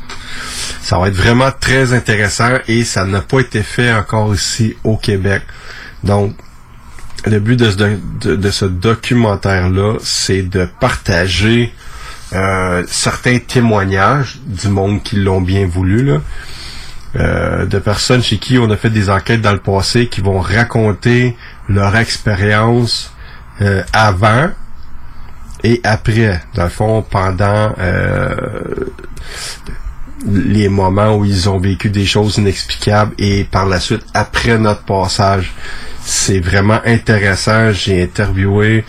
Ça va être vraiment très intéressant et ça n'a pas été fait encore ici au Québec. Donc, le but de ce, documentaire-là, c'est de partager euh, certains témoignages du monde qui l'ont bien voulu, là. Euh, de personnes chez qui on a fait des enquêtes dans le passé qui vont raconter leur expérience euh, avant et après, dans le fond, pendant euh, les moments où ils ont vécu des choses inexplicables et par la suite, après notre passage. C'est vraiment intéressant. J'ai interviewé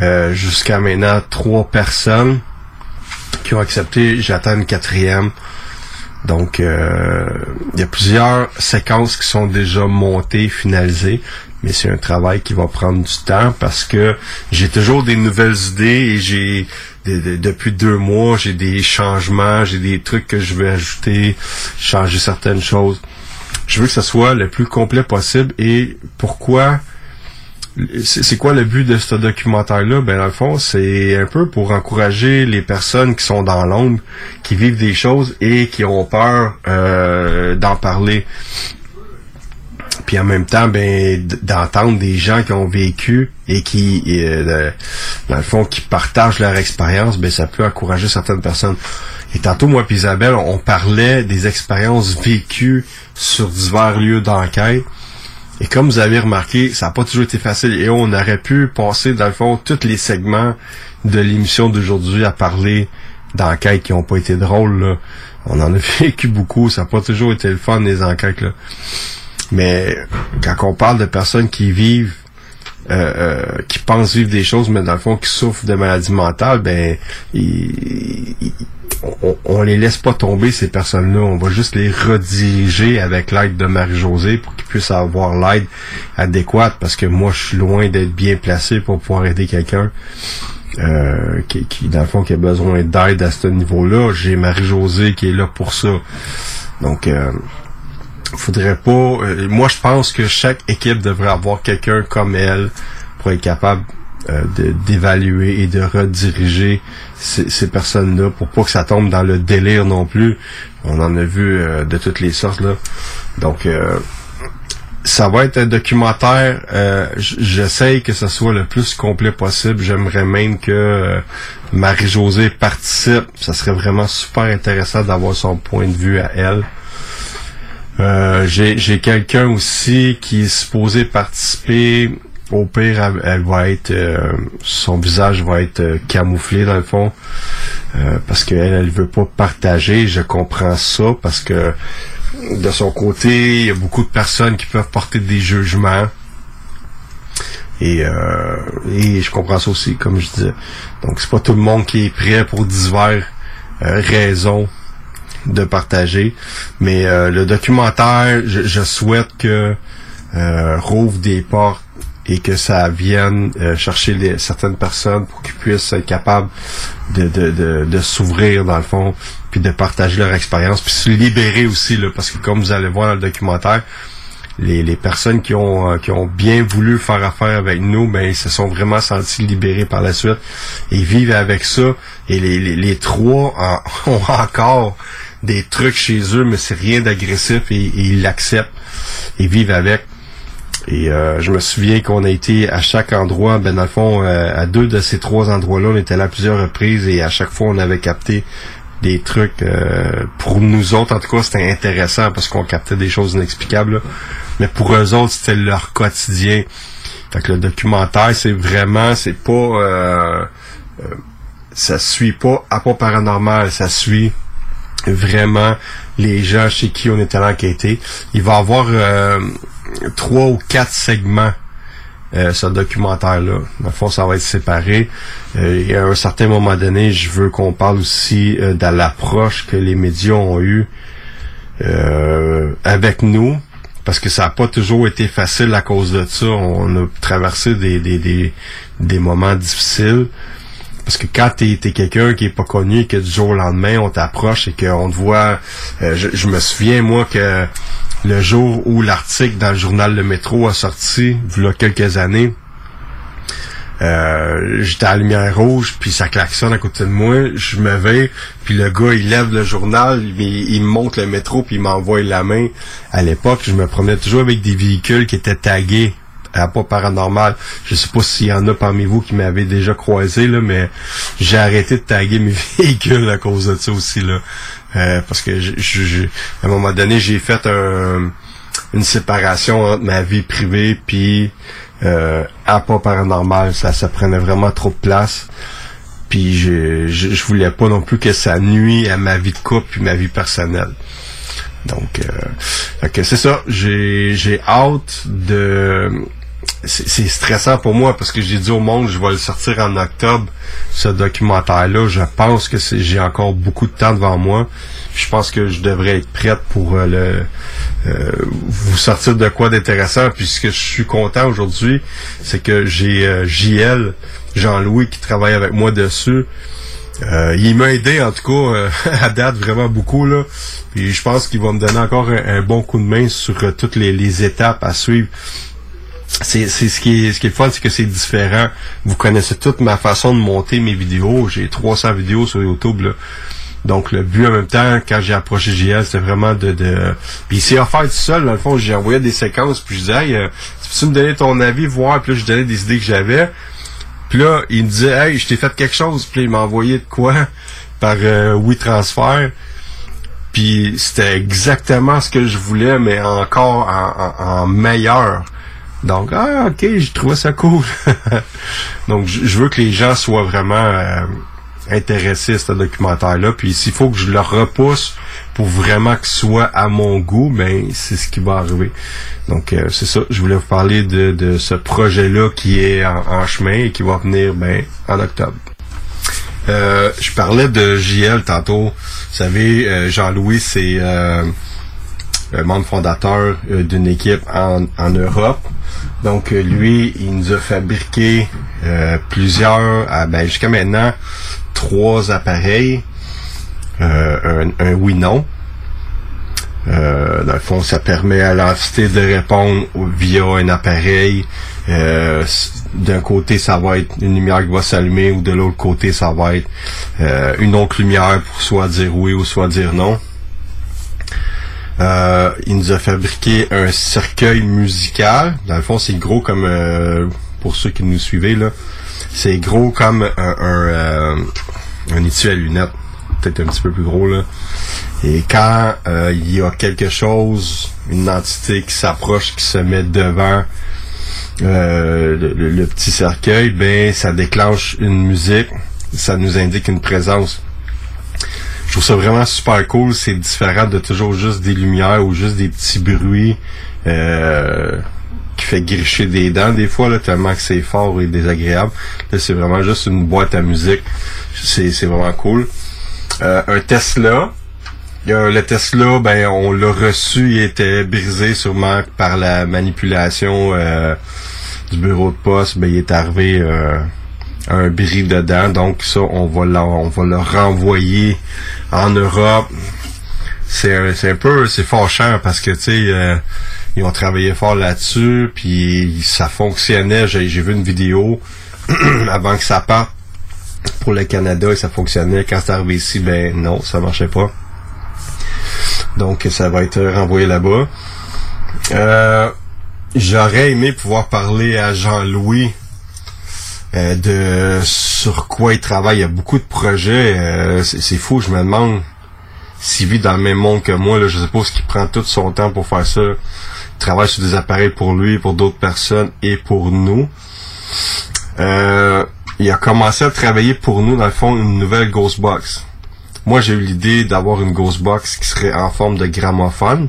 euh, jusqu'à maintenant trois personnes qui ont accepté. J'attends une quatrième. Donc, il y a plusieurs séquences qui sont déjà montées, finalisées, mais c'est un travail qui va prendre du temps parce que j'ai toujours des nouvelles idées et j'ai de- de- depuis deux mois, j'ai des changements, j'ai des trucs que je veux ajouter, changer certaines choses. Je veux que ce soit le plus complet possible et pourquoi c'est c'est quoi le but de ce documentaire-là? Ben, dans le fond, c'est un peu pour encourager les personnes qui sont dans l'ombre, qui vivent des choses et qui ont peur euh, d'en parler. Puis en même temps, ben, d'entendre des gens qui ont vécu et qui, euh, dans le fond, qui partagent leur expérience, ben, ça peut encourager certaines personnes. Et tantôt, moi et Isabelle, on parlait des expériences vécues sur divers lieux d'enquête. Et comme vous avez remarqué, ça n'a pas toujours été facile. Et on aurait pu passer, dans le fond, tous les segments de l'émission d'aujourd'hui à parler d'enquêtes qui n'ont pas été drôles. là. On en a <laughs> vécu beaucoup. Ça n'a pas toujours été le fun, les enquêtes. Là. Mais quand on parle de personnes qui vivent, euh, euh, qui pensent vivre des choses, mais dans le fond qui souffrent de maladies mentales, ben, on, on les laisse pas tomber ces personnes-là. On va juste les rediriger avec l'aide de Marie-Josée pour qu'ils puissent avoir l'aide adéquate parce que moi je suis loin d'être bien placé pour pouvoir aider quelqu'un. euh, qui, qui, dans le fond, qui a besoin d'aide à ce niveau-là. J'ai Marie-Josée qui est là pour ça. Donc, euh, faudrait pas... euh, moi, je pense que chaque équipe devrait avoir quelqu'un comme elle pour être capable euh, d'évaluer et de rediriger ces, ces personnes-là pour pas que ça tombe dans le délire non plus. On en a vu euh, de toutes les sortes là. Donc euh, ça va être un documentaire. euh, J'essaye que ce soit le plus complet possible. J'aimerais même que euh, Marie-Josée participe. Ça serait vraiment super intéressant d'avoir son point de vue à elle. Euh, J'ai quelqu'un aussi qui est supposé participer. Au pire, elle, va être, euh, son visage va être euh, camouflé dans le fond, parce qu'elle, elle veut pas partager. Je comprends ça parce que de son côté, il y a beaucoup de personnes qui peuvent porter des jugements. Et, je comprends ça aussi, comme je disais. Donc, c'est pas tout le monde qui est prêt pour divers raisons de partager. Mais euh, le documentaire, je, souhaite que euh, rouvre des portes et que ça vienne euh, chercher certaines personnes pour qu'ils puissent être capables de, de, de, s'ouvrir dans le fond, puis de partager leur expérience, puis se libérer aussi, là, parce que comme vous allez voir dans le documentaire, les, les personnes qui ont qui ont bien voulu faire affaire avec nous, ben ils se sont vraiment sentis libérés par la suite et vivent avec ça. Et les, les, les trois <laughs> ont encore des trucs chez eux, mais c'est rien d'agressif et, ils l'acceptent et vivent avec. Et euh, je me souviens qu'on a été à chaque endroit, ben dans le fond, euh, à deux de ces trois endroits-là, on était là plusieurs reprises et à chaque fois on avait capté des trucs euh, pour nous autres. En tout cas c'était intéressant parce qu'on captait des choses inexplicables mais pour eux autres c'était leur quotidien. Fait que le documentaire c'est vraiment c'est pas ça suit pas à pas paranormal. Ça suit vraiment les gens chez qui on est allé enquêter il va y avoir euh, trois ou quatre segments euh, ce documentaire-là. Dans le fond, ça va être séparé. Euh, et à un certain moment donné, je veux qu'on parle aussi de l'approche que les médias ont eue avec nous. Parce que ça n'a pas toujours été facile à cause de ça. On a traversé des, des, des moments difficiles. Parce que quand t'es es, quelqu'un qui est pas connu que du jour au lendemain, on t'approche et qu'on te voit... euh, je, me souviens, moi, que le jour où l'article dans le journal Le Métro a sorti, il y a quelques années, euh, j'étais à la lumière rouge, puis ça klaxonne à côté de moi, je me vais, puis le gars, il lève le journal, il, il me montre le métro, puis il m'envoie la main. À l'époque, je me promenais toujours avec des véhicules qui étaient tagués pas paranormal. Je sais pas s'il y en a parmi vous qui m'avaient déjà croisé, là, mais j'ai arrêté de taguer mes <laughs> véhicules à cause de ça aussi, là. Euh, parce que à un moment donné, j'ai fait un- une séparation entre ma vie privée puis euh, à pas paranormal. Ça, ça prenait vraiment trop de place. Puis je, je, voulais pas non plus que ça nuit à ma vie de couple puis ma vie personnelle. Donc, euh, c'est ça. J'ai hâte de. C'est, stressant pour moi parce que j'ai dit au monde, je vais le sortir en octobre, ce documentaire-là. Je pense que j'ai encore beaucoup de temps devant moi. Je pense que je devrais être prête pour euh, euh, vous sortir de quoi d'intéressant. Puis ce que je suis content aujourd'hui, c'est que j'ai euh, JL, Jean-Louis, qui travaille avec moi dessus. Il m'a aidé en tout cas <laughs> à date vraiment beaucoup là. Puis je pense qu'il va me donner encore un, bon coup de main sur toutes les étapes à suivre. C'est ce qui est ce qui est fun, c'est que c'est différent. Vous connaissez toute ma façon de monter mes vidéos. J'ai 300 vidéos sur YouTube là. Donc le but en même temps, quand j'ai approché JL, c'était vraiment de, de... Puis il s'est offert tout seul, dans le fond, j'ai envoyé des séquences, puis je disais Hey, euh, tu peux me donner ton avis, voir, puis là je donnais des idées que j'avais. Puis là, il me disait Hey, je t'ai fait quelque chose, puis il m'a envoyé de quoi? <laughs> Par euh, WeTransfer. Puis c'était exactement ce que je voulais, mais encore en, en- en meilleur. Donc, ah, ok, j'ai trouvé ça cool. <laughs> Donc, je je veux que les gens soient vraiment euh, intéressés à ce documentaire-là. Puis, s'il faut que je le repousse pour vraiment que ce soit à mon goût, ben, c'est ce qui va arriver. Donc, euh, c'est ça. Je voulais vous parler de, de ce projet-là qui est en, chemin et qui va venir, ben, en octobre. Euh, je parlais de JL tantôt. Vous savez, Jean-Louis, c'est membre fondateur euh, d'une équipe en, en Europe. Donc, euh, lui, il nous a fabriqué euh, plusieurs, ah, ben, jusqu'à maintenant, trois appareils. Un, un oui-non. Euh, dans le fond, ça permet à l'entité de répondre via un appareil. Euh, D'un côté, ça va être une lumière qui va s'allumer ou de l'autre côté, ça va être euh, une autre lumière pour soit dire oui ou soit dire non. Euh, il nous a fabriqué un cercueil musical. Dans le fond, c'est gros comme euh, pour ceux qui nous suivez là. C'est gros comme un, un, euh, étui à lunettes. Peut-être un petit peu plus gros là. Et quand euh, il y a quelque chose, une entité qui s'approche, qui se met devant le, le- le petit cercueil, ben ça déclenche une musique, ça nous indique une présence. Je trouve ça vraiment super cool. C'est différent de toujours juste des lumières ou juste des petits bruits euh, qui fait gricher des dents des fois, là, tellement que c'est fort et désagréable. Là, c'est vraiment juste une boîte à musique. C'est, vraiment cool. Euh, un Tesla. Euh, le Tesla, ben, on l'a reçu, il était brisé sûrement par la manipulation du bureau de poste. Ben, il est arrivé un bris dedans. Donc ça, on va le, renvoyer en Europe. C'est un, peu, c'est fâchant parce que tu sais, euh, ils ont travaillé fort là-dessus, puis ça fonctionnait. J'ai, vu une vidéo <clears throat> avant que ça parte pour le Canada et ça fonctionnait. Quand c'est arrivé ici, ben non, ça marchait pas. Donc ça va être renvoyé là-bas. Euh, J'aurais aimé pouvoir parler à Jean-Louis de sur quoi il travaille. Il y a beaucoup de projets. euh, c'est fou, je me demande s'il vit dans le même monde que moi. Là, je ce qu'il prend tout son temps pour faire ça. Il travaille sur des appareils pour lui, pour d'autres personnes et pour nous. Euh, il a commencé à travailler pour nous, dans le fond, une nouvelle Ghostbox. Moi, j'ai eu l'idée d'avoir une Ghostbox qui serait en forme de gramophone.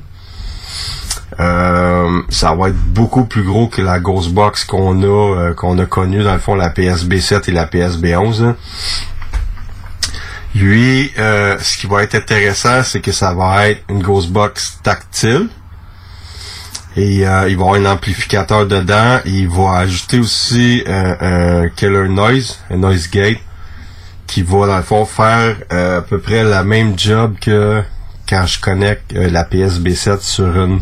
Euh, ça va être beaucoup plus gros que la Ghostbox qu'on a euh, qu'on a connue dans le fond la PSB 7 et la PSB 11. hein. Lui, euh, ce qui va être intéressant, c'est que ça va être une Ghostbox tactile. Et il va avoir un amplificateur dedans. Il va ajouter aussi un, killer noise, un noise gate, qui va dans le fond faire à peu près la même job que quand je connecte euh, la PSB7 sur une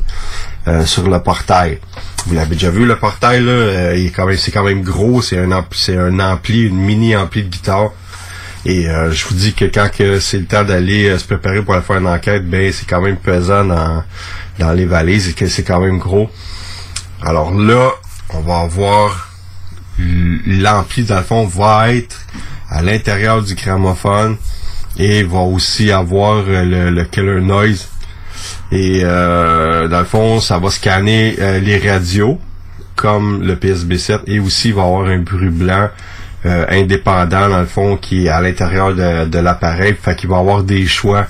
euh, sur le portail. Vous l'avez déjà vu le portail euh, c'est quand même gros, c'est un ampli, une mini ampli de guitare. Et je vous dis que quand c'est le temps d'aller se préparer pour aller faire une enquête, ben c'est quand même pesant dans, dans les valises et que c'est quand même gros. Alors là, on va avoir l'ampli dans le fond va être à l'intérieur du gramophone et va aussi avoir euh, le, le killer noise. Et euh, dans le fond, ça va scanner euh, les radios comme le PSB7 et aussi il va avoir un bruit blanc euh, indépendant dans le fond qui est à l'intérieur de, de l'appareil. Fait qu'il va avoir des choix.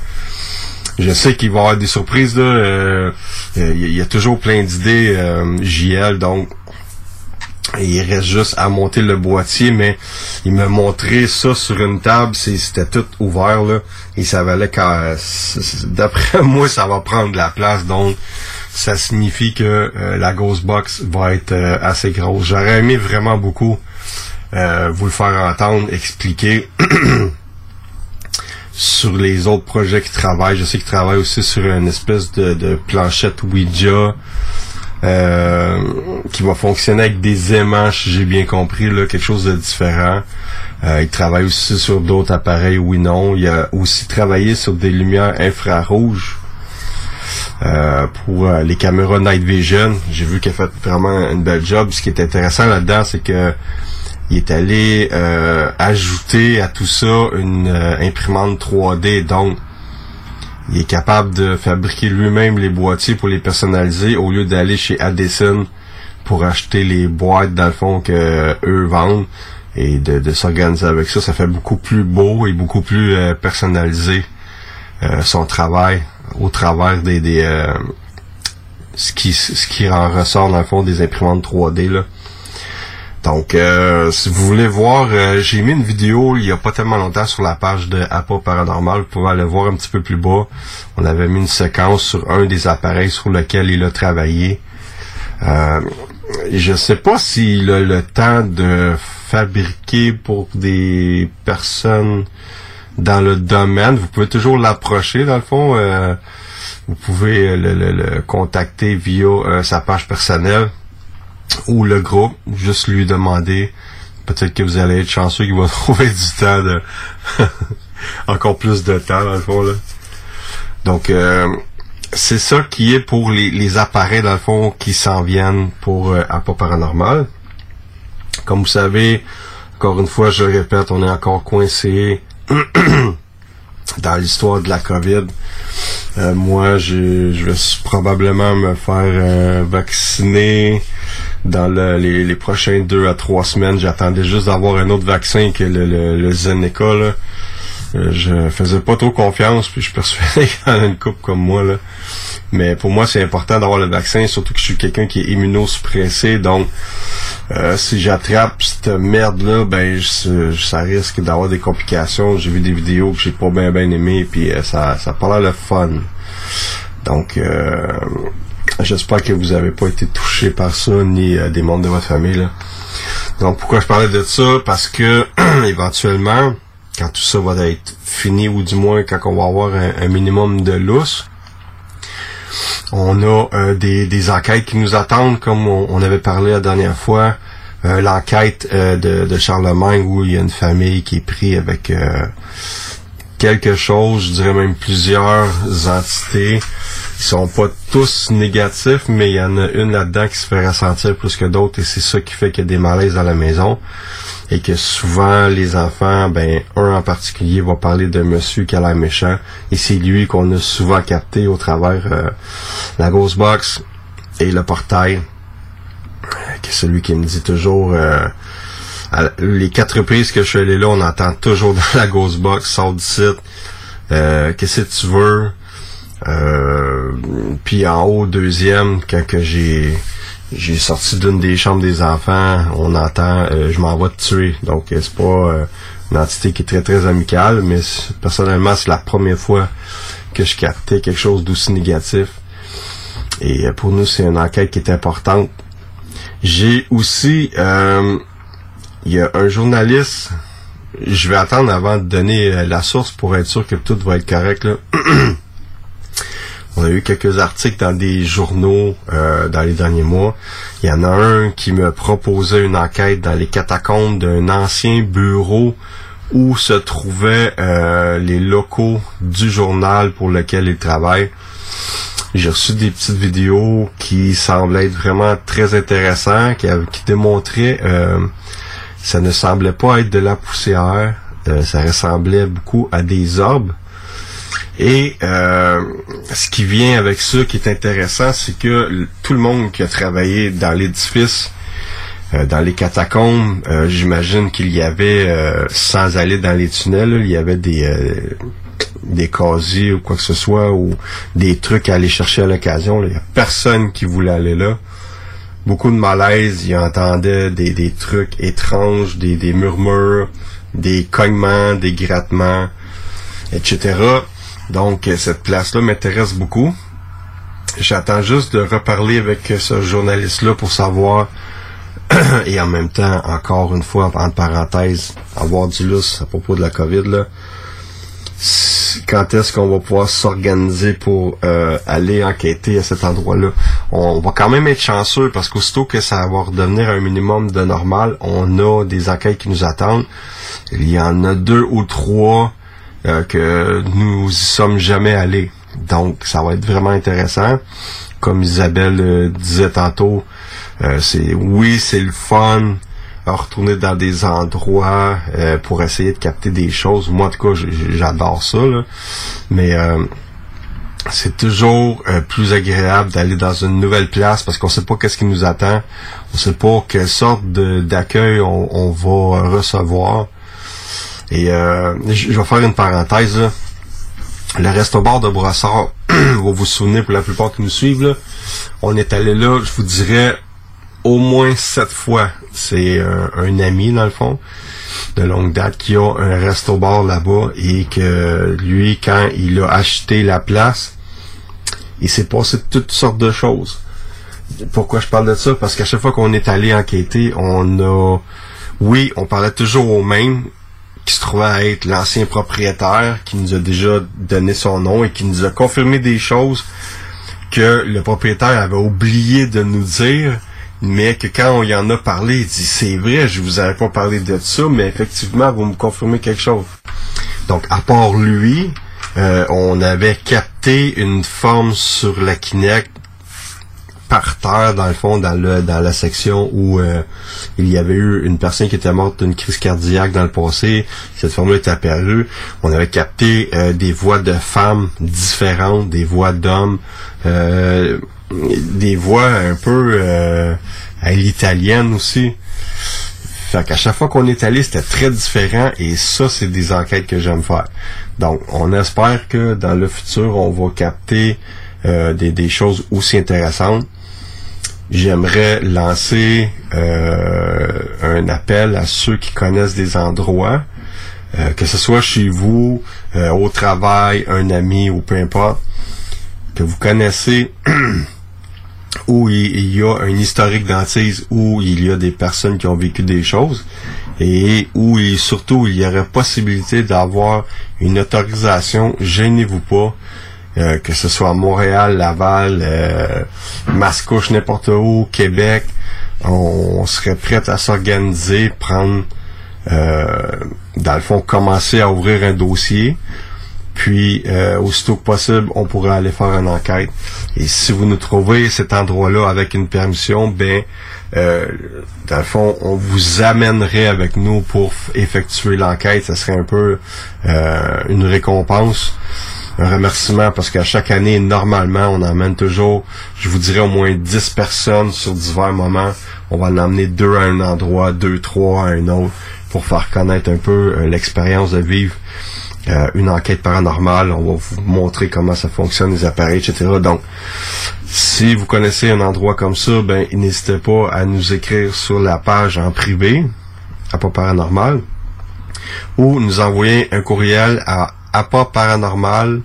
Je sais qu'il va y avoir des surprises là. euh, euh, Il y, a toujours plein d'idées JL donc il reste juste à monter le boîtier, mais il m'a montré ça sur une table, c'était tout ouvert là, et ça valait d'après <laughs> moi, ça va prendre de la place, donc ça signifie que euh, la Ghost Box va être euh, assez grosse. J'aurais aimé vraiment beaucoup euh, vous le faire entendre, expliquer <clears throat> sur les autres projets qu'il travaille. Je sais qu'il travaille aussi sur une espèce de, de planchette Ouija euh, qui va fonctionner avec des aimants, si j'ai bien compris, là, quelque chose de différent. Euh, il travaille aussi sur d'autres appareils, oui, non. Il a aussi travaillé sur des lumières infrarouges euh, pour euh, les caméras Night Vision. J'ai vu qu'il a fait vraiment une belle job. Ce qui est intéressant là-dedans, c'est que il est allé euh, ajouter à tout ça une imprimante 3D. Donc, il est capable de fabriquer lui-même les boîtiers pour les personnaliser au lieu d'aller chez Addison pour acheter les boîtes dans le fond que eux vendent et de, de s'organiser avec ça. Ça fait beaucoup plus beau et beaucoup plus euh, personnalisé euh, son travail au travers des, des euh, ce qui ce qui en ressort dans le fond des imprimantes 3D là. Donc, euh, si vous voulez voir, euh, j'ai mis une vidéo il y a pas tellement longtemps sur la page de Apple Paranormal. Vous pouvez aller voir un petit peu plus bas. On avait mis une séquence sur un des appareils sur lequel il a travaillé. Euh, je sais pas s'il a le temps de fabriquer pour des personnes dans le domaine. Vous pouvez toujours l'approcher, dans le fond. Euh, vous pouvez le, contacter via sa page personnelle ou le groupe. Juste lui demander. Peut-être que vous allez être chanceux qu'il va <laughs> trouver du temps de... <laughs> Encore plus de temps, dans le fond, là. Donc, euh, c'est ça qui est pour les, appareils, dans le fond, qui s'en viennent pour euh, Paranormal. Comme vous savez, encore une fois, je répète, on est encore coincé <clears throat> dans l'histoire de la COVID. Euh, moi, je, vais probablement me faire euh, vacciner dans le- les, les prochains deux à trois semaines. J'attendais juste d'avoir un autre vaccin que le, le, le Zeneca. Là. Euh, je faisais pas trop confiance, puis je persuadé <laughs> qu'il y a une couple comme moi. Là. Mais pour moi, c'est important d'avoir le vaccin, surtout que je suis quelqu'un qui est immunosuppressé. Donc, euh, si j'attrape cette merde-là, ben ça risque d'avoir des complications. J'ai vu des vidéos que j'ai pas bien bien aimées, puis euh, ça, ça pas l'air le fun. Donc, j'espère que vous avez pas été touché par ça, ni euh, des membres de votre famille. là. Donc, pourquoi je parlais de ça? Parce que, <clears throat> éventuellement, quand tout ça va être fini, ou du moins quand on va avoir un, minimum de lousse, on a euh, des, enquêtes qui nous attendent, comme on, avait parlé la dernière fois. Euh, L'enquête de, de Charlemagne où il y a une famille qui est prise avec quelque chose, je dirais même plusieurs entités. Ils sont pas tous négatifs, mais il y en a une là-dedans qui se fait ressentir plus que d'autres et c'est ça qui fait qu'il y a des malaises dans la maison. Et que souvent, les enfants, ben, un en particulier va parler d'un monsieur qui a l'air méchant. Et c'est lui qu'on a souvent capté au travers euh, la Ghost Box et le portail. Que celui qui me dit toujours... euh, les quatre reprises que je suis allé là, on entend toujours dans la Ghost Box, sort du site. Euh, Qu'est-ce que tu veux? Euh, puis en haut, deuxième, quand que j'ai sorti d'une des chambres des enfants, on entend euh, je m'en vais te tuer. Donc c'est pas une entité qui est très très amicale, mais personnellement c'est la première fois que je captais quelque chose d'aussi négatif. Et pour nous c'est une enquête qui est importante. J'ai aussi il y a un journaliste je vais attendre avant de donner euh, la source pour être sûr que tout va être correct là. <clears throat> On a eu quelques articles dans des journaux euh, dans les derniers mois. Il y en a un qui me proposait une enquête dans les catacombes d'un ancien bureau où se trouvaient euh, les locaux du journal pour lequel il travaille. J'ai reçu des petites vidéos qui semblent être vraiment très intéressantes, qui, démontraient ça ne semblait pas être de la poussière, euh, ça ressemblait beaucoup à des orbes. Et euh, ce qui vient avec ça, qui est intéressant, c'est que tout le monde qui a travaillé dans l'édifice, euh, dans les catacombes, euh, j'imagine qu'il y avait, sans aller dans les tunnels, il y avait des des casiers ou quoi que ce soit, ou des trucs à aller chercher à l'occasion. Il y a personne qui voulait aller là. Beaucoup de malaise, ils entendaient des, des trucs étranges, des, des murmures, des cognements, des grattements, etc. Donc, euh, cette place-là m'intéresse beaucoup. J'attends juste de reparler avec ce journaliste-là pour savoir, <clears throat> et en même temps, encore une fois, entre parenthèses, avoir du lousse à propos de la COVID, là, quand est-ce qu'on va pouvoir s'organiser pour euh, aller enquêter à cet endroit-là? On va quand même être chanceux parce qu'aussitôt que ça va redevenir un minimum de normal, on a des enquêtes qui nous attendent. Il y en a deux ou trois euh, que nous y sommes jamais allés. Donc, ça va être vraiment intéressant. Comme Isabelle euh, disait tantôt, euh, c'est oui, c'est le fun à retourner dans des endroits euh, pour essayer de capter des choses. Moi, en tout cas, j'adore ça. là. Mais euh, c'est toujours euh, plus agréable d'aller dans une nouvelle place parce qu'on sait pas qu'est-ce qui nous attend. On sait pas quelle sorte d'accueil on, va recevoir. Et euh, je vais faire une parenthèse. Le resto bar de Brossard, <clears throat> vous vous souvenez pour la plupart qui nous suivent, on est allé là, je vous dirais, au moins sept fois. C'est un, un ami, dans le fond, de longue date, qui a un resto-bar là-bas et que lui, quand il a acheté la place, il s'est passé toutes sortes de choses. Pourquoi je parle de ça? Parce qu'à chaque fois qu'on est allé enquêter, on a... Oui, on parlait toujours au même, qui se trouvait à être l'ancien propriétaire, qui nous a déjà donné son nom et qui nous a confirmé des choses que le propriétaire avait oublié de nous dire, mais que quand on y en a parlé, il dit c'est vrai, je vous avais pas parlé de ça, mais effectivement, vous me confirmez quelque chose. Donc, à part lui, euh, on avait capté une forme sur la Kinect par terre, dans le fond, dans le dans la section où euh, il y avait eu une personne qui était morte d'une crise cardiaque dans le passé. Cette forme-là est apparue. On avait capté euh, des voix de femmes différentes, des voix d'hommes, euh, des voix un peu à l'italienne aussi. Fait qu'à chaque fois qu'on est allé, c'était très différent et ça, c'est des enquêtes que j'aime faire. Donc, on espère que dans le futur, on va capter euh, des, des choses aussi intéressantes. J'aimerais lancer euh, un appel à ceux qui connaissent des endroits, euh, que ce soit chez vous, au travail, un ami ou peu importe, que vous connaissez <clears throat> où il, y a un historique d'antise, où il y a des personnes qui ont vécu des choses, et où surtout il y aurait possibilité d'avoir une autorisation, gênez-vous pas, euh, que ce soit Montréal, Laval, euh, Mascouche, n'importe où, Québec, on, on serait prêt à s'organiser, prendre, euh, dans le fond, commencer à ouvrir un dossier. Puis, euh, aussitôt que possible, on pourrait aller faire une enquête. Et si vous nous trouvez cet endroit-là avec une permission, ben, euh, dans le fond, on vous amènerait avec nous pour effectuer l'enquête. Ça serait un peu euh, une récompense un remerciement parce qu'à chaque année, normalement, on emmène toujours, je vous dirais, au moins 10 personnes sur divers moments. On va en emmener deux à un endroit, deux, trois à un autre pour faire connaître un peu euh, l'expérience de vivre euh, une enquête paranormale. On va vous montrer comment ça fonctionne, les appareils, etc. Donc, si vous connaissez un endroit comme ça, ben, n'hésitez pas à nous écrire sur la page en privé, à pas paranormal, ou nous envoyer un courriel à appaparanormal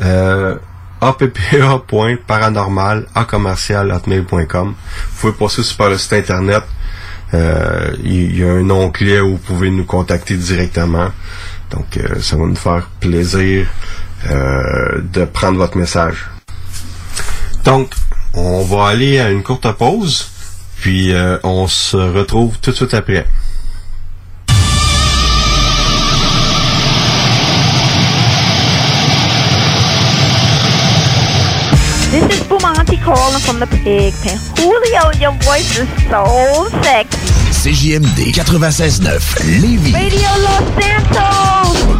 euh, appa.paranormal à commercial. Vous pouvez passer sur le site internet. Euh, Il y, a un onglet où vous pouvez nous contacter directement. Donc, euh, ça va nous faire plaisir euh, de prendre votre message. Donc, on va aller à une courte pause, puis euh, on se retrouve tout de suite après. Your voice is so sexy. CJMD 96.9 Lévis. Radio Los Santos!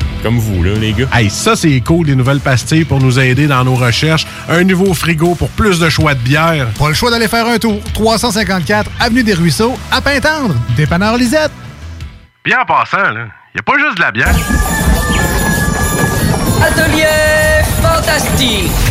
comme vous, là, les gars. Hey, ça, c'est cool, des nouvelles pastilles pour nous aider dans nos recherches. Un nouveau frigo pour plus de choix de bière. Pas le choix d'aller faire un tour. 354 Avenue des Ruisseaux, à Pintendre. Dépanneur Lisette. Bien en passant, là, y a pas juste de la bière. Atelier fantastique.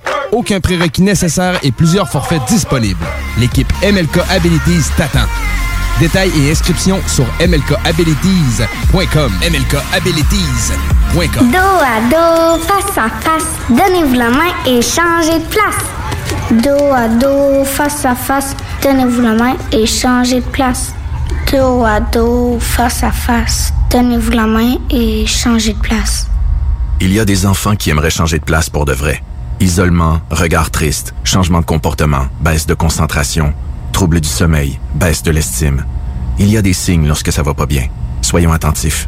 aucun prérequis nécessaire et plusieurs forfaits disponibles. L'équipe MLK Abilities t'attend. Détails et inscriptions sur mlkabilities.com. mlkabilities.com. Dos à dos, face à face, donnez-vous la main et changez de place. Dos à dos, face à face, donnez-vous la main et changez de place. Dos à dos, face à face, donnez-vous la main et changez de place. Il y a des enfants qui aimeraient changer de place pour de vrai. Isolement, regard triste, changement de comportement, baisse de concentration, trouble du sommeil, baisse de l'estime. Il y a des signes lorsque ça va pas bien. Soyons attentifs.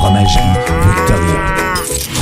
Fromagerie Victoria.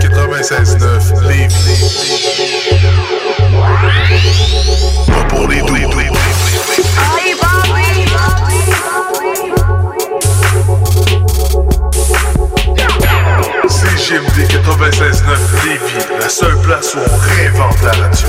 96.9 Pas pour les doux. CGMD 96.9 Lévis, la seule place où on réinvente la radio.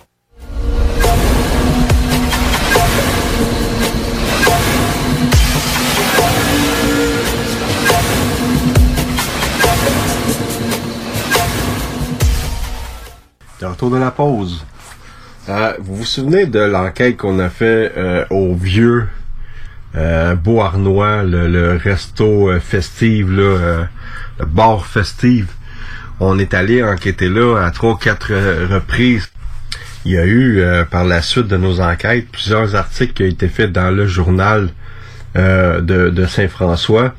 De retour de la pause. Euh, vous vous souvenez de l'enquête qu'on a fait euh, au vieux euh, Beauharnois, le, resto festif, le bar festif. On est allé enquêter là à trois quatre reprises. Il y a eu, par la suite de nos enquêtes, plusieurs articles qui ont été faits dans le journal de, Saint-François.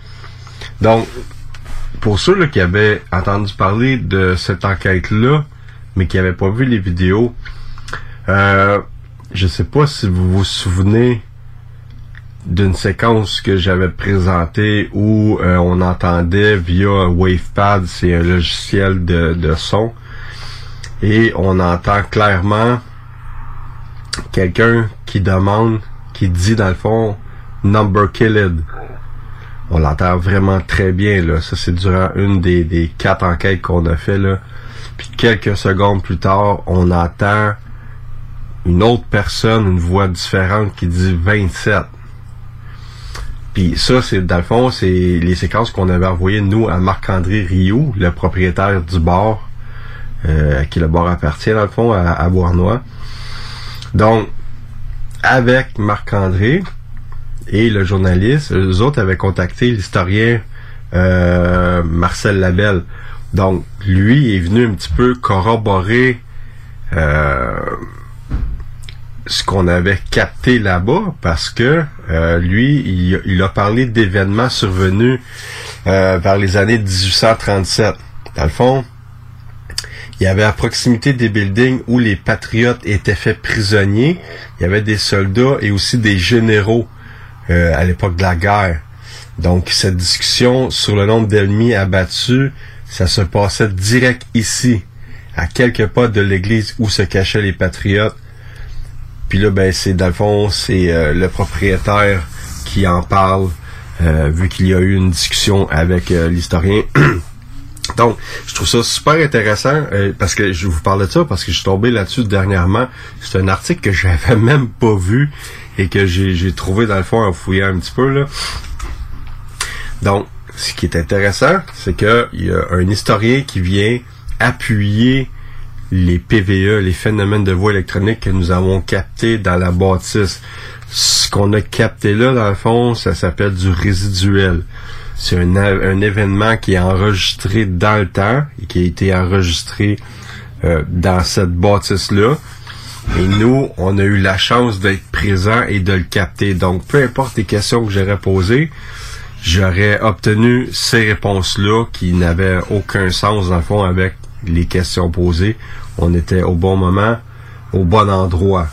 Donc, pour ceux qui avaient entendu parler de cette enquête-là, mais qui n'avaient pas vu les vidéos, euh, je sais pas si vous vous souvenez d'une séquence que j'avais présentée où euh, on entendait via WavePad, c'est un logiciel de, de son, et on entend clairement quelqu'un qui demande, qui dit dans le fond number killed. On l'entend vraiment très bien là. Ça c'est durant une des, des quatre enquêtes qu'on a fait là. Quelques secondes plus tard, on entend une autre personne, une voix différente qui dit 27. Puis ça, c'est dans le fond, c'est les séquences qu'on avait envoyées nous à Marc-André Rioux, le propriétaire du bar, euh, à qui le bar appartient dans le fond, à, Bournois. Donc, avec Marc-André, et le journaliste, eux autres avaient contacté l'historien euh, Marcel Labelle. Donc, lui est venu un petit peu corroborer euh, ce qu'on avait capté là-bas parce que euh, lui, il, a parlé d'événements survenus euh, vers les années 1837. Dans le fond, il y avait à proximité des buildings où les patriotes étaient faits prisonniers. Il y avait des soldats et aussi des généraux à l'époque de la guerre. Donc, cette discussion sur le nombre d'ennemis abattus, ça se passait direct ici, à quelques pas de l'église où se cachaient les patriotes. Puis là, ben, c'est dans le fond, c'est euh, le propriétaire qui en parle, euh, vu qu'il y a eu une discussion avec euh, l'historien. <clears throat> Donc, je trouve ça super intéressant parce que je vous parle de ça parce que je suis tombé là-dessus dernièrement. C'est un article que <laughs> j'avais même pas vu et que j'ai j'ai trouvé dans le fond en fouillant un petit peu là. Donc, ce qui est intéressant, c'est que il y a un historien qui vient appuyer les PVE, les phénomènes de voie électronique que nous avons captés dans la bâtisse. Ce qu'on a capté là, dans le fond, ça s'appelle du résiduel. C'est un événement qui est enregistré dans le temps et qui a été enregistré euh, dans cette bâtisse-là. Et nous, on a eu la chance d'être présents et de le capter. Donc, peu importe les questions que j'aurais posées, j'aurais obtenu ces réponses-là qui n'avaient aucun sens, dans le fond, avec les questions posées. On était au bon moment, au bon endroit.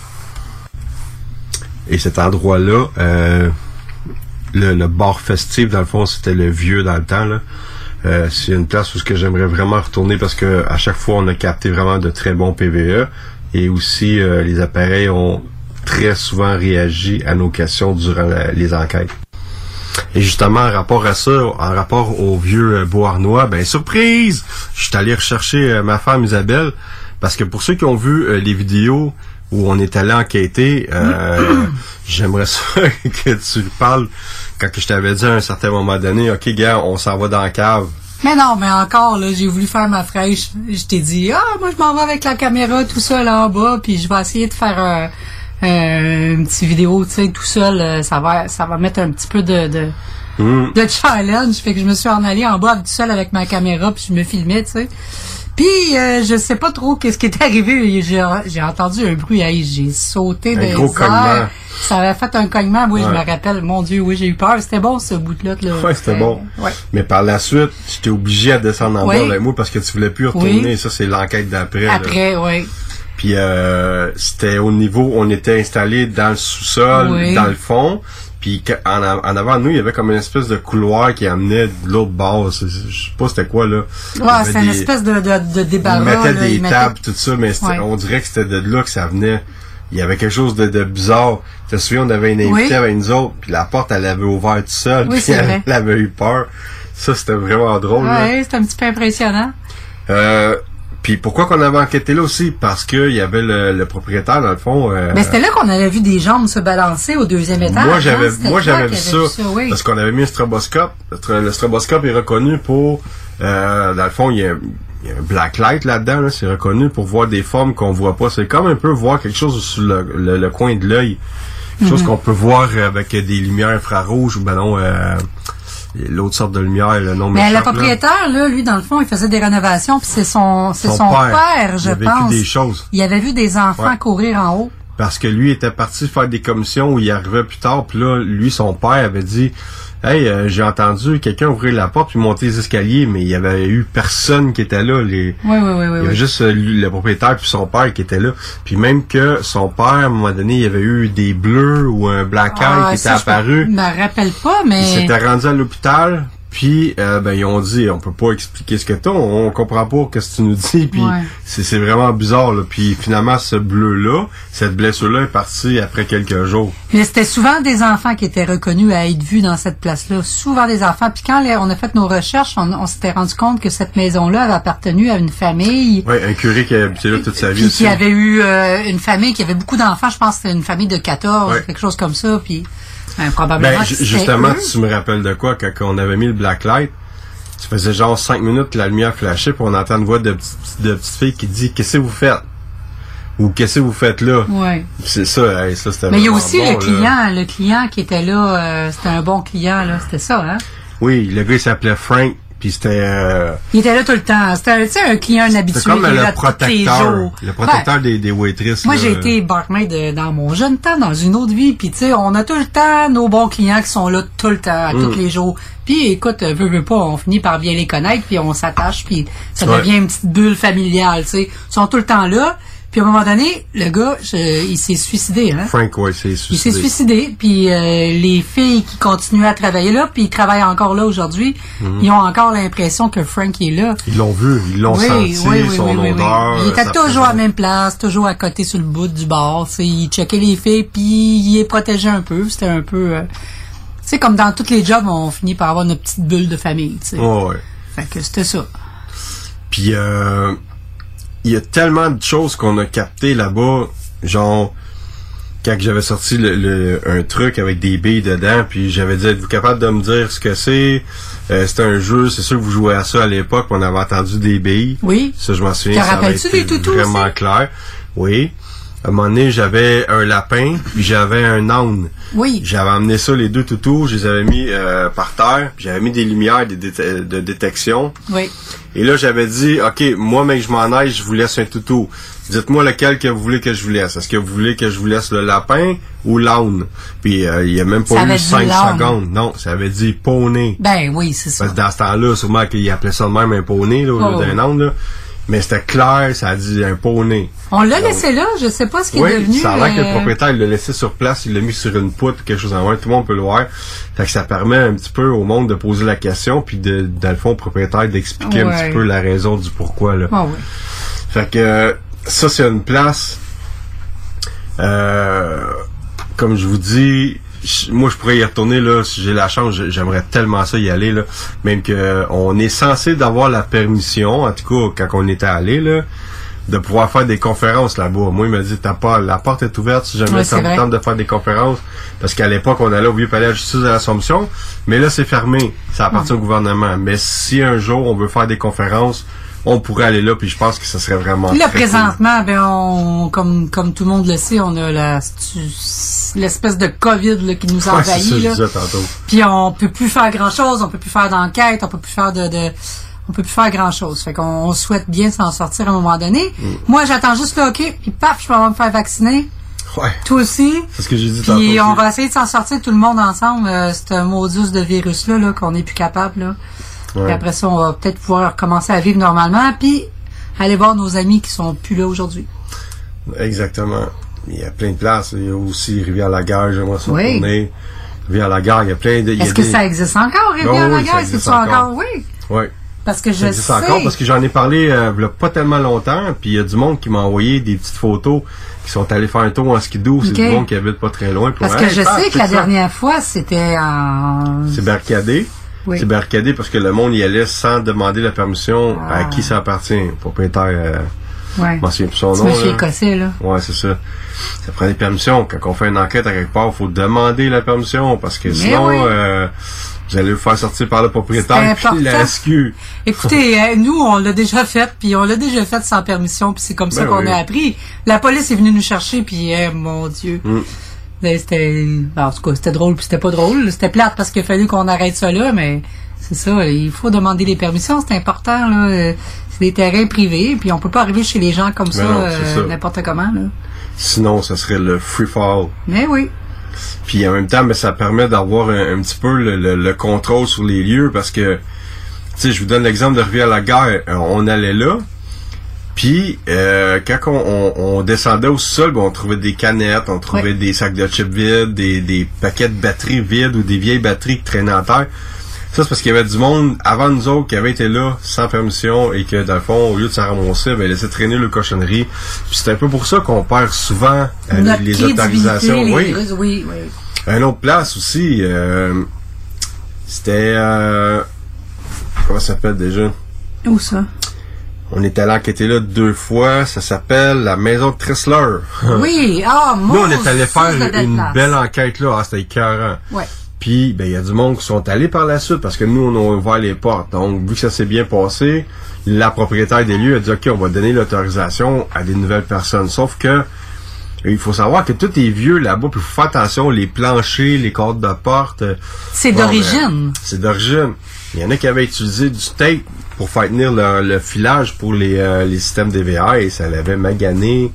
Et cet endroit-là, euh, le, le bar festif, dans le fond, c'était le vieux dans le temps. Euh, c'est une place où j'aimerais vraiment retourner parce que à chaque fois, on a capté vraiment de très bons PVE. Et aussi, euh, les appareils ont très souvent réagi à nos questions durant les enquêtes. Et justement, en rapport à ça, en rapport au vieux euh, Beauharnois, ben surprise! Je suis allé rechercher euh, ma femme Isabelle, parce que pour ceux qui ont vu euh, les vidéos où on est allé enquêter, euh, <clears throat> j'aimerais ça <laughs> que tu parles quand je t'avais dit à un certain moment donné, OK, gars, on s'en va dans la cave. Mais non, mais encore, là, j'ai voulu faire ma fraîche. Je t'ai dit, ah, moi, je m'en vais avec la caméra tout seul en bas, puis je vais essayer de faire euh, euh, une petite vidéo, tu sais, tout seul. euh, ça va, ça va mettre un petit peu de, de, de challenge. Fait que je me suis en allée en bas tout seul avec ma caméra, puis je me filmais, tu sais. Puis, euh, je sais pas trop qu'est-ce qui est <laughs> arrivé. J'ai j'ai entendu un bruit. Hey, j'ai sauté Un des gros. Ça avait fait un cognement. Oui, je me rappelle. Mon Dieu, oui, j'ai eu peur. C'était bon, ce bout-là. là. Ouais, c'était bon. Ouais. Mais par la suite, j'étais obligé à descendre en bas avec moi parce que tu voulais plus retourner. Oui. Ça, c'est l'enquête d'après. Après, oui. Puis euh, c'était au niveau, on était installé dans le sous-sol, Oui. dans le fond. Puis en, en avant de nous, il y avait comme une espèce de couloir qui amenait de l'autre bord. Je sais pas c'était quoi là. Ouais, une espèce de, de, de débarras. Mettaient là, des tables, tout ça, mais Ouais. on dirait que c'était de là que ça venait. Il y avait quelque chose de, de bizarre. Tu te souviens, on avait une invitée Oui. avec nous autres, puis la porte, elle avait ouvert tout seul, Oui, puis elle, vrai. <laughs> elle avait eu peur. Ça, c'était vraiment drôle. Ouais, c'était un petit peu impressionnant. Euh, puis pourquoi qu'on avait enquêté là aussi? Parce qu'il y avait le, le propriétaire, dans le fond. euh, Mais c'était là qu'on avait vu des jambes se balancer au deuxième étage. moi hein? j'avais moi j'avais vu avais ça, oui. parce qu'on avait mis un stroboscope. Le stro- Le stroboscope est reconnu pour euh, dans le fond il y a, il y a un black light là-dedans, là, c'est reconnu pour voir des formes qu'on voit pas. C'est comme un peu voir quelque chose sur le, le- le coin de l'œil. Quelque chose Mhm. qu'on peut voir avec des lumières infrarouges ou ben non euh, l'autre sorte de lumière, le nom Mais le m'échappe, là. propriétaire, là, lui, dans le fond, il faisait des rénovations, puis c'est son, c'est Son son, père. père, je Il avait pense. vu des choses. Il avait vu des enfants Ouais. courir en haut. parce que lui était parti faire des commissions où il arrivait plus tard puis là lui son père avait dit hey euh, j'ai entendu quelqu'un ouvrir la porte puis monter les escaliers mais il y avait eu personne qui était là les Oui, oui, oui, oui. il y avait juste euh, le propriétaire puis son père qui était là puis même que son père à un moment donné il y avait eu des bleus ou un black eye Ah, qui était ça, je apparu me rappelle pas, mais. il s'était rendu à l'hôpital puis euh, ben ils ont dit on peut pas expliquer ce que t'as on, comprend pas ce que tu nous dis puis Ouais. c'est vraiment bizarre là puis finalement ce bleu là cette blessure là est partie après quelques jours Mais c'était souvent des enfants qui étaient reconnus à être vus dans cette place-là. Souvent des enfants. Puis quand les- on a fait nos recherches, on, on s'était rendu compte que cette maison-là avait appartenu à une famille. ouais un curé qui a habité là toute sa vie Puis aussi qui avait eu euh, une famille qui avait beaucoup d'enfants. Je pense que c'était une famille de 14, Ouais. quelque chose comme ça. Puis ben, probablement. ben justement tu me rappelles de quoi? Quand on avait mis le black light ça faisait genre cinq minutes que la lumière flashait puis on entend une voix de petite, de petite fille qui dit qu'est-ce que vous faites? Ou qu'est-ce que vous faites là? Ouais. C'est ça, hey, ça c'était Mais il y a aussi bon, le là. client, le client qui était là, euh, c'était un bon client, là, c'était ça, hein? Oui, le gars il s'appelait Frank, puis c'était euh, Il était là tout le temps. C'était tu sais, un client un habitué c'était comme qui le protecteur, le protecteur Ouais. des, des waitresses. Moi, j'ai été barmaid dans mon jeune temps, dans une autre vie. Puis, tu sais, on a tout le temps nos bons clients qui sont là tout le temps, Mm. tous les jours. Puis, écoute, euh, veux, veux pas, on finit par bien les connaître, puis on s'attache, puis ça Ouais. devient une petite bulle familiale, tu sais. Ils sont tout le temps là. Puis, à un moment donné, le gars, je- il s'est suicidé, hein. Frank, ouais, c'est Il s'est suicidé. suicidé, puis euh, les filles qui continuaient à travailler là, puis ils travaillent encore là aujourd'hui, Mhm. ils ont encore l'impression que Frank est là. Ils l'ont vu, ils l'ont Oui, senti, oui, oui, son oui, oui, oui. odeur. Il était toujours à la même place, toujours à côté sur le bout du bar. Il checkait les filles, puis il les protégeait un peu. C'était un peu... euh, tu sais, comme dans tous les jobs, on finit par avoir notre petite bulle de famille. tu sais. Ouais, ouais. Fait que c'était ça. Puis euh, il y a tellement de choses qu'on a captées là-bas, genre quand j'avais sorti le, le- un truc avec des billes dedans, puis j'avais dit êtes-vous capable de me dire ce que c'est? Euh, C'était un jeu, c'est sûr que vous jouez à ça à l'époque, on avait entendu des billes. Oui. Ça je m'en souviens, Te rappelles-tu été des toutous vraiment aussi? clair. Oui. À un moment donné, j'avais un lapin, puis j'avais un âne. Oui. J'avais amené ça, les deux toutous, je les avais mis euh, par terre, j'avais mis des lumières déte- de détection. Oui. Et là, j'avais dit, OK, moi, mec, je m'en aille, je vous laisse un toutou. Dites-moi lequel que vous voulez que je vous laisse. Est-ce que vous voulez que je vous laisse le lapin ou l'âne? Puis, euh, il y a même pas eu dit 5 l'âne. secondes. Non, ça avait dit poney. Ben oui, c'est ça. Parce que dans ce temps-là, sûrement qu'il appelait ça de même un poney, là, au Oh. lieu d'un âne, là. Mais c'était clair, ça a dit un poney. On l'a laissé là, je sais pas ce qui Oui, est devenu. ça a l'air que le euh, propriétaire l'a laissé sur place, il l'a mis sur une poutre, quelque chose en moins, tout le monde peut le voir. Fait que ça permet un petit peu au monde de poser la question, puis de, dans le fond, au propriétaire d'expliquer un petit peu la raison du pourquoi. Là. Ah oui. Fait que ça, c'est une place. euh, comme je vous dis, moi je pourrais y retourner là si j'ai la chance. J'aimerais tellement ça y aller là. Même que on est censé d'avoir la permission, en tout cas quand on était allé là, de pouvoir faire des conférences là-bas. Moi il m'a dit t'as pas la porte est ouverte si jamais ça vrai. tente de faire des conférences. Parce qu'à l'époque on allait au vieux palais de justice de l'Assomption, mais là c'est fermé. Ça appartient au gouvernement. Mais si un jour on veut faire des conférences, on pourrait aller là, puis je pense que ça serait vraiment. Là, cool. présentement, ben, on, comme, comme tout le monde le sait, on a la, l'espèce de COVID là, qui nous a Ouais, c'est ça, envahi. je là. disais tantôt. Puis on peut plus faire grand chose, on peut plus faire d'enquête, on peut plus faire de, de on peut plus faire grand chose. Fait qu'on on souhaite bien s'en sortir à un moment donné. Mm. Moi, j'attends juste là, ok, puis paf, je vais me faire vacciner. Ouais. Toi aussi. C'est ce que j'ai dit tantôt. Puis on aussi. va essayer de s'en sortir tout le monde ensemble. Euh, c'est un modus de virus là, là qu'on n'est plus capable là. Ouais. Puis après ça, on va peut-être pouvoir recommencer à vivre normalement. Puis aller voir nos amis qui sont plus là aujourd'hui. Exactement. Il y a plein de places. Il y a aussi Rivière-la-Gare, j'aimerais ça Oui. retourner. Rivière-la-Gare, il y a plein de... Est-ce que des- ça existe encore, Oh, oui, Rivière-la-Guerre? ça existe C'est-tu encore? encore. Oui. Oui. Parce que je Ça existe sais. encore parce que j'en ai parlé euh, il y a pas tellement longtemps, puis il y a du monde qui m'a envoyé des petites photos qui sont allés faire un tour en skidoo. C'est du monde qui habite pas très loin. puis Parce que je ah, sais que la ça. dernière fois, c'était en... C'est barricadé. Oui. C'est barricadé parce que le monde y allait sans demander la permission Ah. à qui ça appartient. Le propriétaire, euh, Ouais. plus son C'est nom. monsieur là. écossais, là. Ouais, c'est ça. Ça prend des permissions. Quand on fait une enquête à quelque part, il faut demander la permission parce que Mais sinon, oui. euh, vous allez vous faire sortir par le propriétaire C'est puis la. SQ. Écoutez, <laughs> euh, nous, on l'a déjà fait, puis on l'a déjà fait sans permission, puis c'est comme ça Ben qu'on oui. a appris. La police est venue nous chercher, puis eh, mon Dieu. Mm. C'était... En tout cas, c'était drôle, puis c'était pas drôle. C'était plate parce qu'il a fallu qu'on arrête ça là, mais c'est ça, il faut demander les permissions, c'est important, là. C'est des terrains privés, puis on peut pas arriver chez les gens comme ça, non, c'est euh, ça. n'importe comment, là. Sinon, ça serait le free fall. Mais oui. Puis en même temps, ben, ça permet d'avoir un, un petit peu le, le- le contrôle sur les lieux parce que, tu sais, je vous donne l'exemple de Rivière-la-Gare. Euh, On allait là, puis euh, quand on, on- on descendait au sol, ben, on trouvait des canettes, on trouvait des sacs de chips vides, des, des paquets de batteries vides ou des vieilles batteries qui traînaient en terre. Ça, c'est parce qu'il y avait du monde avant nous autres qui avait été là sans permission et que, dans le fond, au lieu de s'en ramasser, ben, laissé traîner le cochonnerie. Puis c'est un peu pour ça qu'on perd souvent euh, les autorisations. les- oui. oui, oui. Un autre place aussi, euh, c'était... Euh, comment ça s'appelle déjà? Où ça? On est allé enquêter là deux fois. Ça s'appelle la maison de Tressler. <laughs> Oui, ah, mon Nous, on est allé faire une place. belle enquête là. Ah, c'était écœurant. Ouais. Puis, ben, il y a du monde qui sont allés par la suite parce que nous, on a ouvert les portes. Donc, vu que ça s'est bien passé, la propriétaire des lieux a dit, OK, on va donner l'autorisation à des nouvelles personnes. Sauf que, il faut savoir que tout est vieux là-bas, puis il faut faire attention, les planchers, les cordes de porte. C'est bon, d'origine. ben, c'est d'origine. Il y en a qui avaient utilisé du tape pour faire tenir le, le filage pour les, euh, les systèmes DVR et ça l'avait magané,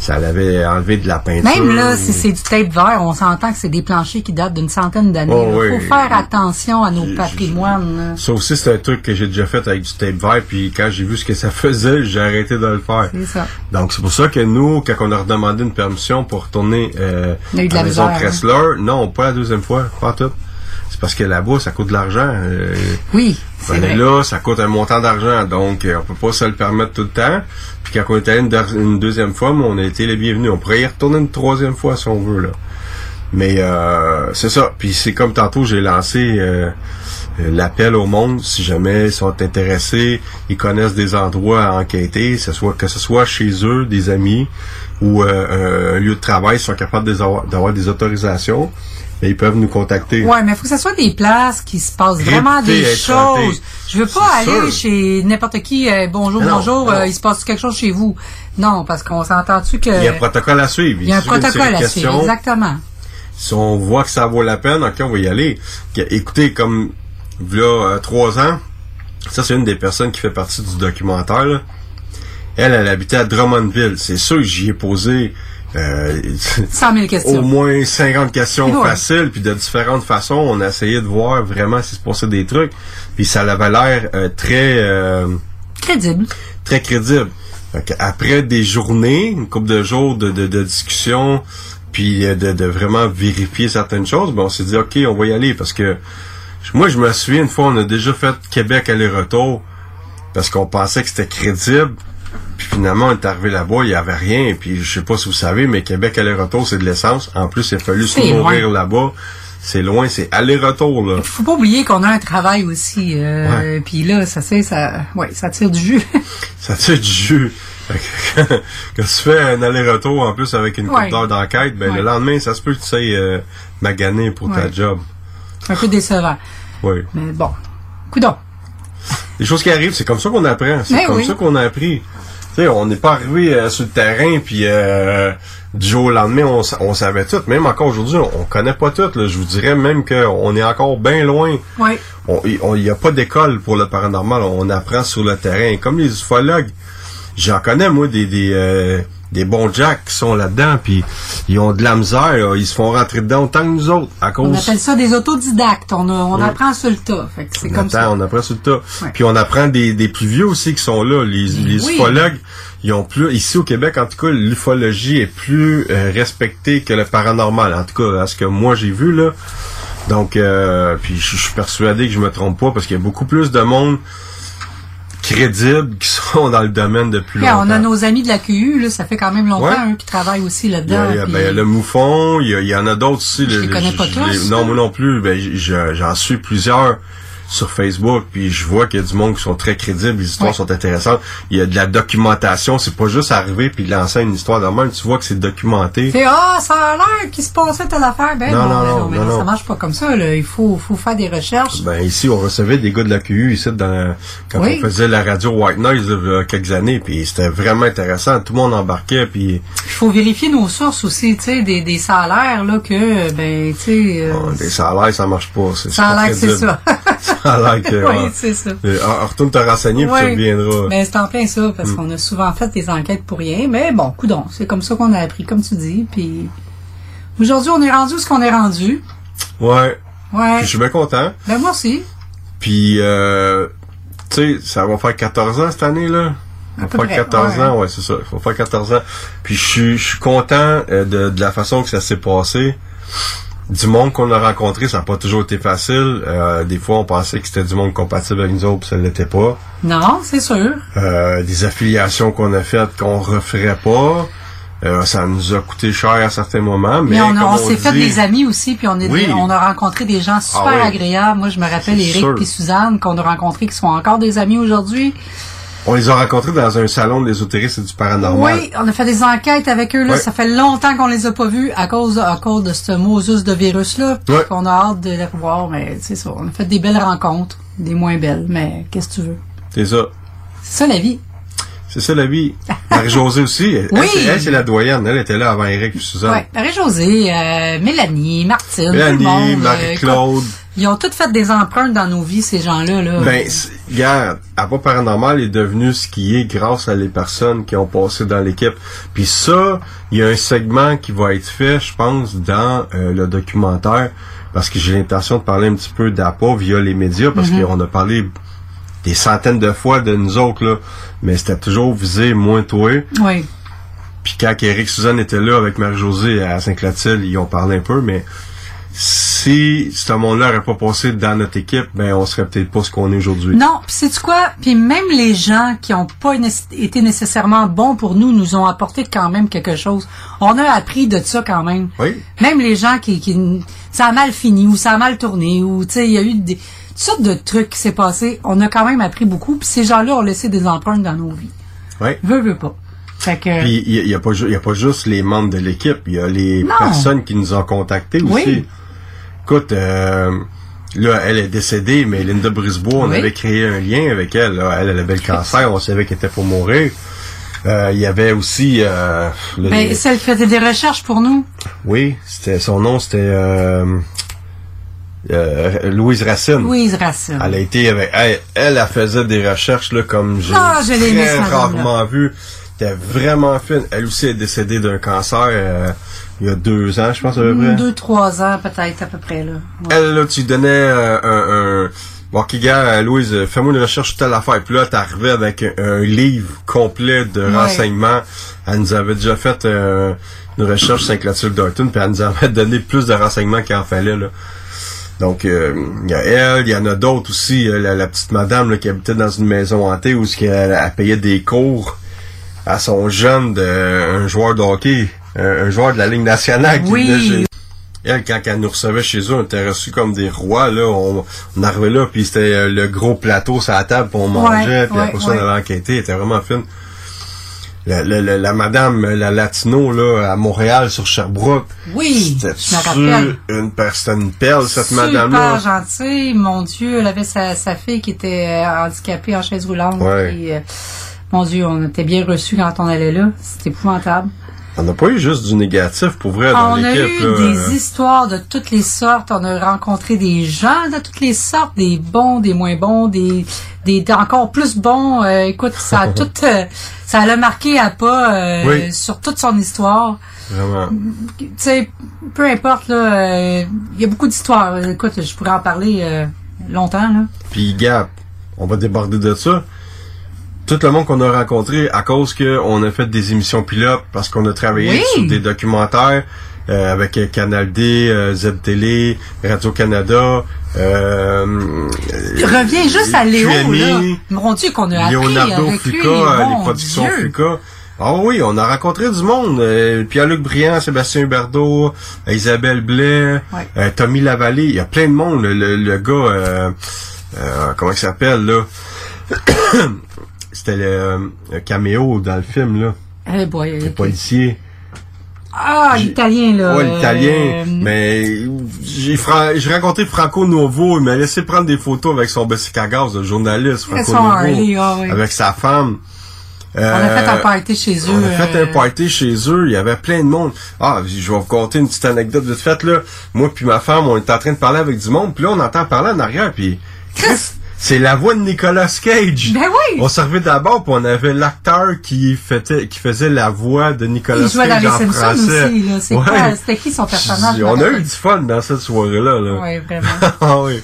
ça l'avait enlevé de la peinture. Même là, si c'est du tape vert, on s'entend que c'est des planchers qui datent d'une centaine d'années. Oh, Il oui. faut faire attention à nos patrimoines. Ça aussi, c'est un truc que j'ai déjà fait avec du tape vert, puis quand j'ai vu ce que ça <laughs> faisait, j'ai arrêté de le faire. C'est ça. Donc, c'est pour ça que nous, quand on a redemandé une permission pour retourner euh, à la maison hein. Chrysler, non, pas la deuxième fois, pas tout. C'est parce que là-bas, ça coûte de l'argent. euh, Oui, ben, vrai. là, ça coûte un montant d'argent, donc euh, on peut pas se le permettre tout le temps. Puis quand on est allé une, une deuxième fois, mais on a été les bienvenus. On pourrait y retourner une troisième fois si on veut là. Mais euh, c'est ça. Puis c'est comme tantôt, j'ai lancé euh, euh, l'appel au monde, si jamais ils sont intéressés, ils connaissent des endroits à enquêter, que ce soit, que ce soit chez eux, des amis ou euh, un- lieu de travail, ils sont capables d'avoir des autorisations, mais ils peuvent nous contacter. Ouais, mais il faut que ce soit des places qui se passent vraiment des choses. Je veux pas aller sûr. chez n'importe qui, euh, bonjour, Non, bonjour, non. euh, il se passe quelque chose chez vous. Non, parce qu'on s'entend-tu que... Il y a un protocole à suivre. Il y a un protocole à suivre, exactement. Si on voit que ça vaut la peine, ok, on va y aller. Écoutez, comme là, euh, trois ans, ça c'est une des personnes qui fait partie du documentaire. là. Elle, elle habitait à Drummondville. C'est sûr que j'y ai posé euh, 100 000 <laughs> questions. au moins 50 questions faciles, puis de différentes façons. On a essayé de voir vraiment s'il se passait des trucs. Puis ça avait l'air euh, très... euh, Crédible. très crédible. Après des journées, une couple de jours de, de, de discussion, puis euh, de, de vraiment vérifier certaines choses, ben on s'est dit ok, on va y aller parce que moi je me souviens une fois on a déjà fait Québec aller-retour parce qu'on pensait que c'était crédible. Puis finalement, on est arrivé là-bas, il y avait rien. Puis je sais pas si vous savez, mais Québec aller-retour, c'est de l'essence. En plus, il a fallu se nourrir là-bas. C'est loin, c'est aller-retour là. Faut pas oublier qu'on a un travail aussi. Euh, Puis là, ça c'est ça, ouais, ça tire du jus. <laughs> Ça tire du jus. Quand, <laughs> quand tu fais un aller-retour en plus avec une coupe Ouais. d'heure d'enquête, ben Ouais. le lendemain, ça se peut que tu sais euh, maganer pour ta job. un peu décevant. Oui. Mais bon, coudon. Les choses qui arrivent, c'est comme ça qu'on apprend. C'est Mais comme oui. ça qu'on a appris. Sais, on n'est pas arrivé euh, sur le terrain puis euh, du jour au lendemain, on, sa- on savait tout. Même encore aujourd'hui, on, on connaît pas tout. Je vous dirais même qu'on est encore bien loin. Ouais. Il n'y a pas d'école pour le paranormal. On apprend sur le terrain. Comme les ufologues, j'en connais, moi, des, des, euh, des bons jacks qui sont là-dedans, puis ils ont de la misère. là. Ils se font rentrer dedans autant que nous autres, à On cause... appelle ça des autodidactes. On, a- on apprend sur le tas. Fait que c'est On comme ça. on apprend sur le tas. Ouais. Puis on apprend des, des plus vieux aussi qui sont là. Les, les oui. ufologues, ils ont plus. Ici au Québec, en tout cas, l'ufologie est plus euh, respectée que le paranormal. En tout cas, à ce que moi j'ai vu là. Donc, euh, puis je je suis persuadé que je me trompe pas parce qu'il y a beaucoup plus de monde crédible qui sont dans le domaine depuis Yeah, longtemps. on a nos amis de la QU, là, ça fait quand même longtemps Ouais. eux, qui travaillent aussi là-dedans. il y a- puis- ben, il y a le moufon, il y, a- il y en a d'autres aussi. Je le- les connais pas tous, les- non, moi non plus. Ben, j'en suis plusieurs sur Facebook, puis je vois qu'il y a du monde qui sont très crédibles, les histoires Ouais. sont intéressantes. Il y a de la documentation, c'est pas juste arriver puis lancer une histoire de même, tu vois que c'est documenté. Fait, ah, ça a l'air qu'il se passait telle affaire. Ben Non, non, non, ben non, mais non, non. ça marche pas comme ça. Là. Il faut, faut faire des recherches. Ben ici, on recevait des gars de la QU ici dans, quand Oui. on faisait la radio White Noise il y a quelques années, puis c'était vraiment intéressant. Tout le monde embarquait, puis Il faut vérifier nos sources aussi, tu sais, des, des salaires, là, que, ben, tu sais... euh, oh, des salaires, ça marche pas. c'est- ça a pas l'air que c'est ça. <laughs> ça a l'air que... oui, ouais. c'est ça. Euh, ah, retourne te renseigner, puis tu reviendras. Ben, c'est en plein ça, parce Mm. qu'on a souvent fait des enquêtes pour rien. Mais bon, coudon, c'est comme ça qu'on a appris, comme tu dis. Puis aujourd'hui, on est rendu où ce qu'on est rendu. Ouais. Ouais. Puis Je suis bien content. Ben, moi aussi. Puis, euh, tu sais, ça va faire 14 ans cette année, là. À va faire près, 14 ouais. ans, ouais, c'est ça. Va faire 14 ans. Puis, je suis- je suis content euh, de, de la façon que ça s'est passé. Du monde qu'on a rencontré, ça n'a pas toujours été facile. Euh, des fois, on pensait que c'était du monde compatible avec nous autres, puis ça ne l'était pas. Non, c'est sûr. Euh, des affiliations qu'on a faites qu'on referait pas. Euh, ça nous a coûté cher à certains moments, mais, Mais, on, on s'est fait des amis aussi, puis on, est Oui. on a rencontré des gens super Ah oui. agréables. Moi, je me rappelle Eric et Suzanne qu'on a rencontrés, qui sont encore des amis aujourd'hui. On les a rencontrés dans un salon de l'ésotérisme et du paranormal. Oui, on a fait des enquêtes avec eux. Là. Ça fait longtemps qu'on les a pas vus à cause, à cause de ce Moses de virus-là. Ouais. On a hâte de les revoir, mais c'est ça. On a fait des belles rencontres, des moins belles, mais qu'est-ce que tu veux? C'est ça. C'est ça la vie. C'est ça la vie. <laughs> Marie-Josée aussi. Elle, Oui. c'est- elle, c'est la doyenne. Elle était là avant Eric et Suzanne. Ouais. Marie-Josée, euh, Mélanie, Martine, Mélanie, euh, Marie-Claude. Ils ont toutes fait des empreintes dans nos vies, ces gens-là. Là. Ben, regarde, paranormal est devenu ce qui est grâce à les personnes qui ont passé dans l'équipe. Puis ça, il y a un segment qui va être fait, je pense, dans euh, le documentaire, parce que j'ai l'intention de parler un petit peu d'APA via les médias, parce Mhm. qu'on a parlé des centaines de fois de nous autres, là, mais c'était toujours visé moins toi. oui. Puis quand Eric Suzanne était là avec Marie-Josée à Saint-Clotilde, ils ont parlé un peu, mais si ce monde-là n'aurait pas passé dans notre équipe, ben on serait peut-être pas ce qu'on est aujourd'hui. Non, puis sais-tu quoi? Puis même les gens qui ont pas été nécessairement bons pour nous nous ont apporté quand même quelque chose. On a appris de ça quand même. Oui. Même les gens qui, qui ça a mal fini ou ça a mal tourné ou tu sais il y a eu des toutes sortes de trucs qui s'est passé. On a quand même appris beaucoup. Puis ces gens-là ont laissé des empreintes dans nos vies. Oui. Veux veux pas. Fait que Puis il n'y a, pas il y a pas juste les membres de l'équipe, il y a les Non. personnes qui nous ont contactés Oui. Écoute, euh, là, elle est décédée, mais Linda Brisebois, on Oui. avait créé un lien avec elle. là. Elle, elle avait le cancer, on savait qu'elle était pour mourir. Euh, Il y avait aussi... Euh, le- ben, celle qui faisait des recherches pour nous. oui, c'était son nom, c'était euh, Louise Racine. Louise Racine. Elle a été avec elle, elle, elle faisait des recherches là comme j'ai je l'ai aimée, très rarement vu. C'était vraiment fine. Elle aussi est décédée d'un cancer euh, il y a deux ans, je pense à peu près. Deux, trois ans peut-être à peu près là. Ouais. Elle là, tu donnais euh, un, un bon, gars, euh, Louise, euh, fais-moi une recherche sur telle affaire. Puis là, t'arrivais avec un, un livre complet de Ouais. renseignements. Elle nous avait déjà fait euh, une recherche sur Saint-Clotilde d'Orton, puis elle nous avait <laughs> donné plus de renseignements qu'il en fallait là. Donc, euh, il y a elle, il y en a d'autres aussi. La, la petite madame là, qui habitait dans une maison hantée où ce qu'elle- elle payait des cours à son jeune de un joueur de hockey, un, un joueur de la Ligue nationale. qui Oui. venait chez- Elle, quand elle nous recevait chez eux, on était reçus comme des rois. Là, on, on arrivait là, puis c'était euh, le gros plateau sur la table, puis on mangeait, puis après ça, on allait enquêter. Elle était vraiment fine. La, la, la, la madame, la latino, là, à Montréal, sur Sherbrooke. Oui, je me C'était rappelle. une personne une perle, cette Super madame-là. gentille, mon Dieu, elle avait sa, sa fille qui était euh, handicapée en chaise roulante. Ouais. euh, mon Dieu, on était bien reçus quand on allait là. C'était épouvantable. On n'a pas eu juste du négatif, pour vrai, dans on a eu là. des histoires de toutes les sortes. On a rencontré des gens de toutes les sortes, des bons, des moins bons, des, des encore plus bons. Euh, écoute, ça a <laughs> tout, euh, ça l'a marqué à pas euh, Oui. sur toute son histoire. Vraiment. Tu sais, peu importe là, il y a beaucoup d'histoires. Écoute, je pourrais en parler longtemps là. Puis, Gap, on va déborder de ça. Tout le monde qu'on a rencontré à cause que on a fait des émissions pilotes parce qu'on a travaillé Oui. sur des documentaires euh, avec euh, Canal D, euh, Z Télé, Radio Canada. Euh, Reviens juste à Léo QMI, là. Mon Dieu, qu'on a appris Leonardo avec lui. Les productions Dieu. Fuca. Ah oui, on a rencontré du monde. Euh, Pierre-Luc Briand, Sébastien Huberdeau, euh, Isabelle Blais, Ouais. euh, Tommy Lavallée. Il y a plein de monde. Le, le- le gars, euh, comment il s'appelle, là? <clears throat> C'était le, le caméo dans le film, là. Eh boy, Le policier. Ah, l'italien là. Ouais, l'italien. euh, Mais j'ai fra- j'ai rencontré Franco Novo. Il m'a laissé prendre des photos avec son bicycle à gaz, le journaliste Franco Novo. Harley, ah oui. Avec sa femme. On a fait un Euh, party chez eux. on a fait euh, un party chez eux, il y avait plein de monde. Ah, je vais vous conter une petite anecdote vite faite là. Moi puis ma femme, on est en train de parler avec du monde, puis là on entend parler en arrière, puis Chris, c'est la voix de Nicolas Cage. Ben oui. On servait d'abord, puis on avait l'acteur qui faisait qui faisait la voix de Nicolas Il jouait dans Cage les en Simpsons français. aussi, là. C'est Ouais. quoi, c'était qui son personnage? On a eu du fun dans cette soirée-là. Là. Ouais, vraiment. <laughs> ah oui.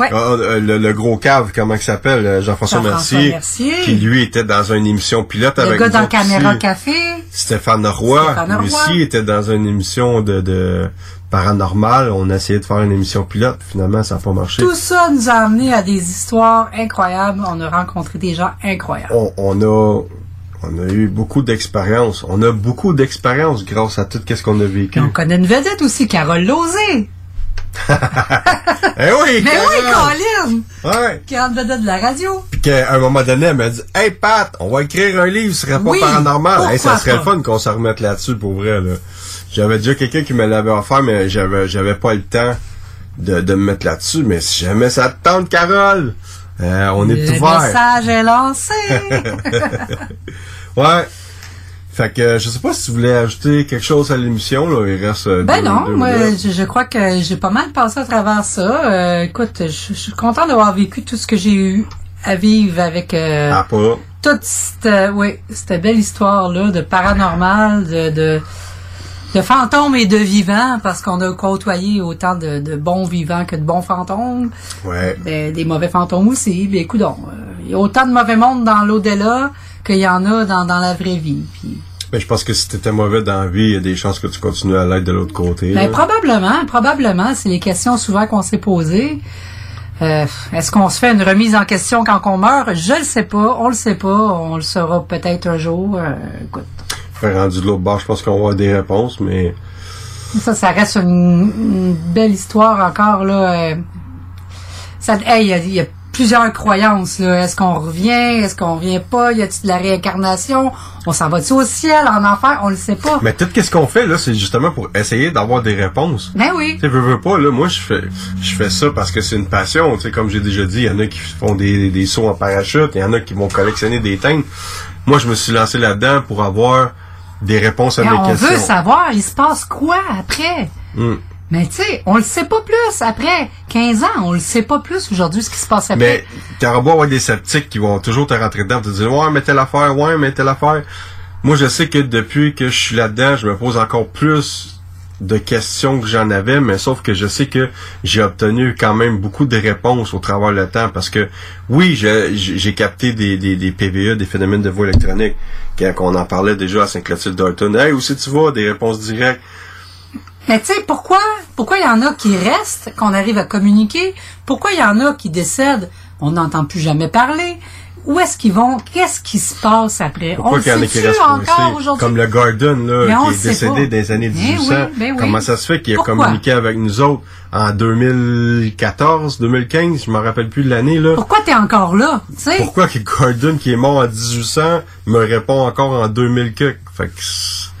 Ouais. Ah, euh, le, le gros cave, comment il s'appelle, euh, Jean-François Jean-François Mercier, Mercier. qui lui était dans une émission pilote Le avec gars dans Caméra. Café. Stéphane Roy, Stéphane lui Roy. aussi était dans une émission de, de paranormal. On a essayé de faire une émission pilote, finalement ça n'a pas marché. Tout ça nous a amené à des histoires incroyables. On a rencontré des gens incroyables. On, on a on a eu beaucoup d'expérience. On a beaucoup d'expérience grâce à tout ce qu'on a vécu. On connaît une vedette aussi, Carole Lozé. <laughs> Eh oui, <laughs> Mais oui! Colin! Ouais. Qui rentre dedans de la radio. Puis qu'à un moment donné, elle m'a dit Hey Pat, on va écrire un livre, ce serait pas Oui, paranormal. Hey, ça serait le fun qu'on s'en remette là-dessus pour vrai. Là. J'avais déjà quelqu'un qui me l'avait offert, mais j'avais j'avais pas le temps de, de me mettre là-dessus. Mais si jamais ça te tente, Carole, euh, on est Le ouvert. message est lancé. <laughs> ouais. Fait que je sais pas si tu voulais ajouter quelque chose à l'émission, là. Il reste euh, Ben deux- non, deux moi, je, je crois que j'ai pas mal passé à travers ça. Euh, écoute, je, je suis content d'avoir vécu tout ce que j'ai eu à vivre avec euh, Ah, pas. toute cette, euh, oui, cette belle histoire-là de paranormal, de, de, de fantômes et de vivants, parce qu'on a côtoyé autant de, de bons vivants que de bons fantômes. Ouais. Ben, des mauvais fantômes aussi. Ben, écoute, il y a autant de mauvais mondes dans l'au-delà qu'il y en a dans, dans la vraie vie. Puis, Mais je pense que si t'étais mauvais dans la vie, il y a des chances que tu continues à l'être de l'autre côté. Ben, probablement, probablement. C'est les questions souvent qu'on s'est posées. Euh, Est-ce qu'on se fait une remise en question quand on meurt? Je le sais pas, on le sait pas, on le saura peut-être un jour. Euh, écoute, rendu de l'autre bord, je pense qu'on va avoir des réponses, mais ça, ça reste une, une belle histoire encore là. euh, ça, hey, il y a- il y, a plusieurs croyances là. Est-ce qu'on revient? Est-ce qu'on revient pas? Y a-t-il de la réincarnation? On s'en va-tu au ciel, en enfer? On le sait pas. Mais tout ce qu'on fait là, c'est justement pour essayer d'avoir des réponses. Ben oui. Tu veux, veux pas, là, moi, je fais, je fais ça parce que c'est une passion. Tu sais, comme j'ai déjà dit, il y en a qui font des, des sauts en parachute, il y en a qui vont collectionner des teintes. Moi, je me suis lancé là-dedans pour avoir des réponses à Mais mes on questions. veut savoir, il se passe quoi après? Hmm. Mais tu sais, on le sait pas plus après 15 ans, on le sait pas plus aujourd'hui ce qui se passe après. Mais t'auras beau avoir des sceptiques qui vont toujours te rentrer dedans, te dire ouais mais telle affaire, ouais mais telle affaire. Moi je sais que depuis que je suis là-dedans, je me pose encore plus de questions que j'en avais, mais sauf que je sais que j'ai obtenu quand même beaucoup de réponses au travers le temps parce que oui, j'ai capté des, des, PVE, des phénomènes de voix électronique, quand on en parlait déjà à Saint-Clotilde-Dalton. Hey, où tu vas? Des réponses directes. Mais tu sais, pourquoi pourquoi il y en a qui restent, qu'on arrive à communiquer? Pourquoi il y en a qui décèdent, on n'entend plus jamais parler? Où est-ce qu'ils vont? Qu'est-ce qui se passe après? Pourquoi on le restent encore aujourd'hui? Comme le Garden, là, Mais qui est sait décédé dans les années Ben 1800. oui, ben oui. Comment ça se fait qu'il a communiqué avec nous autres en 2014, 2015, je me rappelle plus de l'année, là. Pourquoi t'es encore là? Pourquoi que Gordon, qui est mort en 1800, me répond encore en 2000 que Fait que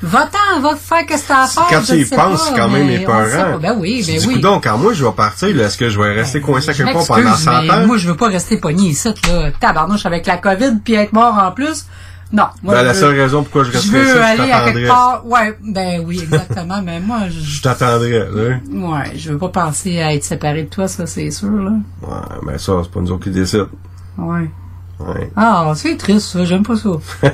Va-t'en, va faire qu'est-ce que t'as à faire. quand tu y penses, pas, quand même épeurant. Ben oui, ben Tu oui. Ben, coudonc, quand moi je vais partir, là, est-ce que je vais rester coincé à Je quelque part pendant m'excuse, 100 mais ans? moi, je veux pas rester pogné ici, là. Tabarnouche avec la COVID puis être mort en plus. Non. Moi, Ben, la veux- seule raison pourquoi je resterais veux ici, je aller à quelque part. Ouais, ben oui, exactement. <laughs> mais moi, je, Je t'attendrais, là. ouais, je veux pas penser à être séparé de toi, ça, c'est sûr, là. Ouais, mais ça, c'est pas nous autres qui décident. Ouais. Ouais. Ah, c'est triste, ça. J'aime pas ça. <laughs>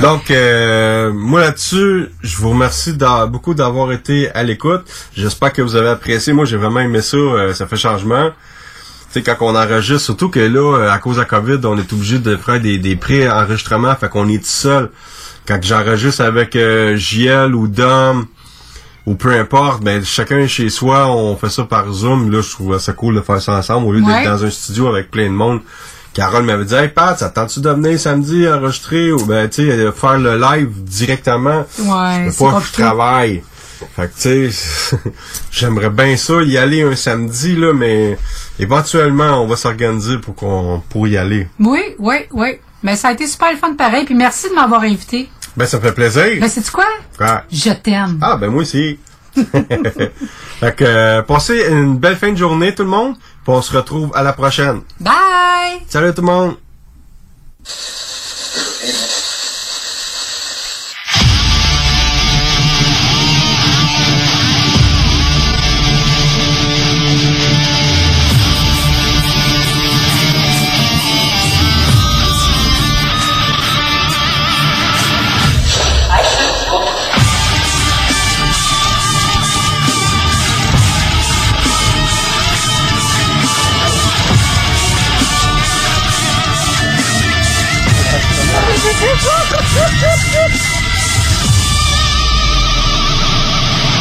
Donc, euh, moi là-dessus, je vous remercie beaucoup d'avoir été à l'écoute. J'espère que vous avez apprécié. Moi, j'ai vraiment aimé ça. euh, ça fait changement. Tu sais, quand on enregistre, surtout que là, euh, à cause de la COVID, on est obligé de faire des, des pré-enregistrements, fait qu'on est tout seul. Quand j'enregistre avec euh, JL ou Dom, ou peu importe, ben chacun chez soi, on fait ça par Zoom. Là, je trouve ça cool de faire ça ensemble au lieu Ouais. d'être dans un studio avec plein de monde. Carole m'avait dit Hey Pat, ça te tente-tu de venir samedi enregistrer ou ben tu sais faire le live directement? Ouais, Je c'est peux pas, je travaille. Fait que tu sais, <laughs> j'aimerais bien ça y aller un samedi là, mais éventuellement on va s'organiser pour qu'on pour y aller. Oui, oui, oui. Mais ça a été super le fun pareil, puis merci de m'avoir invité. Ben ça me fait plaisir. Ben, sais-tu quoi? Ouais. Je t'aime. Ah ben moi aussi. <laughs> fait que euh, passez une belle fin de journée tout le monde. Puis on se retrouve à la prochaine. Bye! Salut tout le monde.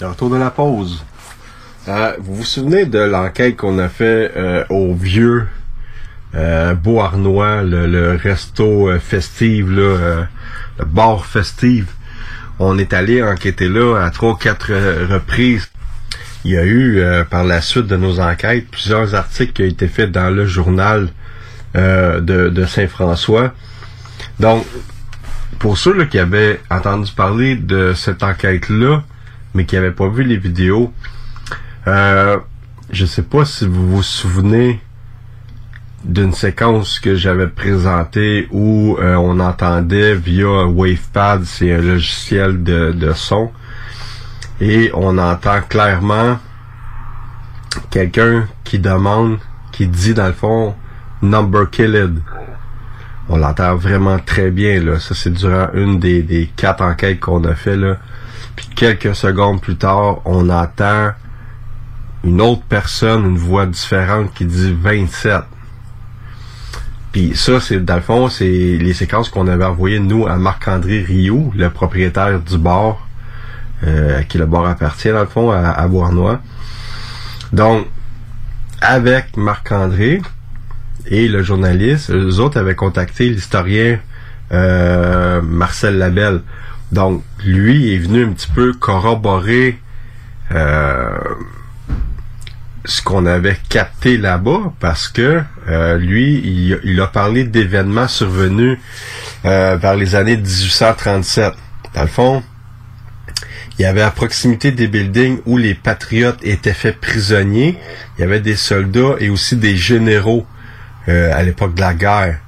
De retour de la pause. Euh, vous vous souvenez de l'enquête qu'on a fait euh, au vieux euh, Beauharnois, le, resto euh, le bar festive? On est allé enquêter là à trois ou quatre reprises. Il y a eu, par la suite de nos enquêtes, plusieurs articles qui ont été faits dans le journal de, Saint-François. Donc, pour ceux qui avaient entendu parler de cette enquête-là, mais qui n'avaient pas vu les vidéos, euh, je sais pas si vous vous souvenez d'une séquence que j'avais présentée où euh, on entendait via WavePad, c'est un logiciel de, son, et on entend clairement quelqu'un qui demande, qui dit dans le fond number killed. On l'entend vraiment très bien là. Ça c'est durant une des, des quatre enquêtes qu'on a fait là. Puis quelques secondes plus tard, on entend une autre personne, une voix différente qui dit 27. Puis ça, c'est dans le fond, c'est les séquences qu'on avait envoyées nous à Marc-André Rio, le propriétaire du bar, euh, à qui le bar appartient dans le fond, à, Bournois. Donc, avec Marc-André et le journaliste, eux autres avaient contacté l'historien euh, Marcel Labelle. Donc, lui est venu un petit peu corroborer euh, ce qu'on avait capté là-bas parce que euh, lui, il, a parlé d'événements survenus euh, vers les années 1837. Dans le fond, il y avait à proximité des buildings où les patriotes étaient faits prisonniers. Il y avait des soldats et aussi des généraux à l'époque de la guerre.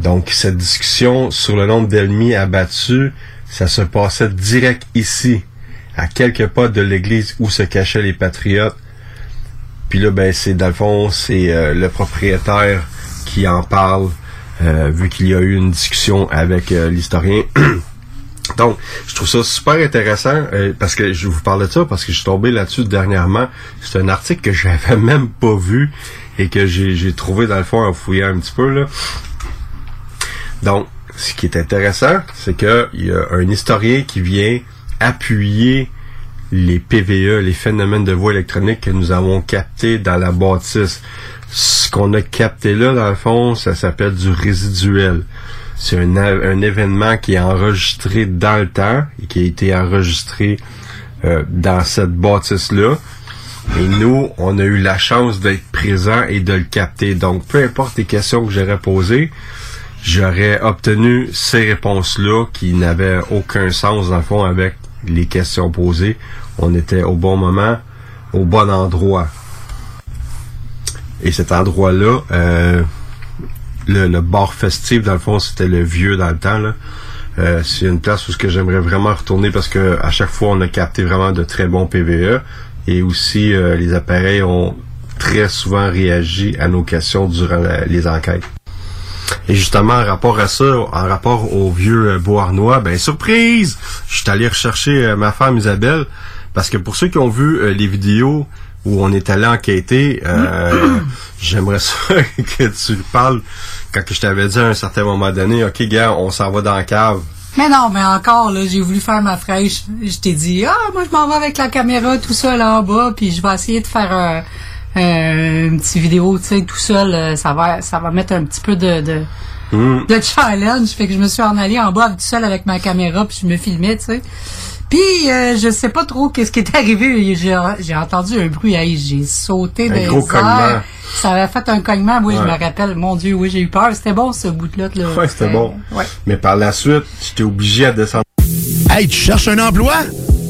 Donc, cette discussion sur le nombre d'ennemis abattus, ça se passait direct ici, à quelques pas de l'église où se cachaient les patriotes. Puis là, ben, c'est dans le fond, c'est euh, le propriétaire qui en parle, euh, vu qu'il y a eu une discussion avec euh, l'historien. <clears throat> Donc, je trouve ça super intéressant parce que je vous parle de ça parce que je suis tombé là-dessus dernièrement. C'est un article que <laughs> j'avais même pas vu et que j'ai j'ai trouvé dans le fond en fouillant un petit peu là. Donc, ce qui est intéressant, c'est que il y a un historien qui vient appuyer les PVE, les phénomènes de voix électronique que nous avons captés dans la bâtisse. Ce qu'on a capté là, dans le fond, ça s'appelle du résiduel. C'est un, événement qui est enregistré dans le temps et qui a été enregistré euh, dans cette bâtisse-là. Et nous, on a eu la chance d'être présents et de le capter. Donc, peu importe les questions que j'aurais posées, j'aurais obtenu ces réponses-là qui n'avaient aucun sens, dans le fond, avec les questions posées. On était au bon moment, au bon endroit. Et cet endroit-là, euh, le, le bar festif, dans le fond, c'était le vieux dans le temps. Là. Euh, c'est une place où ce que j'aimerais vraiment retourner parce que à chaque fois, on a capté vraiment de très bons PVE. Et aussi, euh, les appareils ont très souvent réagi à nos questions durant les enquêtes. Et justement, en rapport à ça, en rapport au vieux euh, Beauharnois, ben surprise! Je suis allé rechercher euh, ma femme Isabelle, parce que pour ceux qui ont vu euh, les vidéos où on est allé enquêter, <clears throat> j'aimerais ça <laughs> que tu parles quand je t'avais dit à un certain moment donné, ok gars, on s'en va dans la cave. Mais non, mais encore, là, j'ai voulu faire ma fraîche. Je t'ai dit, ah, moi, je m'en vais avec la caméra tout seul en bas, puis je vais essayer de faire euh, euh, une petite vidéo, tu sais, tout seul. euh, ça va, ça va mettre un petit peu de, de, de challenge. Fait que je me suis en allée en bas tout seul avec ma caméra, puis je me filmais, tu sais. Puis, euh, je sais pas trop qu'est-ce qui est arrivé. J'ai j'ai entendu un bruit, hey, j'ai sauté Un des gros cognement. Ça avait fait un cognement, oui, je me rappelle. Mon Dieu, oui, j'ai eu peur. C'était bon, ce bout-là. là. Ouais, c'était bon. Ouais. Mais par la suite, j'étais obligé à descendre. Hey, tu cherches un emploi?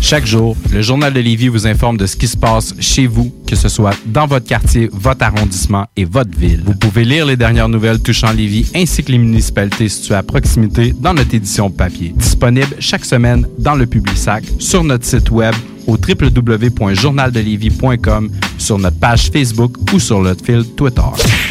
Chaque jour, le Journal de Lévis vous informe de ce qui se passe chez vous, que ce soit dans votre quartier, votre arrondissement et votre ville. Vous pouvez lire les dernières nouvelles touchant Lévis ainsi que les municipalités situées à proximité dans notre édition papier. Disponible chaque semaine dans le Publisac, sur notre site web au www.journaldelévis.com, sur notre page Facebook ou sur notre fil Twitter.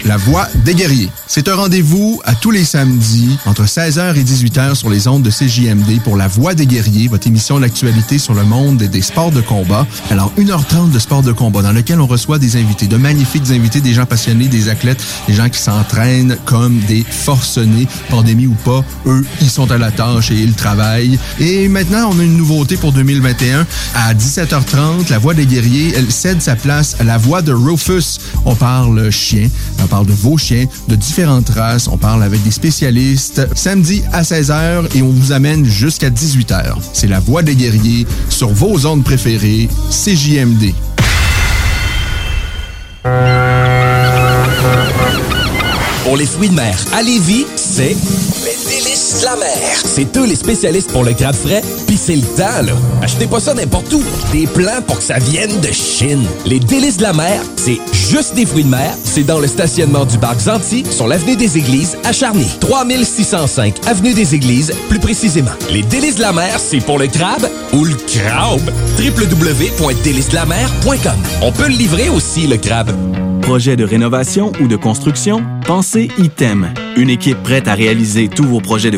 La Voix des guerriers. C'est un rendez-vous à tous les samedis entre 16h et 18h sur les ondes de CJMD pour La Voix des guerriers, votre émission d'actualité sur le monde des sports de combat. Alors, 1h30 de sport de combat dans on reçoit des invités, de magnifiques invités, des gens passionnés, des athlètes, des gens qui s'entraînent comme des forcenés, pandémie ou pas. Eux, ils sont à la tâche et ils travaillent. Et maintenant, on a une nouveauté pour 2021. À 17h30, La Voix des guerriers, elle cède sa place à La Voix de Rufus. On parle chien, on parle de vos chiens, de différentes races, on parle avec des spécialistes. Samedi à 16h et on vous amène jusqu'à 18h. C'est La Voix des guerriers sur vos ondes préférées, CJMD. Pour les fruits de mer à Lévis, c'est les délices de la mer. C'est eux les spécialistes pour le crabe frais, pis c'est le temps, là. Achetez pas ça n'importe où. Des plans pour que ça vienne de Chine. Les délices de la mer, c'est juste des fruits de mer. C'est dans le stationnement du parc Zanti, sur l'avenue des Églises, à Charny. 3605 avenue des Églises, plus précisément. Les délices de la mer, c'est pour le crabe ou le crabe. www.délicesdelamer.com On peut le livrer aussi, le crabe. Projet de rénovation ou de construction? Pensez ITEM. Une équipe prête à réaliser tous vos projets de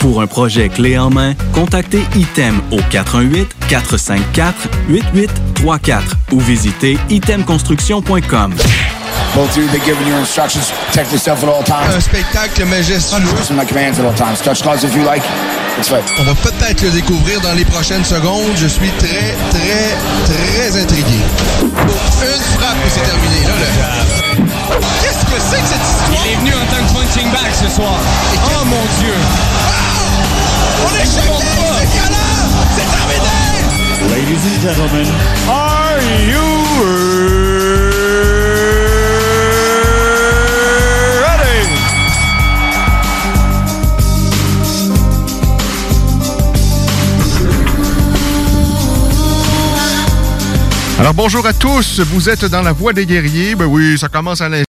Pour un projet clé en main, contactez ITEM au 418-454-8834 ou visitez itemconstruction.com. Both of you, they're giving you instructions. Protect yourself at all times. Un spectacle majestueux. Listen to my commands at all times. Touch gloves if you like. It's right. On va peut-être le découvrir dans les prochaines secondes. Je suis très, très, très intrigué. Une frappe et c'est terminé. Là, là. Qu'est-ce que c'est que cette histoire? Il est venu en tant que punching bag ce soir. Oh mon Dieu! On est choqués! C'est violent! C'est terminé! Ladies and gentlemen, are you? Alors bonjour à tous, vous êtes dans la voie des guerriers. Ben oui, ça commence à l'instant.